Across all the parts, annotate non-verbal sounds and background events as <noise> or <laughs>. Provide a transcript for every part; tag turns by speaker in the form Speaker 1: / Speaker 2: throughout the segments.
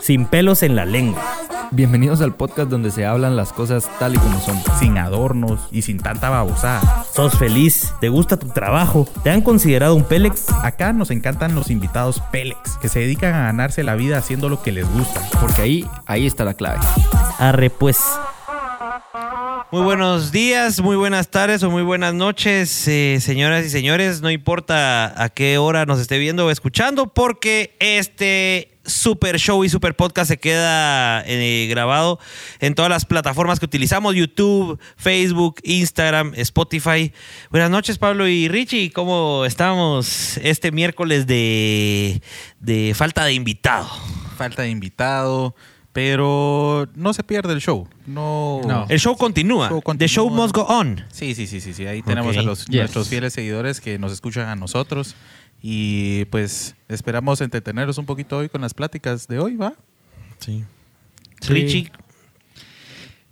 Speaker 1: Sin pelos en la lengua.
Speaker 2: Bienvenidos al podcast donde se hablan las cosas tal y como son.
Speaker 3: sin adornos y sin tanta babosada.
Speaker 1: ¿Sos feliz? ¿Te gusta tu trabajo? ¿Te han considerado un Pélex?
Speaker 3: Acá nos encantan los invitados Pélex, que se dedican a ganarse la vida haciendo lo que les gusta.
Speaker 2: Porque ahí, ahí está la clave.
Speaker 1: Arre pues.
Speaker 4: Muy buenos días, muy buenas tardes o muy buenas noches, eh, señoras y señores. No importa a qué hora nos esté viendo o escuchando, porque este super show y super podcast se queda eh, grabado en todas las plataformas que utilizamos: YouTube, Facebook, Instagram, Spotify. Buenas noches, Pablo y Richie. ¿Cómo estamos este miércoles de, de falta de invitado?
Speaker 3: Falta de invitado, pero no se pierde el show. No.
Speaker 2: No.
Speaker 4: El show continúa.
Speaker 3: Show
Speaker 4: The show must go on.
Speaker 3: Sí, sí, sí, sí, sí. Ahí tenemos a los,
Speaker 2: Yes.
Speaker 3: nuestros fieles seguidores que nos escuchan a nosotros. Y pues esperamos entretenerlos un poquito hoy con las pláticas de hoy, ¿va?
Speaker 4: Sí.
Speaker 2: Sí.
Speaker 4: Richie,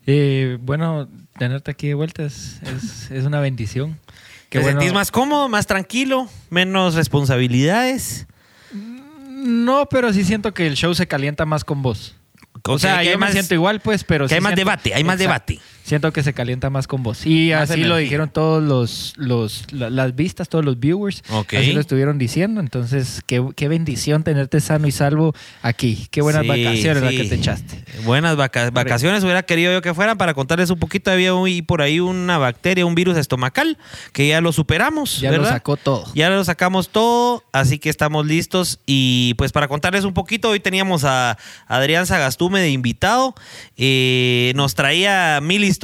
Speaker 2: Eh, bueno, tenerte aquí de vuelta es, es, es una bendición. <laughs>
Speaker 4: ¿te
Speaker 2: Qué bueno.
Speaker 4: sentís más cómodo, más tranquilo, menos responsabilidades?
Speaker 2: No, pero sí siento que el show se calienta más con vos. O
Speaker 4: Ok,
Speaker 2: sea,
Speaker 4: que
Speaker 2: yo me
Speaker 4: más-
Speaker 2: siento igual, pues, pero
Speaker 4: que
Speaker 2: sí
Speaker 4: hay más
Speaker 2: siento-
Speaker 4: debate, hay más
Speaker 2: Exacto.
Speaker 4: debate.
Speaker 2: Siento que se calienta más con vos. Y así lo dijeron todos los, los la- las vistas, todos los viewers. Así lo estuvieron diciendo. Entonces, qué, qué bendición tenerte sano y salvo aquí. Qué buenas
Speaker 4: Sí,
Speaker 2: vacaciones las
Speaker 4: sí.
Speaker 2: que te echaste.
Speaker 4: Buenas vaca- vacaciones, hubiera querido yo que fueran para contarles un poquito. Había un- por ahí una bacteria, un virus estomacal, que ya lo superamos,
Speaker 2: Ya
Speaker 4: ¿verdad?
Speaker 2: lo sacó todo.
Speaker 4: Ya lo sacamos todo, así que estamos listos. Y pues para contarles un poquito, hoy teníamos a Adrián Sagastume de invitado. Eh, nos traía mil historias,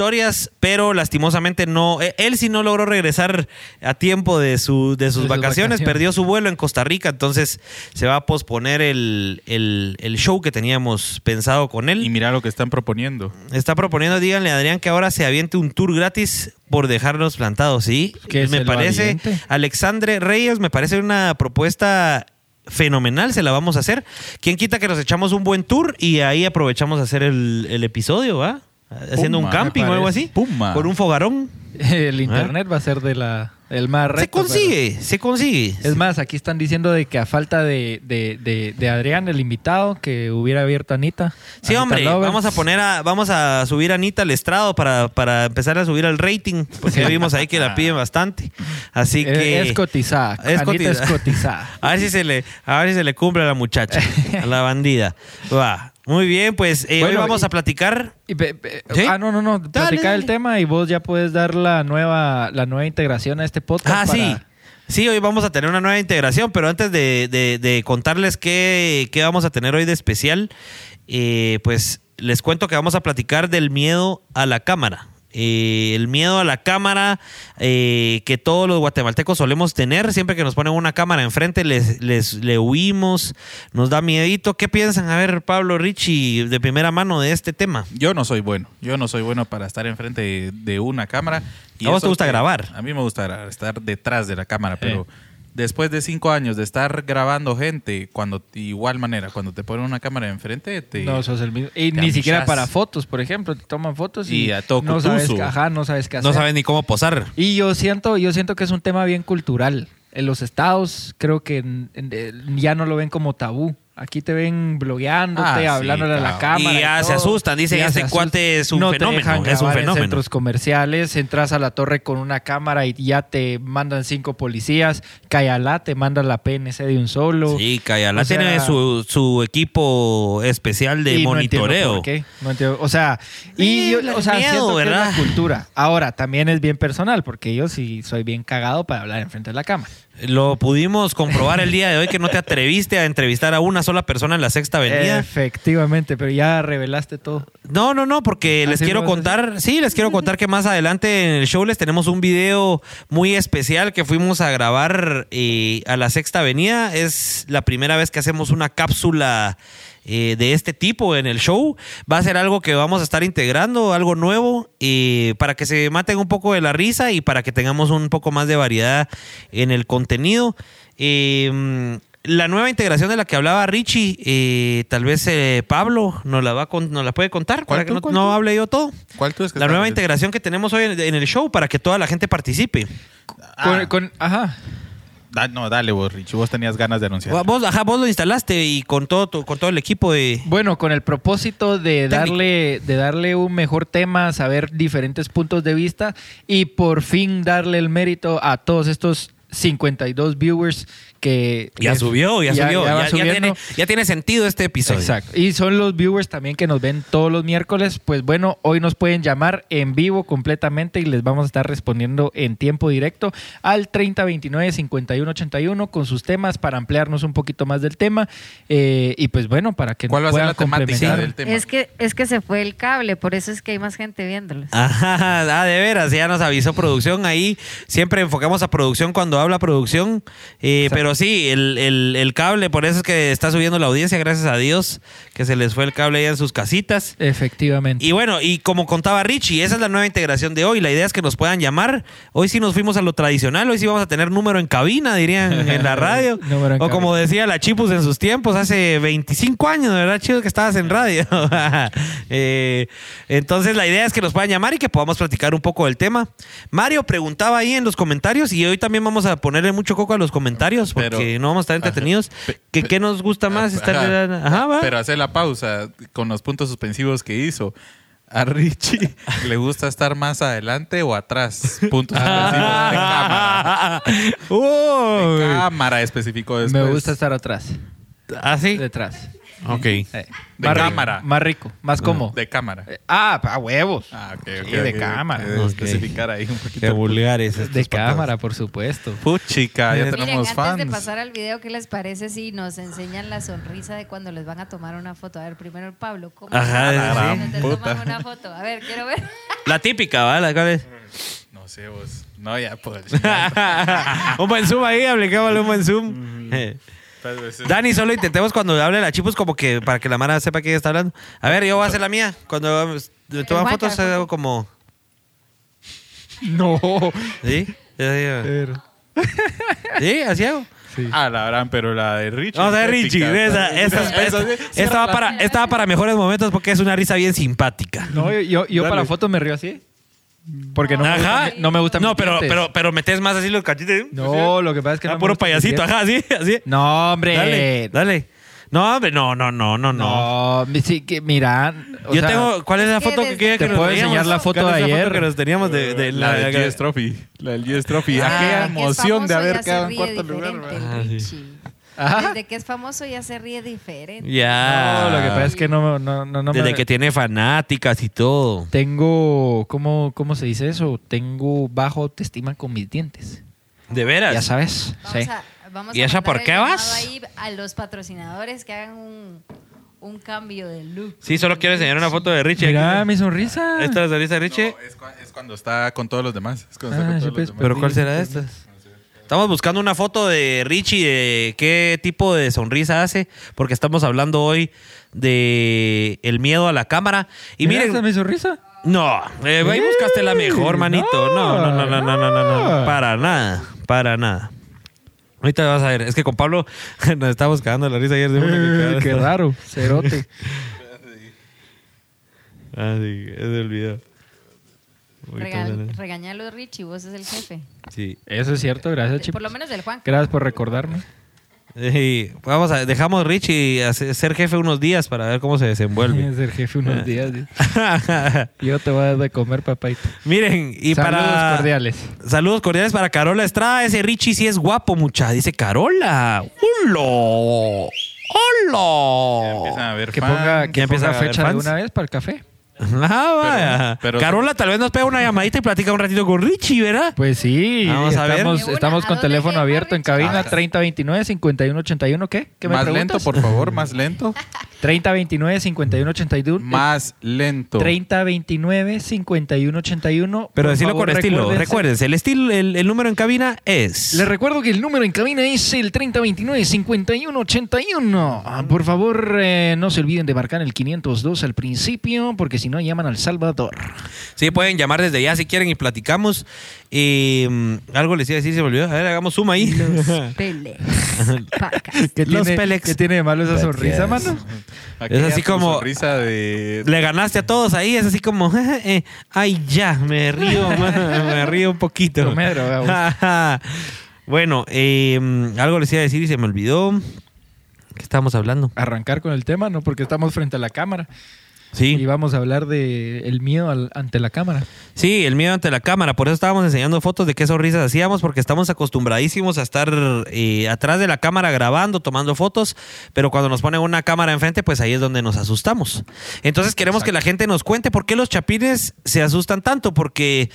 Speaker 4: pero lastimosamente no. eh, Él sí no logró regresar a tiempo de, su, de sus
Speaker 2: De sus
Speaker 4: vacaciones, perdió su vuelo en Costa Rica, entonces se va a posponer el, el- el show que teníamos pensado con él.
Speaker 3: Y mira lo que están proponiendo.
Speaker 4: Está proponiendo, díganle a Adrián que ahora se aviente un tour gratis por dejarnos plantados, ¿sí?
Speaker 2: Que
Speaker 4: me parece,
Speaker 2: aviente.
Speaker 4: Alexandre Reyes, me parece una propuesta fenomenal, se la vamos a hacer. ¿Quién quita que nos echamos un buen tour y ahí aprovechamos a hacer el, el episodio, ¿va? Haciendo un camping o algo así.
Speaker 3: Puma.
Speaker 4: Con un fogarón.
Speaker 2: El internet va a ser de la, el más recto.
Speaker 4: se consigue, se consigue.
Speaker 2: Es más, aquí están diciendo de que a falta de, de, de, de Adrián, el invitado, que hubiera abierto a Anita.
Speaker 4: Sí,
Speaker 2: Anita
Speaker 4: hombre,
Speaker 2: Lovers.
Speaker 4: vamos a poner a, vamos a subir a Anita al estrado para, para empezar a subir el rating, porque ya vimos ahí que la piden bastante. Así
Speaker 2: Eh,
Speaker 4: que.
Speaker 2: Es cotizada.
Speaker 4: Es
Speaker 2: Anita
Speaker 4: cotizada.
Speaker 2: es cotizada. <laughs>
Speaker 4: A ver si se le, a ver si se le cumple a la muchacha, a la bandida. Va. Muy bien, pues eh, hoy vamos
Speaker 2: y-
Speaker 4: a platicar.
Speaker 2: Y
Speaker 4: ¿Sí?
Speaker 2: Ah, no, no, no. Platicar
Speaker 4: dale.
Speaker 2: el tema y vos ya puedes dar la nueva, la nueva integración a este podcast.
Speaker 4: Ah,
Speaker 2: para-
Speaker 4: sí. Sí, hoy vamos a tener una nueva integración, pero antes de, de- de contarles qué, qué vamos a tener hoy de especial, eh, pues les cuento que vamos a platicar del miedo a la cámara. Eh, el miedo a la cámara eh, que todos los guatemaltecos solemos tener, siempre que nos ponen una cámara enfrente les, les le huimos, nos da miedito. ¿Qué piensan? A ver, Pablo Richie, de primera mano de este tema.
Speaker 3: Yo no soy bueno. Yo no soy bueno para estar enfrente de, de una cámara.
Speaker 4: ¿A vos te gusta
Speaker 3: que-
Speaker 4: grabar?
Speaker 3: A mí me gusta estar detrás de la cámara, pero después de cinco años de estar grabando gente, cuando igual manera, cuando te ponen una cámara enfrente, te...
Speaker 2: No sos el mismo. Y ni siquiera para fotos, por ejemplo. Te toman fotos y,
Speaker 3: Y a todo
Speaker 2: no sabes, ajá, no sabes qué hacer.
Speaker 4: No saben ni cómo posar.
Speaker 2: Y yo siento, yo siento que es un tema bien cultural. En los estados creo que ya no lo ven como tabú. Aquí te ven blogueándote,
Speaker 3: Ah, sí,
Speaker 2: hablándole a la cámara.
Speaker 4: Y ya se asustan, dicen,
Speaker 2: Y
Speaker 4: ese
Speaker 2: se
Speaker 4: cuate
Speaker 2: asustan.
Speaker 4: es un
Speaker 2: No te
Speaker 4: fenómeno,
Speaker 2: dejan
Speaker 4: es un
Speaker 2: grabar en
Speaker 4: fenómeno.
Speaker 2: centros comerciales, entras a la torre con una cámara y ya te mandan cinco policías. Cayalá te manda la PNC de un solo.
Speaker 4: Sí, Cayala
Speaker 2: O sea-
Speaker 4: tiene su, su equipo especial de
Speaker 2: Y no entiendo
Speaker 4: monitoreo.
Speaker 2: por qué, no entiendo. O sea, y
Speaker 4: el
Speaker 2: o sea,
Speaker 4: miedo,
Speaker 2: siento que es
Speaker 4: ¿verdad?
Speaker 2: la cultura. Ahora, también es bien personal, porque yo sí soy bien cagado para hablar enfrente de la cámara.
Speaker 4: Lo pudimos comprobar el día de hoy que no te atreviste a entrevistar a una sola persona en la Sexta Avenida.
Speaker 2: Efectivamente, pero ya revelaste todo.
Speaker 4: No, no, no, porque les
Speaker 2: ¿Así
Speaker 4: quiero contar, sí, les quiero contar que más adelante en el show les tenemos un video muy especial que fuimos a grabar eh, a la Sexta Avenida. Es la primera vez que hacemos una cápsula eh, de este tipo en el show. Va a ser algo que vamos a estar integrando, algo nuevo, eh, para que se maten un poco de la risa y para que tengamos un poco más de variedad en el contenido. Eh, la nueva integración de la que hablaba Richie, eh, tal vez eh, Pablo nos la, va con- nos la puede contar
Speaker 3: ¿Cuál
Speaker 4: para que no,
Speaker 3: cuál
Speaker 4: no
Speaker 3: tú?
Speaker 4: hable yo todo.
Speaker 3: ¿Cuál tú es que
Speaker 4: La nueva integración que tenemos hoy en, en el show para que toda la gente participe.
Speaker 3: Ah.
Speaker 2: Con, con- ajá.
Speaker 3: Da- no, dale vos, Richie. Vos tenías ganas de anunciar.
Speaker 4: Vos, ajá, vos lo instalaste y con todo, tu- con todo el equipo de...
Speaker 2: Bueno, con el propósito de
Speaker 4: Técnico.
Speaker 2: darle, de darle un mejor tema, saber diferentes puntos de vista y por fin darle el mérito a todos estos 52 viewers que...
Speaker 4: Ya subió, ya, subió.
Speaker 2: va
Speaker 4: Ya, ya
Speaker 2: subiendo.
Speaker 4: tiene, ya tiene sentido este episodio.
Speaker 2: Exacto. Y son los viewers también que nos ven todos los miércoles. Pues bueno, hoy nos pueden llamar en vivo completamente y les vamos a estar respondiendo en tiempo directo al 3029-5181 con sus temas para ampliarnos un poquito más del tema. Eh, y pues bueno, para que
Speaker 3: ¿Cuál va a ser
Speaker 2: puedan
Speaker 3: la
Speaker 2: complementar.
Speaker 3: del tema?
Speaker 5: Es que, es que se fue el cable, por eso es que hay más gente viéndolos.
Speaker 4: Ajá, <laughs> ah, de veras, ya nos avisó producción ahí. Siempre enfocamos a producción cuando habla producción. Eh, pero sí, el, el- el cable, por eso es que está subiendo la audiencia, gracias a Dios, que se les fue el cable allá en sus casitas.
Speaker 2: Efectivamente.
Speaker 4: Y bueno, y como contaba Richie, esa es la nueva integración de hoy. La idea es que nos puedan llamar. Hoy sí nos fuimos a lo tradicional, hoy sí vamos a tener número en cabina, dirían en la <laughs> radio.
Speaker 2: En
Speaker 4: o como decía la Chipus en sus tiempos, hace 25 años, ¿verdad? Chido que estabas en radio. <laughs> Eh, entonces la idea es que nos puedan llamar y que podamos platicar un poco del tema. Mario preguntaba ahí en los comentarios y hoy también vamos a ponerle mucho coco a los comentarios porque
Speaker 3: Pero-
Speaker 4: no vamos a estar entretenidos.
Speaker 3: Pe-
Speaker 4: ¿Qué,
Speaker 3: pe-
Speaker 4: qué nos gusta más? Estar,
Speaker 3: Ajá.
Speaker 4: Ajá, va.
Speaker 3: Pero hacer la pausa con los puntos suspensivos que hizo. A Richie <laughs> le gusta estar más adelante o atrás. Puntos suspensivos de cámara.
Speaker 4: Uy.
Speaker 3: De cámara específico después.
Speaker 2: Me gusta estar atrás,
Speaker 4: ¿Ah, sí?
Speaker 2: detrás.
Speaker 4: Ok.
Speaker 2: Eh,
Speaker 3: De
Speaker 2: más rico,
Speaker 3: cámara.
Speaker 2: más rico, más cómodo.
Speaker 3: De cámara.
Speaker 2: Eh, ah, a huevos.
Speaker 3: Ah, ok, ok.
Speaker 2: Sí, de cámara.
Speaker 3: Eh. Especificar ahí un poquito.
Speaker 4: vulgares. estos
Speaker 2: De
Speaker 4: patas.
Speaker 2: cámara, por supuesto.
Speaker 3: Puchica, ya
Speaker 4: Miren,
Speaker 3: tenemos
Speaker 5: antes
Speaker 3: fans.
Speaker 5: de pasar al video, ¿qué les parece si nos enseñan la sonrisa de cuando les van a tomar una foto? A ver, primero el Pablo. ¿Cómo
Speaker 4: Ajá,
Speaker 3: la
Speaker 5: llama
Speaker 3: gran
Speaker 5: cuando te
Speaker 3: puta.
Speaker 5: toman una foto? A ver, quiero ver. <laughs>
Speaker 4: La típica, ¿vale? ¿Cuál es?
Speaker 3: No sé vos. No, ya pues. <laughs>
Speaker 4: un buen zoom ahí, aplicámosle un buen zoom. Dani, solo intentemos cuando hable la chipus como que para que la Mara sepa que ella está hablando. A ver, yo voy a hacer la mía. Cuando me toman fotos hago como...
Speaker 2: No.
Speaker 4: ¿Sí? ¿Sí? ¿Sí? ¿Así hago?
Speaker 3: Ah, la verdad, pero la de Richie.
Speaker 4: Vamos a ver,
Speaker 3: es
Speaker 4: Richie. Esa, esa-
Speaker 3: Esa-
Speaker 4: esta,
Speaker 3: esa-
Speaker 4: esta va para, esta va para mejores momentos porque es una risa bien simpática.
Speaker 2: No, yo, yo, para fotos me río así. Porque no, me
Speaker 4: Ajá.
Speaker 2: gusta, mi- no me gusta
Speaker 4: No,
Speaker 2: mis
Speaker 4: pero,
Speaker 2: dientes.
Speaker 4: pero, pero metes más así los cachitos.
Speaker 2: No, lo que pasa es que
Speaker 4: Ah,
Speaker 2: no me
Speaker 4: puro
Speaker 2: gustan mis
Speaker 4: payasito,
Speaker 2: dientes.
Speaker 4: ajá, así, así.
Speaker 2: No, hombre.
Speaker 4: Dale, dale. No, hombre, no, no, no, no, no.
Speaker 2: No, mi- sí, que mira. o
Speaker 4: Yo
Speaker 2: sea,
Speaker 4: tengo. ¿Cuál es la foto que quería que
Speaker 2: Te
Speaker 4: nos
Speaker 2: puedo
Speaker 4: veíamos?
Speaker 2: enseñar la foto
Speaker 4: ¿Cuál es
Speaker 2: de
Speaker 4: la
Speaker 2: ayer?
Speaker 4: foto que nos teníamos de, de
Speaker 3: La del
Speaker 4: la-
Speaker 3: GS Trophy. La del GS Trophy.
Speaker 5: Desde
Speaker 3: Aquella
Speaker 5: que es
Speaker 3: emoción de haber quedado en
Speaker 5: ríe
Speaker 3: cuarto lugar.
Speaker 5: diferente,
Speaker 3: ¿verdad?
Speaker 5: el
Speaker 4: Ah, sí.
Speaker 5: Richie.
Speaker 2: Ajá.
Speaker 5: Desde que es famoso ya se ríe diferente.
Speaker 4: Ya.
Speaker 2: No, lo que pasa es que no, no, no, no
Speaker 4: Desde
Speaker 2: me-
Speaker 4: que tiene fanáticas y todo.
Speaker 2: tengo. ¿cómo, ¿Cómo se dice eso? Tengo bajo autoestima con mis dientes.
Speaker 4: ¿De veras?
Speaker 2: Ya sabes.
Speaker 5: Vamos
Speaker 2: Sí.
Speaker 5: a, vamos
Speaker 4: ¿Y
Speaker 5: a
Speaker 4: esa por qué vas?
Speaker 5: ahí a los patrocinadores que hagan un, un cambio de look.
Speaker 4: Sí, solo quiero enseñar una foto de Richie.
Speaker 2: Mira
Speaker 4: aquí.
Speaker 2: mi sonrisa.
Speaker 4: Esta es la sonrisa de Richie.
Speaker 3: No, es, cua- es cuando está con todos los demás. Es cuando está
Speaker 2: Ah,
Speaker 3: con todos
Speaker 2: pues,
Speaker 3: los demás.
Speaker 4: ¿Pero cuál será esta? Estamos buscando una foto de Richie de qué tipo de sonrisa hace, porque estamos hablando hoy de el miedo a la cámara. Y miren,
Speaker 2: mi sonrisa.
Speaker 4: no, eh, ahí buscaste la mejor, manito. No, no, no, no, no, no, no, no, para nada, para nada. Ahorita vas a ver, es que con Pablo <laughs> nos estábamos cagando la risa ayer de una que
Speaker 2: Eh, Qué raro. Cerote. <laughs>
Speaker 4: Ah, sí, es el video.
Speaker 5: Regañalo, Richie, vos es el jefe.
Speaker 4: Sí.
Speaker 2: Eso es cierto. Gracias, Chip.
Speaker 5: Por lo menos del Juan.
Speaker 2: Gracias por recordarme.
Speaker 4: Sí, vamos a dejamos Richie a ser ser jefe unos días para ver cómo se desenvuelve. <laughs>
Speaker 2: Es el jefe unos <laughs> días. Yo te voy a dar de comer, papaito.
Speaker 4: Miren, y
Speaker 2: Saludos
Speaker 4: para
Speaker 2: cordiales.
Speaker 4: Saludos cordiales para Carola Estrada. Ese Richie sí es guapo, mucha. Dice Carola. ¡Hola!
Speaker 3: Empiezan
Speaker 4: ¡Hola!
Speaker 3: a ver
Speaker 2: Que ponga, que
Speaker 4: Ya empieza
Speaker 2: ponga fecha de una vez para el café. <laughs>
Speaker 4: Ah, vaya.
Speaker 3: pero-
Speaker 4: Carola tal vez nos pega una llamadita y platica un ratito con Richie, ¿verdad?
Speaker 2: Pues sí.
Speaker 4: Vamos a ver.
Speaker 2: estamos,
Speaker 5: una,
Speaker 2: estamos
Speaker 5: ¿a
Speaker 2: con teléfono abierto en cabina
Speaker 3: Ah.
Speaker 2: 3029-5181. ¿Qué? ¿Qué me
Speaker 3: Más
Speaker 2: preguntas?
Speaker 3: lento, por favor, más lento. <laughs>
Speaker 2: 3029-5181.
Speaker 3: Más lento.
Speaker 2: 3029-5181.
Speaker 4: Pero decirlo con estilo.
Speaker 2: recuérdense-
Speaker 4: el estilo, el, el número en cabina es.
Speaker 2: Les recuerdo que el número en cabina es el 3029-5181. Ah, Por favor, eh, no se olviden de marcar el 502 al principio, porque si no llaman al Salvador.
Speaker 4: Sí, pueden llamar desde ya si quieren y platicamos. Y, mm, algo les iba a decir, se me olvidó. A ver, hagamos suma ahí.
Speaker 5: Los <laughs> Pele. <laughs> Podcast.
Speaker 2: ¿Qué
Speaker 4: Los
Speaker 2: tiene,
Speaker 4: Pélex.
Speaker 2: ¿Qué tiene de malo esa sonrisa, mano?
Speaker 4: Es así como-
Speaker 3: sonrisa de.
Speaker 4: Le ganaste a todos ahí, es así como, <laughs> eh, ay, ya, me río, me río un poquito.
Speaker 2: Romero, vamos.
Speaker 4: Bueno, eh, algo les iba a decir y se me olvidó. ¿Qué estábamos hablando?
Speaker 2: Arrancar con el tema, ¿no? Porque estamos frente a la cámara. Y
Speaker 4: Sí,
Speaker 2: vamos a hablar de el miedo al- ante la cámara.
Speaker 4: sí, el miedo ante la cámara. Por eso estábamos enseñando fotos de qué sonrisas hacíamos, porque estamos acostumbradísimos a estar eh, atrás de la cámara grabando, tomando fotos, pero cuando nos ponen una cámara enfrente, pues ahí es donde nos asustamos. Entonces queremos que la gente nos cuente por qué los chapines se asustan tanto, porque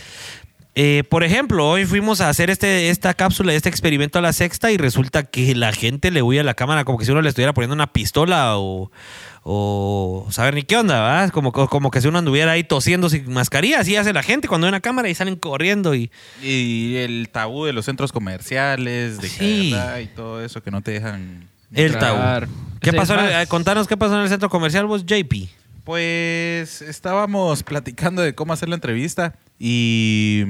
Speaker 4: Eh, por ejemplo, hoy fuimos a hacer este, esta cápsula, este experimento a la sexta y resulta que la gente le huye a la cámara como que si uno le estuviera poniendo una pistola o, o saber ni qué onda, ¿verdad? Como, como que si uno anduviera ahí tosiendo sin mascarilla, así hace la gente cuando ve una cámara y salen corriendo y...
Speaker 3: Y el tabú de los centros comerciales, de
Speaker 4: Sí.
Speaker 3: Y todo eso que no te dejan.
Speaker 4: El
Speaker 2: Entrar.
Speaker 4: tabú. ¿Qué
Speaker 2: Sí,
Speaker 4: pasó? en el- eh, contanos qué pasó en el centro comercial vos, JP.
Speaker 3: Pues estábamos platicando de cómo hacer la entrevista y,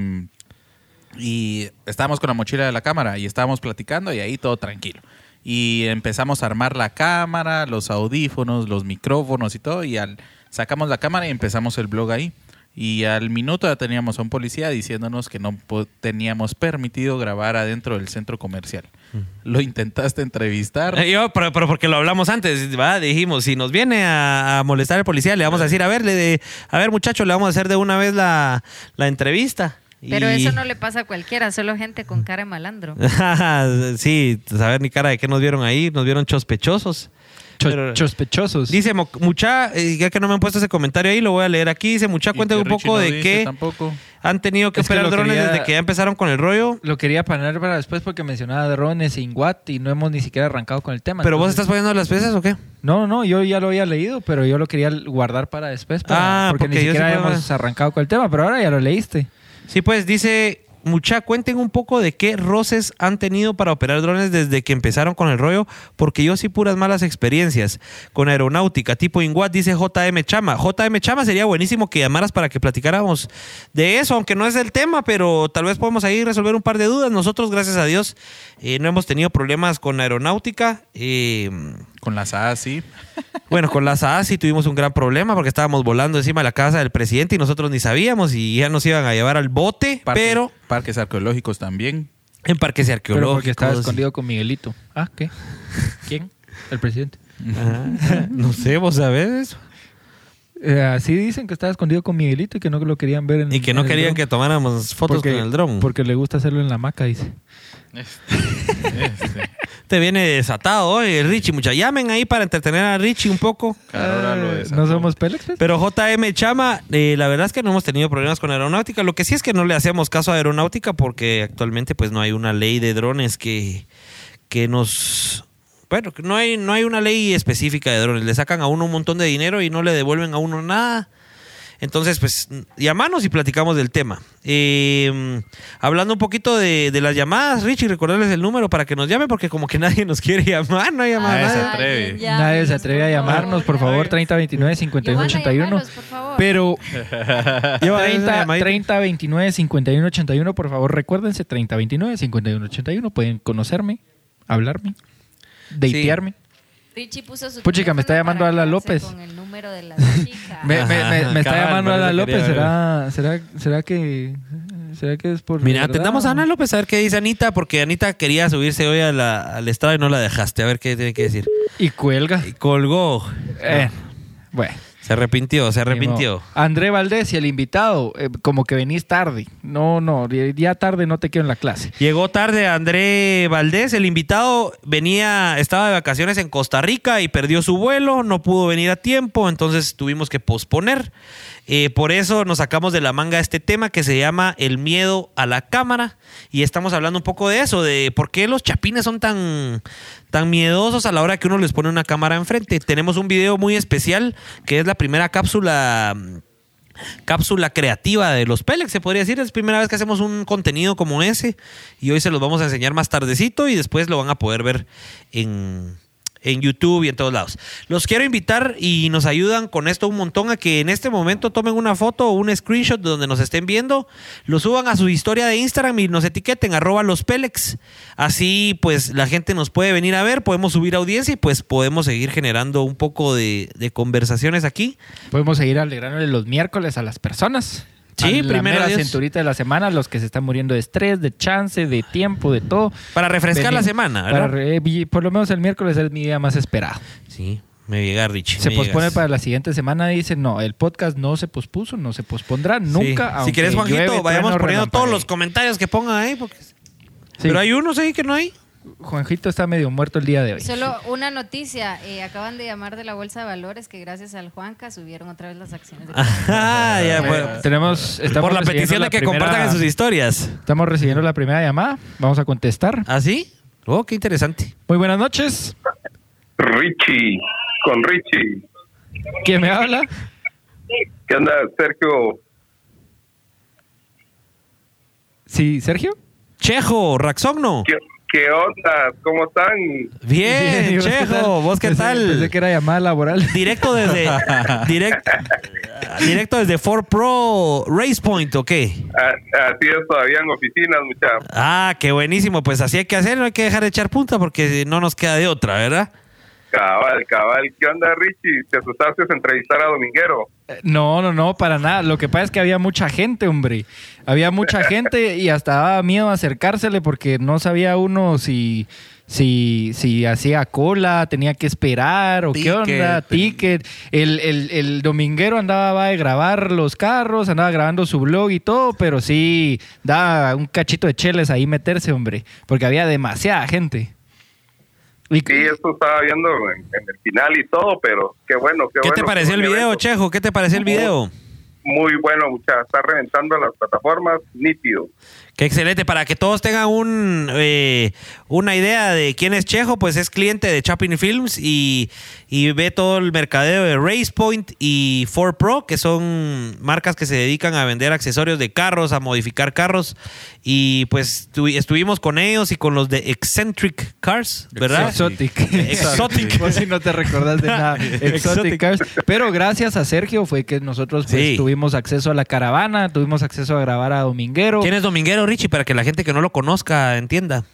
Speaker 3: y estábamos con la mochila de la cámara y estábamos platicando y ahí todo tranquilo. Y empezamos a armar la cámara, los audífonos, los micrófonos y todo y al, sacamos la cámara y empezamos el blog ahí. Y al minuto ya teníamos a un policía diciéndonos que no teníamos permitido grabar adentro del centro comercial. Lo intentaste entrevistar.
Speaker 4: Eh, Yo, pero, pero porque lo hablamos antes, ¿verdad? dijimos, si nos viene a, a molestar el policía, le vamos a decir, a ver, le de- a ver muchacho, le vamos a hacer de una vez la, la entrevista.
Speaker 5: Pero
Speaker 4: Y-
Speaker 5: eso no le pasa a cualquiera, solo gente con cara de malandro. <laughs>
Speaker 4: sí, saber ni cara de qué nos vieron ahí, nos vieron sospechosos. Pero-
Speaker 2: sospechosos.
Speaker 4: Dice, mucha, eh, ya que no me han puesto ese comentario ahí, lo voy a leer aquí. Dice, mucha,
Speaker 3: que
Speaker 4: un poco
Speaker 3: no
Speaker 4: de qué
Speaker 3: Tampoco.
Speaker 4: han tenido que
Speaker 2: Es
Speaker 4: operar drones
Speaker 2: quería-
Speaker 4: desde que ya empezaron con el rollo.
Speaker 2: Lo quería poner para después porque mencionaba drones e Inguat y no hemos ni siquiera arrancado con el tema.
Speaker 4: ¿Pero vos estás poniendo las piezas o qué?
Speaker 2: No, no, yo ya lo había leído, pero yo lo quería guardar para después. para-
Speaker 4: Ah,
Speaker 2: porque,
Speaker 4: porque
Speaker 2: ni siquiera habíamos arrancado con el tema, pero ahora ya lo leíste.
Speaker 4: Sí, pues dice, mucha, cuenten un poco de qué roces han tenido para operar drones desde que empezaron con el rollo, porque yo sí puras malas experiencias con aeronáutica, tipo Inguat, dice JM Chama. JM Chama sería buenísimo que llamaras para que platicáramos de eso, aunque no es el tema, pero tal vez podemos ahí resolver un par de dudas. Nosotros, gracias a Dios, eh, no hemos tenido problemas con aeronáutica. Eh,
Speaker 3: Con las A, sí. <laughs>
Speaker 4: bueno, con las AA sí tuvimos un gran problema porque estábamos volando encima de la casa del presidente y nosotros ni sabíamos y ya nos iban a llevar al bote,
Speaker 3: Parques-
Speaker 4: pero
Speaker 3: Parques arqueológicos también.
Speaker 4: en parques
Speaker 2: Pero
Speaker 4: arqueológicos.
Speaker 2: porque estaba escondido con Miguelito. Ah, ¿qué? ¿Quién? El presidente.
Speaker 4: Ah, no sé, vos sabés.
Speaker 2: Eh, así dicen que estaba escondido con Miguelito y que no lo querían ver en
Speaker 4: Y que no
Speaker 2: en
Speaker 4: querían que tomáramos fotos
Speaker 2: Porque-
Speaker 4: con el dron.
Speaker 2: Porque le gusta hacerlo en la maca, dice.
Speaker 3: Este,
Speaker 4: Te viene desatado hoy, Richie. Mucha llamen ahí para entretener a Richie un poco.
Speaker 2: Eh,
Speaker 3: desató.
Speaker 2: no somos Pélex, pues?
Speaker 4: Pero JM Chama, eh, la verdad es que no hemos tenido problemas con aeronáutica. Lo que sí es que no le hacemos caso a aeronáutica porque actualmente pues no hay una ley de drones que, que nos... Bueno, que no hay, no hay una ley específica de drones. Le sacan a uno un montón de dinero y no le devuelven a uno nada. Entonces, pues, llamanos y platicamos del tema. Eh, hablando un poquito de, de las llamadas, Richie, recordarles el número para que nos llamen, porque como que nadie nos quiere llamar, no hay llamada.
Speaker 3: Nadie se atreve.
Speaker 5: Alguien
Speaker 2: Nadie se atreve a llamarnos, por favor, 3029 5181
Speaker 5: Giovanna, por favor.
Speaker 2: Pero <laughs>
Speaker 4: Lleva
Speaker 2: 30,
Speaker 4: esa llamadita.
Speaker 2: 30 29 51 81, por favor, recuérdense 30 29 51 81, pueden conocerme, hablarme, datearme.
Speaker 5: Richie puso su
Speaker 2: Puchica, me está llamando Ala López.
Speaker 5: Con el número de la <laughs> chica.
Speaker 2: Me, me- me- me está llamando Ala López, ¿será, será, será que será que es por
Speaker 4: Mira, atendamos a Ana López a ver qué dice Anita, porque Anita quería subirse hoy a la, al estrado y no la dejaste. A ver qué tiene que decir.
Speaker 2: Y cuelga.
Speaker 4: Y colgó.
Speaker 2: Eh, bueno.
Speaker 4: Se arrepintió, se arrepintió.
Speaker 2: André Valdés y el invitado, eh, como que venís tarde. No, no, ya tarde no te quiero en la clase.
Speaker 4: Llegó tarde André Valdés, el invitado venía, estaba de vacaciones en Costa Rica y perdió su vuelo, no pudo venir a tiempo, entonces tuvimos que posponer. Eh, por eso nos sacamos de la manga este tema que se llama el miedo a la cámara y estamos hablando un poco de eso, de por qué los chapines son tan, tan miedosos a la hora que uno les pone una cámara enfrente. Tenemos un video muy especial que es la primera cápsula cápsula creativa de los Pelex, se podría decir. Es la primera vez que hacemos un contenido como ese y hoy se los vamos a enseñar más tardecito y después lo van a poder ver en, en YouTube y en todos lados. Los quiero invitar y nos ayudan con esto un montón a que en este momento tomen una foto o un screenshot de donde nos estén viendo, lo suban a su historia de Instagram y nos etiqueten arroba los. Así pues la gente nos puede venir a ver, podemos subir audiencia y pues podemos seguir generando un poco de, de conversaciones aquí.
Speaker 2: Podemos seguir alegrándole los miércoles a las personas.
Speaker 4: Sí,
Speaker 2: la
Speaker 4: primero
Speaker 2: mera
Speaker 4: Dios.
Speaker 2: cinturita de la semana, los que se están muriendo de estrés, de chance, de tiempo, de todo.
Speaker 4: Para refrescar la
Speaker 2: Vení.
Speaker 4: semana,
Speaker 2: Para
Speaker 4: ¿verdad?
Speaker 2: re- vi- por lo menos el miércoles es mi día más esperado.
Speaker 4: Sí, me llega Richie.
Speaker 2: Se pospone
Speaker 4: llegas.
Speaker 2: para la siguiente semana. Dice, no, el podcast no se pospuso, no se pospondrá
Speaker 4: Sí.
Speaker 2: nunca.
Speaker 4: Si
Speaker 2: aunque
Speaker 4: quieres, Juanjito,
Speaker 2: llueve,
Speaker 4: vayamos poniendo todos los comentarios que pongan ahí. Porque...
Speaker 2: Sí.
Speaker 4: Pero hay unos ahí que no hay.
Speaker 2: Juanjito está medio muerto el día de hoy.
Speaker 5: Solo una noticia, eh, acaban de llamar de la Bolsa de Valores que gracias al Juanca subieron otra vez las acciones. de <laughs>
Speaker 4: Ah, ya,
Speaker 2: Eh,
Speaker 4: bueno.
Speaker 2: tenemos, estamos
Speaker 4: Por la petición de
Speaker 2: la
Speaker 4: que
Speaker 2: primera-
Speaker 4: compartan en sus historias.
Speaker 2: Estamos recibiendo la primera llamada. Vamos a contestar.
Speaker 4: ¿Ah, sí? Oh, qué interesante.
Speaker 2: Muy buenas noches.
Speaker 6: Richie, con Richie.
Speaker 2: ¿Quién me habla?
Speaker 6: ¿Qué onda, Sergio?
Speaker 2: Sí, Sergio.
Speaker 4: Chejo, Raxogno.
Speaker 6: ¿Qué, qué onda? ¿Cómo están?
Speaker 4: Bien,
Speaker 2: Bien,
Speaker 4: Chejo. ¿Vos qué
Speaker 2: Pensé-
Speaker 4: tal?
Speaker 2: Pensé que era llamada laboral.
Speaker 4: Directo desde <laughs> direct- directo desde Ford Pro Race Point, ¿o qué?
Speaker 6: Ah, Así es, todavía en oficinas, muchachos.
Speaker 4: Ah, qué buenísimo. Pues así hay que hacer, no hay que dejar de echar punta porque no nos queda de otra, ¿verdad?
Speaker 6: Cabal, cabal. ¿Qué onda, Richie? ¿Te asustaste de entrevistar a Dominguero?
Speaker 2: Eh, No, no, no, para nada. Lo que pasa es que había mucha gente, hombre. Había mucha <laughs> gente y hasta daba miedo acercársele porque no sabía uno si, si, si hacía cola, tenía que esperar o qué
Speaker 3: Ticket.
Speaker 2: onda, ticket. El, el, el dominguero andaba va a grabar los carros, andaba grabando su blog y todo, pero sí daba un cachito de cheles ahí meterse, hombre, porque había demasiada gente. Y-
Speaker 6: Sí, esto estaba viendo en, en el final y todo, pero qué bueno, qué,
Speaker 4: ¿Qué
Speaker 6: bueno.
Speaker 4: te pareció el video,
Speaker 6: evento.
Speaker 4: Chejo? ¿Qué te pareció el video?
Speaker 6: Muy bueno, muchachos. Está reventando las plataformas, nítido.
Speaker 4: Qué excelente. Para que todos tengan un, eh, una idea de quién es Chejo, pues es cliente de Chapin Films y, y ve todo el mercadeo de Race Point y Ford Pro, que son marcas que se dedican a vender accesorios de carros, a modificar carros. Y pues tu- estuvimos con ellos y con los de Eccentric Cars, ¿verdad?
Speaker 2: Exotic.
Speaker 4: Exotic.
Speaker 2: Vos si no te recordás de nada. <laughs> Exotic
Speaker 4: Exotic.
Speaker 2: Cars. Pero gracias a Sergio fue que nosotros pues,
Speaker 4: Sí.
Speaker 2: tuvimos acceso a la caravana, tuvimos acceso a grabar a Dominguero.
Speaker 4: ¿Quién es Dominguero, Richie? Para que la gente que no lo conozca entienda.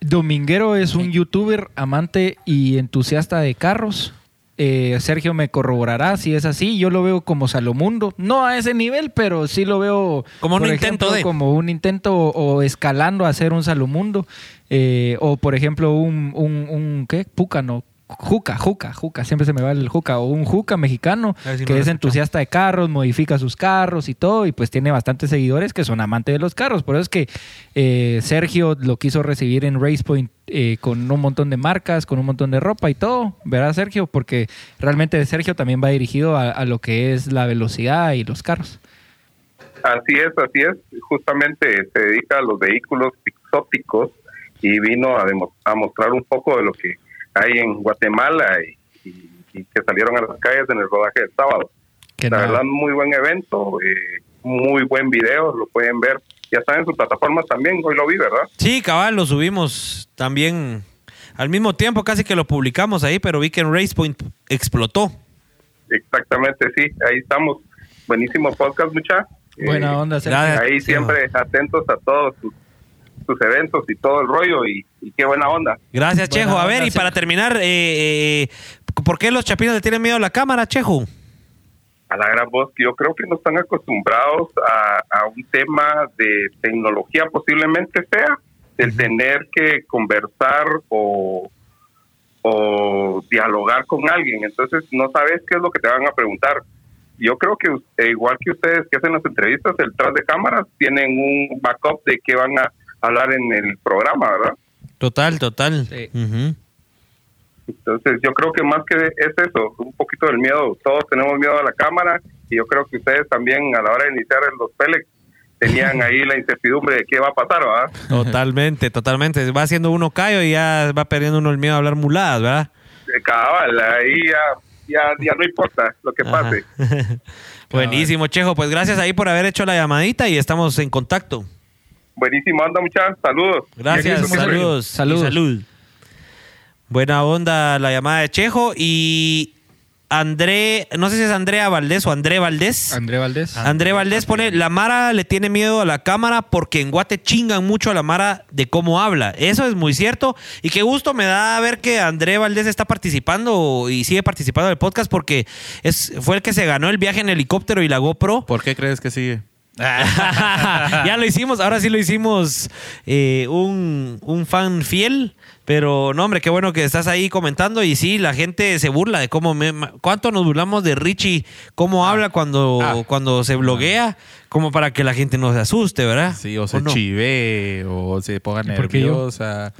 Speaker 2: Dominguero es un youtuber amante y entusiasta de carros. Eh, Sergio me corroborará si es así. Yo lo veo como Salomundo. No a ese nivel, pero sí lo veo
Speaker 4: Como un
Speaker 2: por
Speaker 4: intento
Speaker 2: ejemplo,
Speaker 4: de.
Speaker 2: Como un intento o, escalando a ser un Salomundo. Eh, o por ejemplo, un, un, un ¿qué? Púcano. Juca, Juca, Juca, siempre se me va el Juca, o un Juca mexicano
Speaker 4: si
Speaker 2: que es entusiasta de carros, modifica sus carros y todo, y pues tiene bastantes seguidores que son amantes de los carros. Por eso es que eh, Sergio lo quiso recibir en Race Point eh, con un montón de marcas, con un montón de ropa y todo, ¿verdad, Sergio? Porque realmente Sergio también va dirigido a, a lo que es la velocidad y los carros.
Speaker 6: Así es, así es. Justamente se dedica a los vehículos exóticos y vino a, demo- a mostrar un poco de lo que hay en Guatemala y, y- y que salieron a las calles en el rodaje del sábado.
Speaker 2: Que
Speaker 6: La verdad, muy buen evento, eh, muy buen video, lo pueden ver. Ya está en sus plataformas también, hoy lo vi, ¿verdad?
Speaker 4: Sí, cabal, lo subimos también al mismo tiempo, casi que lo publicamos ahí, pero vi que en Race Point explotó.
Speaker 6: Exactamente, sí, ahí estamos. Buenísimo podcast, mucha.
Speaker 2: Buena
Speaker 6: Eh,
Speaker 2: onda,
Speaker 4: gracias.
Speaker 6: Ahí siempre atentos a todos sus, sus eventos y todo el rollo y, y qué buena onda.
Speaker 4: Gracias,
Speaker 2: Buena
Speaker 4: Chejo. A ver,
Speaker 2: onda,
Speaker 4: y para terminar, eh, eh, ¿por qué los chapinos le tienen miedo a la cámara, Chejo?
Speaker 6: a la gran voz yo creo que no están acostumbrados a, a un tema de tecnología posiblemente sea el tener que conversar o, o dialogar con alguien entonces no sabes qué es lo que te van a preguntar yo creo que eh, igual que ustedes que hacen las entrevistas detrás de cámaras tienen un backup de qué van a hablar en el programa verdad
Speaker 4: Total, total.
Speaker 2: Sí.
Speaker 6: Entonces yo creo que más que es eso, un poquito del miedo. Todos tenemos miedo a la cámara y yo creo que ustedes también a la hora de iniciar los Pelex tenían ahí la incertidumbre de qué va a pasar, ¿verdad?
Speaker 4: Totalmente, totalmente. Va haciendo uno callo y ya va perdiendo uno el miedo a hablar muladas, ¿verdad?
Speaker 6: De cabal, ahí ya, ya, ya no importa lo que pase. <laughs>
Speaker 4: Buenísimo, Chejo. Pues gracias ahí por haber hecho la llamadita y estamos en contacto.
Speaker 6: Buenísimo, anda muchachos, saludos.
Speaker 4: Gracias, saludos.
Speaker 2: Saludos.
Speaker 4: salud. Buena onda la llamada de Chejo y André, no sé si es Andrea Valdés o André Valdés.
Speaker 2: André Valdés.
Speaker 4: André Valdés pone, la Mara le tiene miedo a la cámara porque en Guate chingan mucho a la Mara de cómo habla. Eso es muy cierto. Y qué gusto me da ver que André Valdés está participando y sigue participando del podcast porque es, fue el que se ganó el viaje en helicóptero y la GoPro.
Speaker 3: ¿Por qué crees que sigue? <laughs>
Speaker 4: ya lo hicimos, ahora sí lo hicimos eh, un, un fan fiel. Pero no, hombre, qué bueno que estás ahí comentando. Y sí, la gente se burla de cómo me. ¿Cuánto nos burlamos de Richie? ¿Cómo habla cuando,
Speaker 3: Ah.
Speaker 4: cuando se bloguea? Como para que la gente no se asuste, ¿verdad?
Speaker 3: Sí, o se
Speaker 4: no?
Speaker 3: chive, o se ponga nerviosa,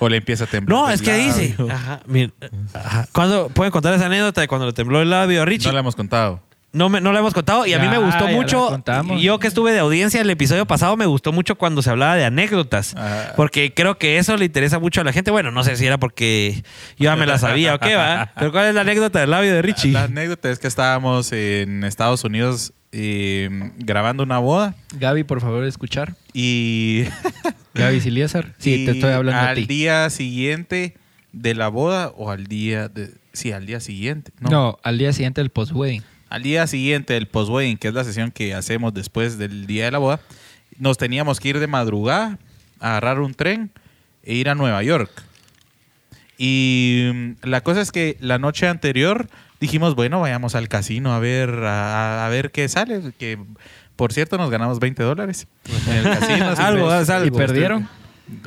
Speaker 3: o le empieza a temblar.
Speaker 4: No, es que dice. Ajá, mira, ajá. ¿Cuándo pueden contar esa anécdota de cuando le tembló el labio a Richie?
Speaker 3: No le hemos contado.
Speaker 4: No, me, no lo hemos contado y a mí
Speaker 2: Ya,
Speaker 4: me gustó
Speaker 2: ya la
Speaker 4: mucho.
Speaker 2: contamos.
Speaker 4: Yo que estuve de audiencia el episodio pasado, me gustó mucho cuando se hablaba de anécdotas.
Speaker 3: Ah.
Speaker 4: Porque creo que eso le interesa mucho a la gente. Bueno, no sé si era porque yo ya me la sabía o qué va. Pero ¿cuál es la anécdota del labio de Richie?
Speaker 3: La anécdota es que estábamos en Estados Unidos eh, grabando una boda
Speaker 2: Gaby, por favor, escuchar.
Speaker 3: y, <laughs>
Speaker 2: Gaby Siliesar. Sí,
Speaker 3: y
Speaker 2: te estoy hablando
Speaker 3: al
Speaker 2: a ti.
Speaker 3: día siguiente de la boda o al día de sí al día siguiente no,
Speaker 2: No. al día siguiente del post-wedding.
Speaker 3: Al día siguiente del post-wedding que es la sesión que hacemos después del día de la boda nos teníamos que ir de madrugada a agarrar un tren e ir a Nueva York y mm, la cosa es que la noche anterior dijimos, bueno, vayamos al casino a ver, a, a ver qué sale. Que por cierto nos ganamos 20 dólares. En el casino. <laughs>
Speaker 4: Algo, algo.
Speaker 2: ¿Y perdieron?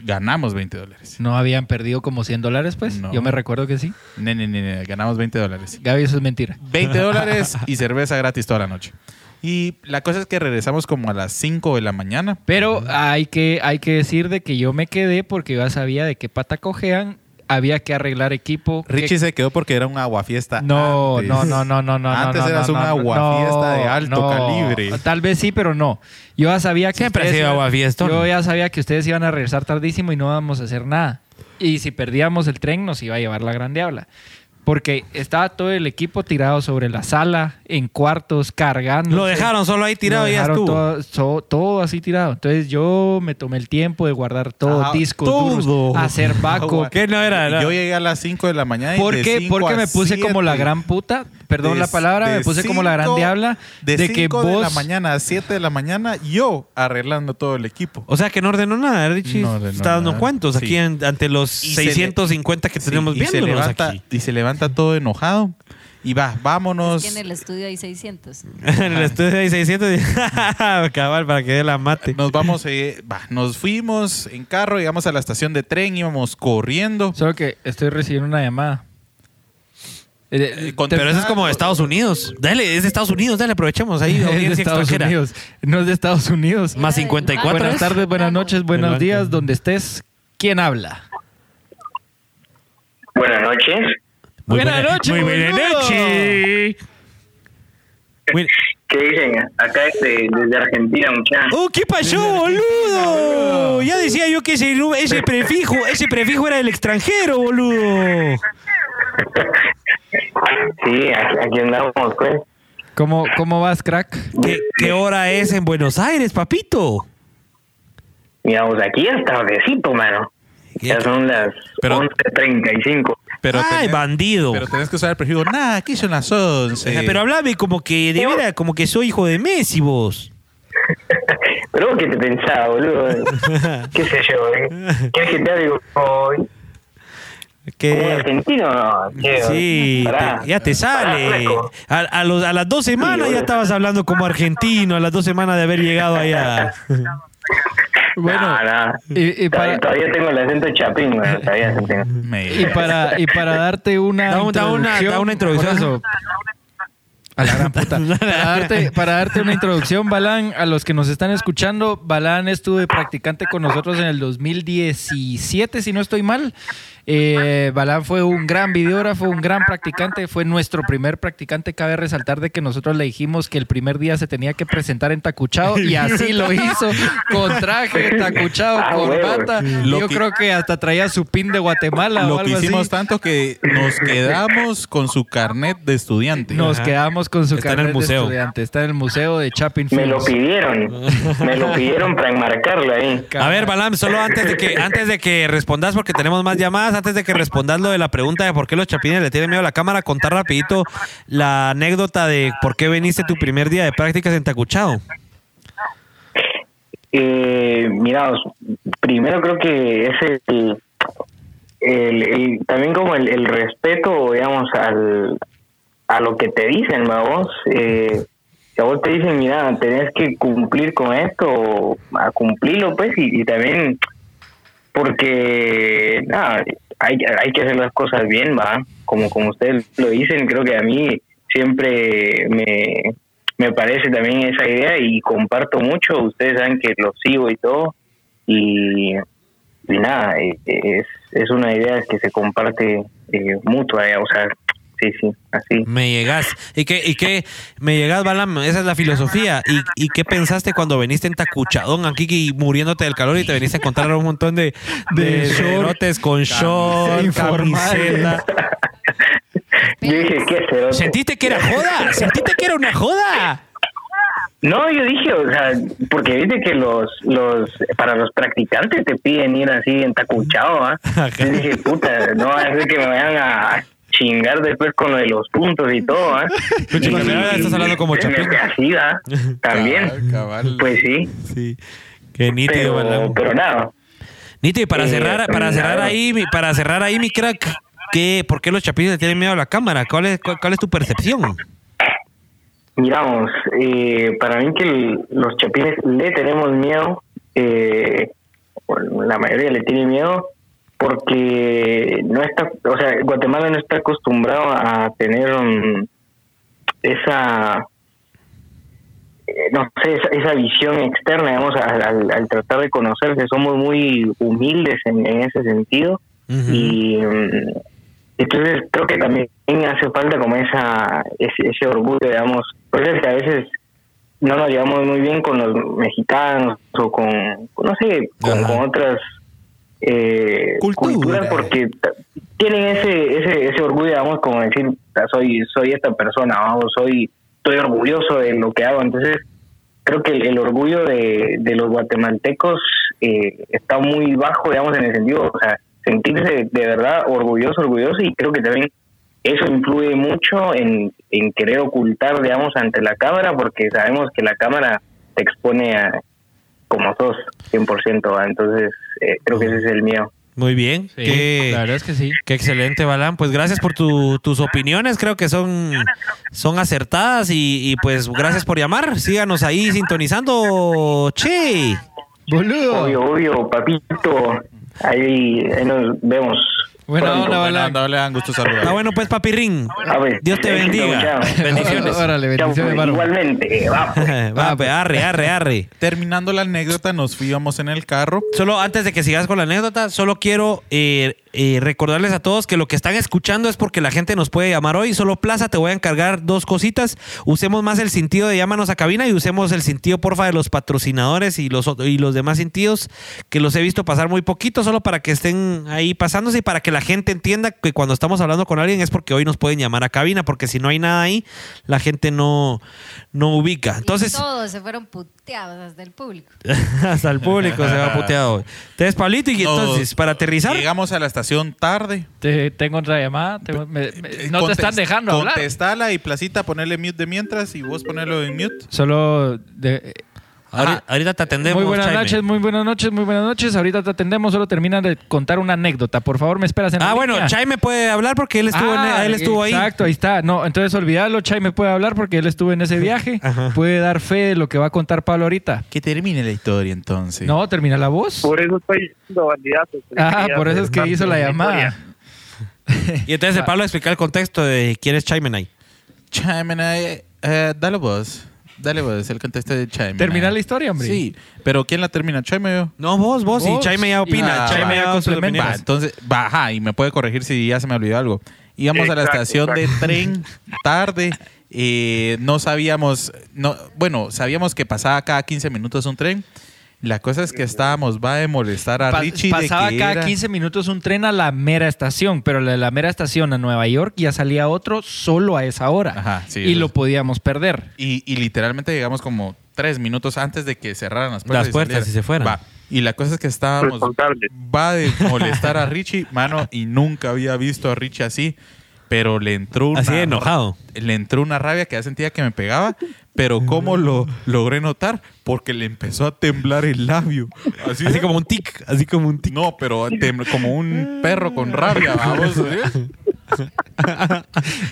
Speaker 3: Ganamos 20 dólares.
Speaker 2: ¿No habían perdido como 100 dólares, pues?
Speaker 3: No.
Speaker 2: Yo me recuerdo que sí.
Speaker 3: Ne, ne, ne, ganamos 20 dólares.
Speaker 2: Gaby, eso es mentira.
Speaker 3: 20 <laughs> dólares y cerveza gratis toda la noche. Y la cosa es que regresamos como a las 5 de la mañana.
Speaker 2: Pero hay que, hay que decir de que yo me quedé porque yo ya sabía de qué pata cojean. Había que arreglar equipo. que-
Speaker 3: Richie se quedó porque era un aguafiesta.
Speaker 2: No,
Speaker 3: antes.
Speaker 2: no, no, no, no, no.
Speaker 3: Antes
Speaker 2: no,
Speaker 3: eras
Speaker 2: no,
Speaker 3: un
Speaker 2: no,
Speaker 3: aguafiesta de alto
Speaker 2: no.
Speaker 3: calibre.
Speaker 2: Tal vez sí, pero no. Yo ya sabía que
Speaker 4: Siempre ha
Speaker 2: ustedes
Speaker 4: sido
Speaker 2: iban-
Speaker 4: aguafiestón.
Speaker 2: Yo ya sabía que ustedes iban a regresar tardísimo y no íbamos a hacer nada. Y si perdíamos el tren nos iba a llevar la gran diabla. Porque estaba todo el equipo tirado sobre la sala, en cuartos, cargando.
Speaker 4: Lo dejaron solo ahí tirado y ya estuvo.
Speaker 2: Todo, so- todo así tirado. Entonces yo me tomé el tiempo de guardar todo,
Speaker 3: Ajá,
Speaker 2: discos
Speaker 4: todo.
Speaker 2: duros, hacer backup. <laughs>
Speaker 4: ¿Qué no era? Era-
Speaker 3: Yo llegué a las 5 de la mañana y
Speaker 2: ¿Por
Speaker 3: de
Speaker 2: qué?
Speaker 3: 5
Speaker 2: Porque
Speaker 3: a
Speaker 2: me puse como la
Speaker 3: 7.
Speaker 2: gran puta, perdón
Speaker 3: De-
Speaker 2: la palabra, me puse como la gran
Speaker 3: cinco-
Speaker 2: diabla
Speaker 3: De,
Speaker 2: de, que
Speaker 3: 5 de la
Speaker 2: vos
Speaker 3: mañana a 7 de la mañana, yo arreglando todo el equipo.
Speaker 4: O sea que no ordenó nada, Richie.
Speaker 3: No ordenó
Speaker 4: está dando
Speaker 3: nada.
Speaker 4: cuentos
Speaker 3: Sí.
Speaker 4: aquí ante los
Speaker 3: Y se le-
Speaker 4: 650 que tenemos
Speaker 3: Sí, y se
Speaker 4: viéndonos
Speaker 3: levanta
Speaker 4: aquí.
Speaker 3: Y se levanta todo enojado. Y va, vámonos.
Speaker 5: Es que en el estudio hay 600. <laughs>
Speaker 4: en el estudio hay 600. <laughs> Cabal, para que dé la mate.
Speaker 3: Nos vamos, eh, va, nos fuimos en carro, llegamos a la estación de tren, íbamos corriendo.
Speaker 2: Solo que estoy recibiendo una llamada. Eh,
Speaker 3: Eh, con-
Speaker 2: te-
Speaker 4: Pero eso es como de Estados Unidos. Dale, es de Estados Unidos, dale, aprovechemos ahí. <laughs>
Speaker 2: es de Estados
Speaker 4: extranjera.
Speaker 2: Unidos. No es de Estados Unidos.
Speaker 4: Más 54.
Speaker 2: Buenas
Speaker 4: ¿es?
Speaker 2: tardes, buenas noches, buenos días, donde estés. ¿Quién habla?
Speaker 7: Buenas noches.
Speaker 4: Muy
Speaker 2: Buenas
Speaker 4: buena-
Speaker 2: noches,
Speaker 4: Muy buenas
Speaker 2: boludo.
Speaker 4: noches.
Speaker 7: ¿Qué dicen? Acá desde, desde Argentina, muchachos.
Speaker 4: Oh, ¿qué pasó, boludo? Ya decía yo que ese, prefijo, ese prefijo era del extranjero, boludo. <laughs>
Speaker 7: Sí, aquí andamos, pues.
Speaker 2: ¿Cómo, cómo vas, crack?
Speaker 4: ¿Qué, qué hora es en Buenos Aires, papito?
Speaker 7: Miramos, aquí es tardecito, mano. Ya son las
Speaker 3: Pero-
Speaker 7: 11.35.
Speaker 3: Pero
Speaker 4: Ay,
Speaker 3: tenés-
Speaker 4: bandido.
Speaker 3: Pero tenés que usar el prefijo. Nah, aquí son las 11.
Speaker 4: Pero hablame como que de veras, como que soy hijo de Messi, vos. <laughs>
Speaker 7: Pero vos qué te pensás, boludo. <laughs> ¿Qué sé yo? eh? ¿Quieres que te hable como, como un
Speaker 4: Que,
Speaker 7: argentino? No,
Speaker 4: sí, te- ya te sale. A, a los- a las dos semanas ya estabas hablando como argentino, a las dos semanas de haber llegado allá. <laughs>
Speaker 2: Bueno,
Speaker 7: No, no.
Speaker 2: y, y
Speaker 7: Todavía,
Speaker 2: para,
Speaker 7: todavía tengo el acento chapín, todavía
Speaker 2: y, para, y para darte una
Speaker 4: Da un- da una-
Speaker 2: introducción...
Speaker 4: da una introducción.
Speaker 2: por eso, A la gran puta. <laughs> Para darte, para darte una introducción, Balán, a los que nos están escuchando, Balán estuvo de practicante con nosotros en el 2017, si no estoy mal. Eh, Balán fue un gran videógrafo, un gran practicante, fue nuestro primer practicante. Cabe resaltar de que nosotros le dijimos que el primer día se tenía que presentar en tacuchado y así lo hizo, con traje, <laughs> tacuchado,
Speaker 7: Ah,
Speaker 2: corbata.
Speaker 3: Lo
Speaker 2: Yo
Speaker 3: que-
Speaker 2: creo que hasta traía su pin de Guatemala o
Speaker 3: Lo
Speaker 2: algo
Speaker 3: que hicimos
Speaker 2: así.
Speaker 3: tanto que nos quedamos con su carnet de estudiante.
Speaker 2: Nos
Speaker 4: Ajá.
Speaker 2: quedamos con su
Speaker 4: Está en el
Speaker 2: carnet de
Speaker 4: museo.
Speaker 2: estudiante. Está en el museo de Chapin
Speaker 7: Me lo pidieron. Me lo pidieron para enmarcarlo ahí. <laughs>
Speaker 4: A ver, Balam, solo antes de que antes de que respondas, porque tenemos más llamadas, antes de que respondas lo de la pregunta de por qué los chapines le tienen miedo a la cámara, contar rapidito la anécdota de por qué viniste tu primer día de prácticas en Tacuchao.
Speaker 7: Eh, mira, primero creo que es el, el- el- también como el, el respeto, digamos, al, a lo que te dicen, vamos. Eh,
Speaker 8: si a vos te dicen, mira, tenés que cumplir con esto, a cumplirlo, pues, y, y también porque nada, hay, hay que hacer las cosas bien, va. Como, como ustedes lo dicen, creo que a mí siempre me, me parece también esa idea y comparto mucho. Ustedes saben que lo sigo y todo. Y, y nada, eh, es, es una idea que se comparte eh, mutua, eh, o sea, sí, sí, así.
Speaker 4: Me llegas. ¿Y qué, y qué me llegas, Balam? Esa es la filosofía. ¿Y, y qué pensaste cuando veniste en tacuchadón aquí y muriéndote del calor y te veniste a encontrar un montón de, de, con short, camiseta?
Speaker 8: Yo dije, ¿qué cerote?
Speaker 4: ¿Sentiste que era joda? ¿Sentiste que era una joda?
Speaker 8: No, yo dije, o sea, porque viste que los, los, para los practicantes te piden ir así entacuchado, ¿ah? Yo dije, puta, no ser que me vayan a chingar después con lo de los puntos y todo, ¿ah? <laughs>
Speaker 4: Ahora estás hablando como.
Speaker 8: Así, ¿ah? <laughs> También.
Speaker 3: Cabal, cabal.
Speaker 8: Pues sí,
Speaker 4: Sí. Qué nítido,
Speaker 8: pero, pero nada.
Speaker 4: Nítido, y para
Speaker 8: Eh,
Speaker 4: cerrar, para cerrar ahí, mi- para cerrar ahí, mi crack, ¿qué, ¿por qué los chapines le tienen miedo a la cámara? ¿Cuál es, cuál, cuál es tu percepción?
Speaker 8: Miramos, eh, para mí que el- los chapines le tenemos miedo, eh, la mayoría le tiene miedo porque no está, o sea, Guatemala no está acostumbrado a tener um, esa, eh, no sé, esa, esa visión externa, digamos, al, al- al tratar de conocerse, somos muy humildes en, en ese sentido. Y mm, entonces creo que también hace falta como esa ese, ese orgullo digamos. Es que a veces no nos llevamos muy bien con los mexicanos o con no sé con otras eh,
Speaker 3: Cultura.
Speaker 8: porque tienen ese ese ese orgullo digamos como decir "Ah, soy soy esta persona o soy estoy orgulloso de lo que hago entonces creo que el, el orgullo de, de los guatemaltecos eh, está muy bajo, digamos, en el sentido, o sea, sentirse de verdad orgulloso, orgulloso, y creo que también eso influye mucho en, en querer ocultar, digamos, ante la cámara, porque sabemos que la cámara te expone a como sos, 100%, ¿va? entonces eh, creo que ese es el mío.
Speaker 4: Muy bien.
Speaker 2: Sí,
Speaker 4: Qué,
Speaker 2: la verdad es que sí.
Speaker 4: qué excelente, Balán. Pues gracias por tu- tus opiniones. Creo que son, son acertadas y, y pues gracias por llamar. Síganos ahí sintonizando. Che.
Speaker 2: Boludo.
Speaker 8: Obvio, obvio, papito, ahí, ahí nos vemos.
Speaker 2: Buena onda,
Speaker 3: Buena onda, le dan gusto saludar.
Speaker 4: Está bueno, pues, papirrín. Dios te bendiga. <laughs> Bendiciones.
Speaker 2: Órale,
Speaker 8: Chao,
Speaker 2: bendiciones,
Speaker 8: pues. Igualmente, vamos. <laughs>
Speaker 4: Va, pues, arre, arre, arre.
Speaker 3: Terminando la anécdota, nos fuimos en el carro.
Speaker 4: Solo antes de que sigas con la anécdota, solo quiero eh, eh, recordarles a todos que lo que están escuchando es porque la gente nos puede llamar hoy. Solo Plaza, te voy a encargar dos cositas. Usemos más el sentido de llámanos a cabina y usemos el sentido, porfa, de los patrocinadores y los, y los demás sentidos que los he visto pasar muy poquito, solo para que estén ahí pasándose y para que la gente entienda que cuando estamos hablando con alguien es porque hoy nos pueden llamar a cabina, porque si no hay nada ahí, la gente no, no ubica. Entonces,
Speaker 5: Y todos se fueron puteados hasta el público. <laughs>
Speaker 4: hasta el público se va puteado hoy. Entonces, Pablito, y entonces, para aterrizar.
Speaker 3: Llegamos a la estación tarde.
Speaker 2: Te- tengo otra llamada. tengo- me- me-
Speaker 3: Eh,
Speaker 2: no te están dejando hablar.
Speaker 3: Contestala y Placita, ponerle mute de mientras y vos ponerlo en mute.
Speaker 2: Solo de,
Speaker 4: Ahorita, ahorita te atendemos.
Speaker 2: muy buenas
Speaker 4: Chaime.
Speaker 2: noches, muy buenas noches, muy buenas noches. Ahorita te atendemos. Solo termina de contar una anécdota. Por favor, me esperas en
Speaker 4: Ah,
Speaker 2: la
Speaker 4: bueno,
Speaker 2: línea.
Speaker 4: Chaime puede hablar porque él estuvo,
Speaker 2: Ah,
Speaker 4: en, él estuvo ahí.
Speaker 2: Exacto, ahí está. No, entonces olvídalo. Chay me puede hablar porque él estuvo en ese viaje.
Speaker 4: Ajá.
Speaker 2: Puede dar fe de lo que va a contar Pablo ahorita.
Speaker 3: Que termine la historia entonces.
Speaker 2: No, termina la voz.
Speaker 9: Por eso estoy siendo candidato.
Speaker 2: Ah, por eso es que hizo la llamada. <laughs>
Speaker 4: Y entonces Pablo explica el contexto de quién es Chaimenay.
Speaker 3: Chaimenay, eh, dale vos. Dale vos, el contexto de Chaimenay.
Speaker 2: Termina la historia, hombre.
Speaker 3: Sí, pero ¿quién la termina? ¿Chaime yo?
Speaker 4: No, vos, vos, y. Chaime ya opina.
Speaker 3: Ah,
Speaker 4: Chaime ya con sus.
Speaker 3: Va, entonces, va, ajá, y me puede corregir si ya se me olvidó algo. Íbamos a la
Speaker 9: Exacto,
Speaker 3: estación de tren tarde. eh, no sabíamos, no, bueno, sabíamos que pasaba cada 15 minutos un tren. La cosa es que estábamos, va de molestar a
Speaker 2: Pa-
Speaker 3: Richie.
Speaker 2: pasaba
Speaker 3: de que
Speaker 2: cada
Speaker 3: era-
Speaker 2: 15 minutos un tren a la mera estación, pero la, la mera estación a Nueva York ya salía otro solo a esa hora.
Speaker 3: Ajá, sí,
Speaker 2: y lo
Speaker 3: es.
Speaker 2: podíamos perder.
Speaker 3: Y, y literalmente llegamos como tres minutos antes de que cerraran las puertas.
Speaker 4: Las puertas y se fueran.
Speaker 3: Va. Y la cosa es que estábamos. Va de molestar a Richie, mano, y nunca había visto a Richie así. Pero le entró una.
Speaker 4: Así de enojado.
Speaker 3: Le entró una rabia que ya sentía que me pegaba. Pero ¿cómo lo logré notar? Porque le empezó a temblar el labio. Así,
Speaker 4: Así como un tic, así como un tic.
Speaker 3: No, pero como un perro con rabia, vamos. ¿sí? <laughs>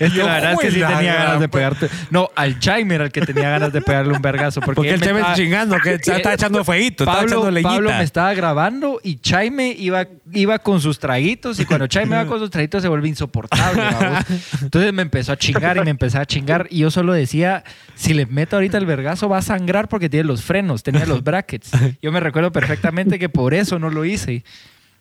Speaker 2: Es que la verdad es que sí tenía ganas de pegarte. No, al Chime era el que tenía ganas de pegarle un vergazo. Porque,
Speaker 4: Porque
Speaker 2: él
Speaker 4: el
Speaker 2: estaba-
Speaker 4: chingando, que <laughs> está echando fueguito,
Speaker 2: Pablo,
Speaker 4: echando leñita.
Speaker 2: Pablo me estaba grabando y Chaime iba, iba con sus traguitos y cuando Chaime va con sus traguitos se vuelve insoportable. babos. <laughs> Entonces me empezó a chingar y me empezó a chingar y yo solo decía, si le meto ahorita el vergazo va a sangrar porque tiene los frenos, tenía los <laughs> brackets. Yo me recuerdo perfectamente que por eso no lo hice.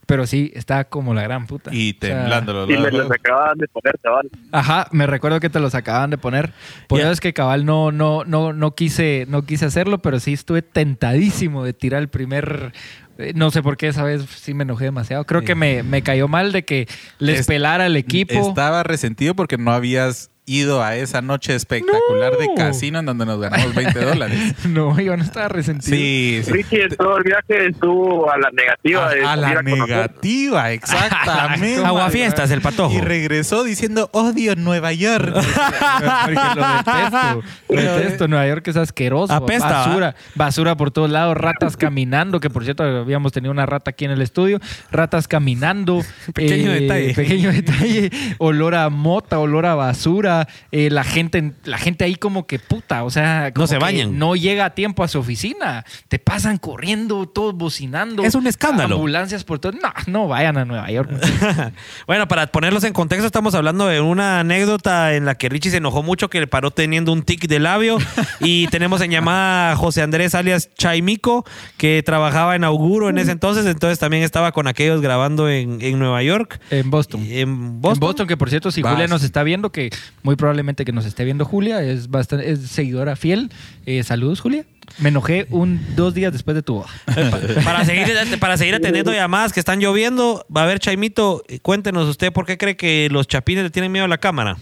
Speaker 2: Pero sí, estaba como la gran puta.
Speaker 3: Y
Speaker 2: O sea,
Speaker 3: temblando los
Speaker 9: Y me los acababan de poner, chaval.
Speaker 2: Ajá, me recuerdo que te los acaban de poner. Por eso es que cabal no, no, no, no quise, no quise hacerlo, pero sí estuve tentadísimo de tirar el primer. eh, No sé por qué esa vez sí me enojé demasiado. Creo que me, me cayó mal de que les
Speaker 3: Es-
Speaker 2: pelara el equipo.
Speaker 3: Estaba resentido porque no habías ido a esa noche espectacular de
Speaker 2: No.
Speaker 3: casino en donde nos ganamos 20 dólares. <laughs>
Speaker 2: No, yo no estaba resentido.
Speaker 3: Sí, sí.
Speaker 9: Richie en todo el viaje estuvo a la negativa de
Speaker 3: A, a
Speaker 9: salir
Speaker 3: la
Speaker 9: a
Speaker 3: negativa, <laughs> exactamente.
Speaker 4: Aguafiestas, el patojo.
Speaker 3: Y regresó diciendo, odio Nueva York. <laughs>
Speaker 2: Porque lo detesto. Lo detesto. Nueva York es asqueroso.
Speaker 4: Apesta,
Speaker 2: basura. Basura por todos lados. Ratas caminando. Que por cierto, habíamos tenido una rata aquí en el estudio. Ratas caminando.
Speaker 4: Pequeño detalle.
Speaker 2: Pequeño detalle. Olor a mota, olor a basura. Eh, la, gente, la gente ahí como que puta. O sea, como
Speaker 4: se
Speaker 2: que
Speaker 4: bañan.
Speaker 2: No llega a tiempo a su oficina. Te pasan corriendo, todos bocinando.
Speaker 4: Es un escándalo.
Speaker 2: Ambulancias por todo. No, no vayan a Nueva York. <laughs>
Speaker 4: bueno, para ponerlos en contexto, estamos hablando de una anécdota en la que Richie se enojó mucho que le paró teniendo un tic de labio. <laughs> y tenemos en llamada a José Andrés alias Chaimico, que trabajaba en Auguro en ese entonces. Entonces también estaba con aquellos grabando en, en Nueva York.
Speaker 2: En Boston.
Speaker 4: En Boston.
Speaker 2: En Boston, que por cierto, si
Speaker 3: Vas.
Speaker 2: Julia nos está viendo, que muy probablemente que nos esté viendo Julia, es bastante, es seguidora fiel. Eh, saludos, Julia. Me enojé un dos días después de tu boda. <laughs>
Speaker 4: Para seguir, para seguir atendiendo llamadas que están lloviendo, va a ver, Chaimito, cuéntenos usted por qué cree que los chapines le tienen miedo a la cámara.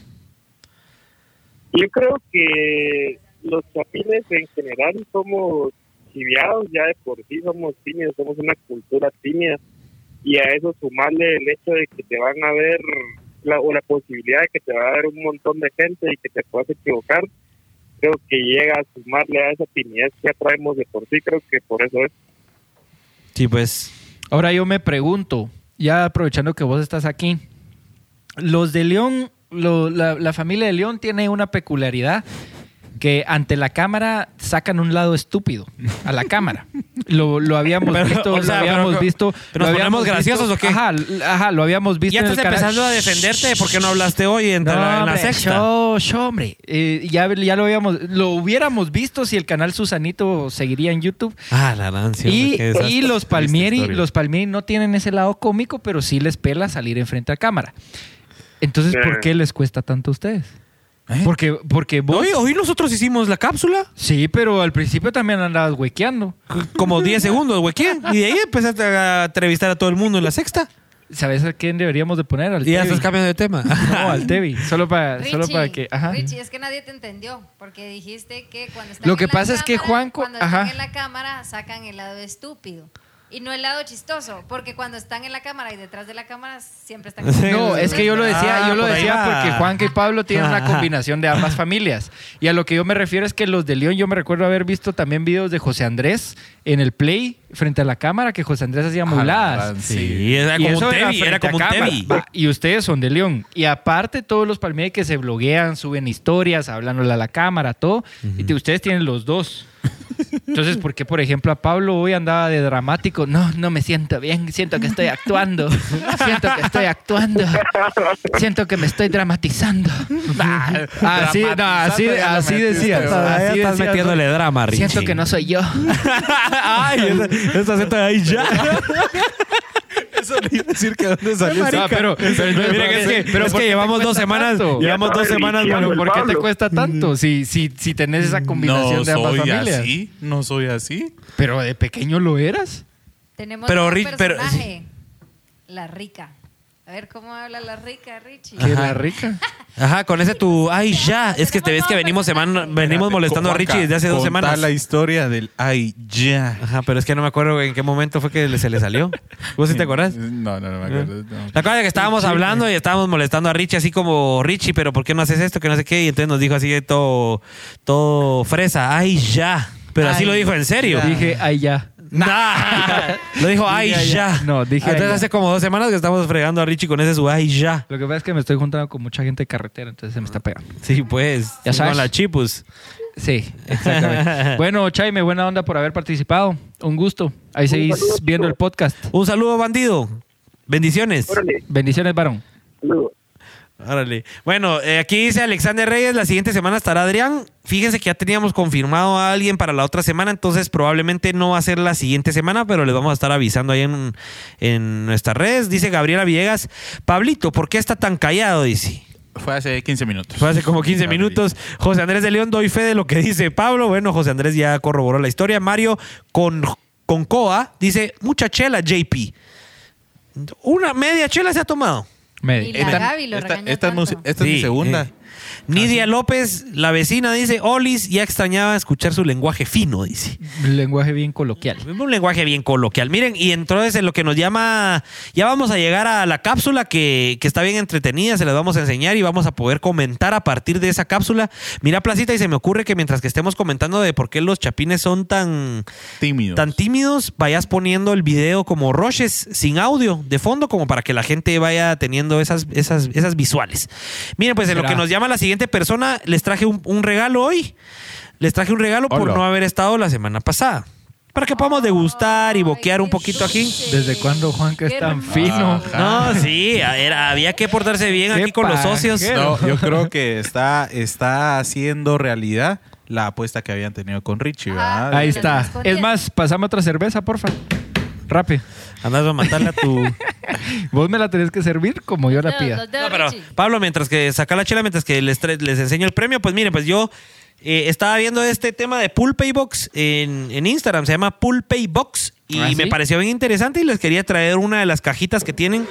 Speaker 9: Yo creo que los chapines en general somos chiviados, ya de por sí somos tímidos, somos una cultura tímida. Y a eso sumarle el hecho de que te van a ver, la, o la posibilidad de que te va a ver un montón de gente y que te puedas equivocar, creo que llega a sumarle a esa timidez que ya traemos de por sí, creo que por eso es.
Speaker 4: Sí, pues.
Speaker 2: Ahora yo me pregunto, ya aprovechando que vos estás aquí, los de León, lo- la, la familia de León tiene una peculiaridad que ante la cámara sacan un lado estúpido a la cámara. Lo, lo habíamos
Speaker 4: Pero,
Speaker 2: visto,
Speaker 4: o sea,
Speaker 2: lo habíamos
Speaker 4: pero-
Speaker 2: visto.
Speaker 4: pero nos
Speaker 2: lo habíamos
Speaker 4: ponemos graciosos, ¿o qué?
Speaker 2: Ajá, ajá, lo habíamos visto.
Speaker 4: Ya
Speaker 2: en
Speaker 4: estás
Speaker 2: el canal.
Speaker 4: empezando a defenderte. ¿Por qué no hablaste hoy en,
Speaker 2: No,
Speaker 4: la, en la
Speaker 2: hombre,
Speaker 4: sexta?
Speaker 2: show, show, hombre. Eh, ya, ya lo habíamos, lo hubiéramos visto si el canal Susanito seguiría en YouTube.
Speaker 4: Ah, la rancia.
Speaker 2: Y, y los Palmieri, los Palmieri no tienen ese lado cómico, pero sí les pela salir enfrente a cámara. Entonces, ¿por qué les cuesta tanto a ustedes?
Speaker 3: ¿Eh?
Speaker 2: Porque, porque vos.
Speaker 4: Hoy, hoy nosotros hicimos la cápsula.
Speaker 2: Sí, pero al principio también andabas huequeando.
Speaker 4: Como 10 segundos. ¿Qué? Y de ahí empezaste a entrevistar a todo el mundo en la sexta.
Speaker 2: ¿Sabes a quién deberíamos de poner? Al
Speaker 4: Y ya estás cambiando de tema. <laughs>
Speaker 2: No, al Tevi. Solo para,
Speaker 5: Richie,
Speaker 2: solo para que. Ajá.
Speaker 5: Richie, es que nadie te entendió, porque dijiste que cuando están
Speaker 2: Lo
Speaker 5: en
Speaker 2: que
Speaker 5: la
Speaker 2: pasa es que
Speaker 5: cámara,
Speaker 2: Juanco-
Speaker 5: cuando
Speaker 2: ajá.
Speaker 5: están en la cámara sacan el lado estúpido y no el lado chistoso, porque cuando están en la cámara y detrás de la cámara siempre están <laughs>
Speaker 2: No, es que yo lo decía,
Speaker 4: Ah,
Speaker 2: yo lo
Speaker 4: por ahí
Speaker 2: decía porque Juanca y Pablo tienen una <laughs> combinación de ambas familias. Y a lo que yo me refiero es que los de León, yo me recuerdo haber visto también videos de José Andrés en el Play frente a la cámara, que José Andrés hacía
Speaker 3: Ah, la
Speaker 2: muladas.
Speaker 4: Sí, era
Speaker 2: Y eso
Speaker 4: un Era como un
Speaker 2: Y ustedes son de León. Y aparte, todos los palmeros que se bloguean, suben historias, hablándole a la cámara, todo. Y te- ustedes tienen los dos. Entonces, ¿por qué, por ejemplo, a Pablo hoy andaba de dramático? No, no me siento bien, siento que estoy actuando. Siento que estoy actuando. Siento que me estoy dramatizando. Así, no, así, así decía. así
Speaker 4: estás
Speaker 2: decía,
Speaker 4: metiéndole drama, Richie.
Speaker 2: Siento que no soy yo. <laughs>
Speaker 4: Ay, esa, esa acento de ahí ya. <laughs>
Speaker 3: Eso le iba a decir que dónde salió
Speaker 2: Ah, pero, pero,
Speaker 4: es que,
Speaker 2: pero
Speaker 4: es
Speaker 2: ¿por
Speaker 4: que
Speaker 2: qué te
Speaker 4: llevamos dos semanas.
Speaker 2: tanto?
Speaker 4: Llevamos dos semanas, mano.
Speaker 2: ¿Por qué te cuesta tanto si, si, si tenés esa combinación
Speaker 3: No
Speaker 2: de ambas
Speaker 3: soy
Speaker 2: familias?
Speaker 3: así, no soy así.
Speaker 2: Pero de pequeño lo eras.
Speaker 5: Tenemos
Speaker 4: Pero
Speaker 5: un
Speaker 4: pero-
Speaker 5: personaje, la rica. A ver cómo habla la rica, Richie.
Speaker 2: Que la rica. <laughs>
Speaker 4: Ajá, con ese tu. Ay, ya. Es que te ves que venimos, semana, venimos molestando a Richie desde hace dos semanas.
Speaker 3: la historia del ay, ya.
Speaker 4: Ajá, pero es que no me acuerdo en qué momento fue que se le salió. ¿Vos sí te acordás?
Speaker 3: No, no, no me acuerdo. no.
Speaker 4: La cosa es que estábamos hablando y estábamos molestando a Richie así como, Richie, pero ¿por qué no haces esto? Que no sé qué. Y entonces nos dijo así de todo, todo fresa. Ay, ya. Pero así
Speaker 2: Ay,
Speaker 4: lo dijo en serio.
Speaker 2: Dije, ay, ya.
Speaker 4: Nah. <laughs> Lo dijo, ay, ya.
Speaker 2: ya. No, dije,
Speaker 4: Entonces hace como dos semanas que estamos fregando a Richie con ese su ay, ya.
Speaker 2: Lo que pasa es que me estoy juntando con mucha gente de carretera, entonces se me está pegando.
Speaker 4: Sí, pues.
Speaker 2: Ya sabes.
Speaker 4: Con la chipus.
Speaker 2: Sí, exactamente. <laughs> bueno, Chaime, buena onda por haber participado. Un gusto. Ahí seguís
Speaker 9: saludo.
Speaker 2: viendo el podcast.
Speaker 4: Un saludo, bandido. Bendiciones.
Speaker 9: Órale,
Speaker 2: Bendiciones, varón.
Speaker 9: saludos.
Speaker 4: Bueno, eh, aquí dice Alexander Reyes, la siguiente semana estará Adrián. Fíjense que ya teníamos confirmado a alguien para la otra semana, entonces probablemente no va a ser la siguiente semana, pero les vamos a estar avisando ahí en, en nuestras redes. Dice Gabriela Villegas, Pablito, ¿por qué está tan callado? Dice.
Speaker 3: Fue hace 15 minutos.
Speaker 4: Fue hace como 15
Speaker 3: Gabriel. <laughs>
Speaker 4: minutos. José Andrés de León, doy fe de lo que dice Pablo. Bueno, José Andrés ya corroboró la historia. Mario con, con Coa dice, mucha chela, JP. Una media chela se ha tomado.
Speaker 2: Media.
Speaker 5: Y la
Speaker 3: Esta-
Speaker 5: Gaby lo
Speaker 3: esta,
Speaker 5: regañó
Speaker 3: esta es mi segunda.
Speaker 4: eh. Nidia López, la vecina, dice, Olis, ya extrañaba escuchar su lenguaje fino, dice.
Speaker 2: Un lenguaje bien coloquial.
Speaker 4: Un lenguaje bien coloquial. Miren, y entonces en lo que nos llama, ya vamos a llegar a la cápsula que, que está bien entretenida, se las vamos a enseñar y vamos a poder comentar a partir de esa cápsula. Mira, Placita, y se me ocurre que mientras que estemos comentando de por qué los chapines son tan,
Speaker 3: Tímido.
Speaker 4: tan tímidos, vayas poniendo el video como roches sin audio de fondo, como para que la gente vaya teniendo esas, esas, esas visuales. Miren, pues en lo que nos llama la siguiente persona, les traje un, un regalo hoy. Les traje un regalo por no haber estado la semana pasada. Para que podamos degustar y boquear un poquito aquí.
Speaker 2: ¿Desde cuándo Juanca es
Speaker 5: Qué
Speaker 2: tan fino?
Speaker 3: Ajá.
Speaker 4: No, sí, era- había que portarse bien aquí con los socios.
Speaker 3: No, yo <laughs> creo que está, está haciendo realidad la apuesta que habían tenido con Richie, ¿verdad?
Speaker 5: Ah,
Speaker 2: Ahí está. Es más, pasame otra cerveza, porfa. Rápido.
Speaker 4: Andas a matarle a tu. <laughs>
Speaker 2: Vos me la tenés que servir como yo la
Speaker 5: No,
Speaker 2: pida.
Speaker 4: No, pero. Pablo, mientras que saca la chela, mientras que les, enseño el premio, pues miren, pues yo eh, estaba viendo este tema de Pool Pay Box en, en Instagram, se llama Pool Pay Box y
Speaker 2: ¿Ah,
Speaker 4: me pareció bien interesante y les quería traer una de las cajitas que tienen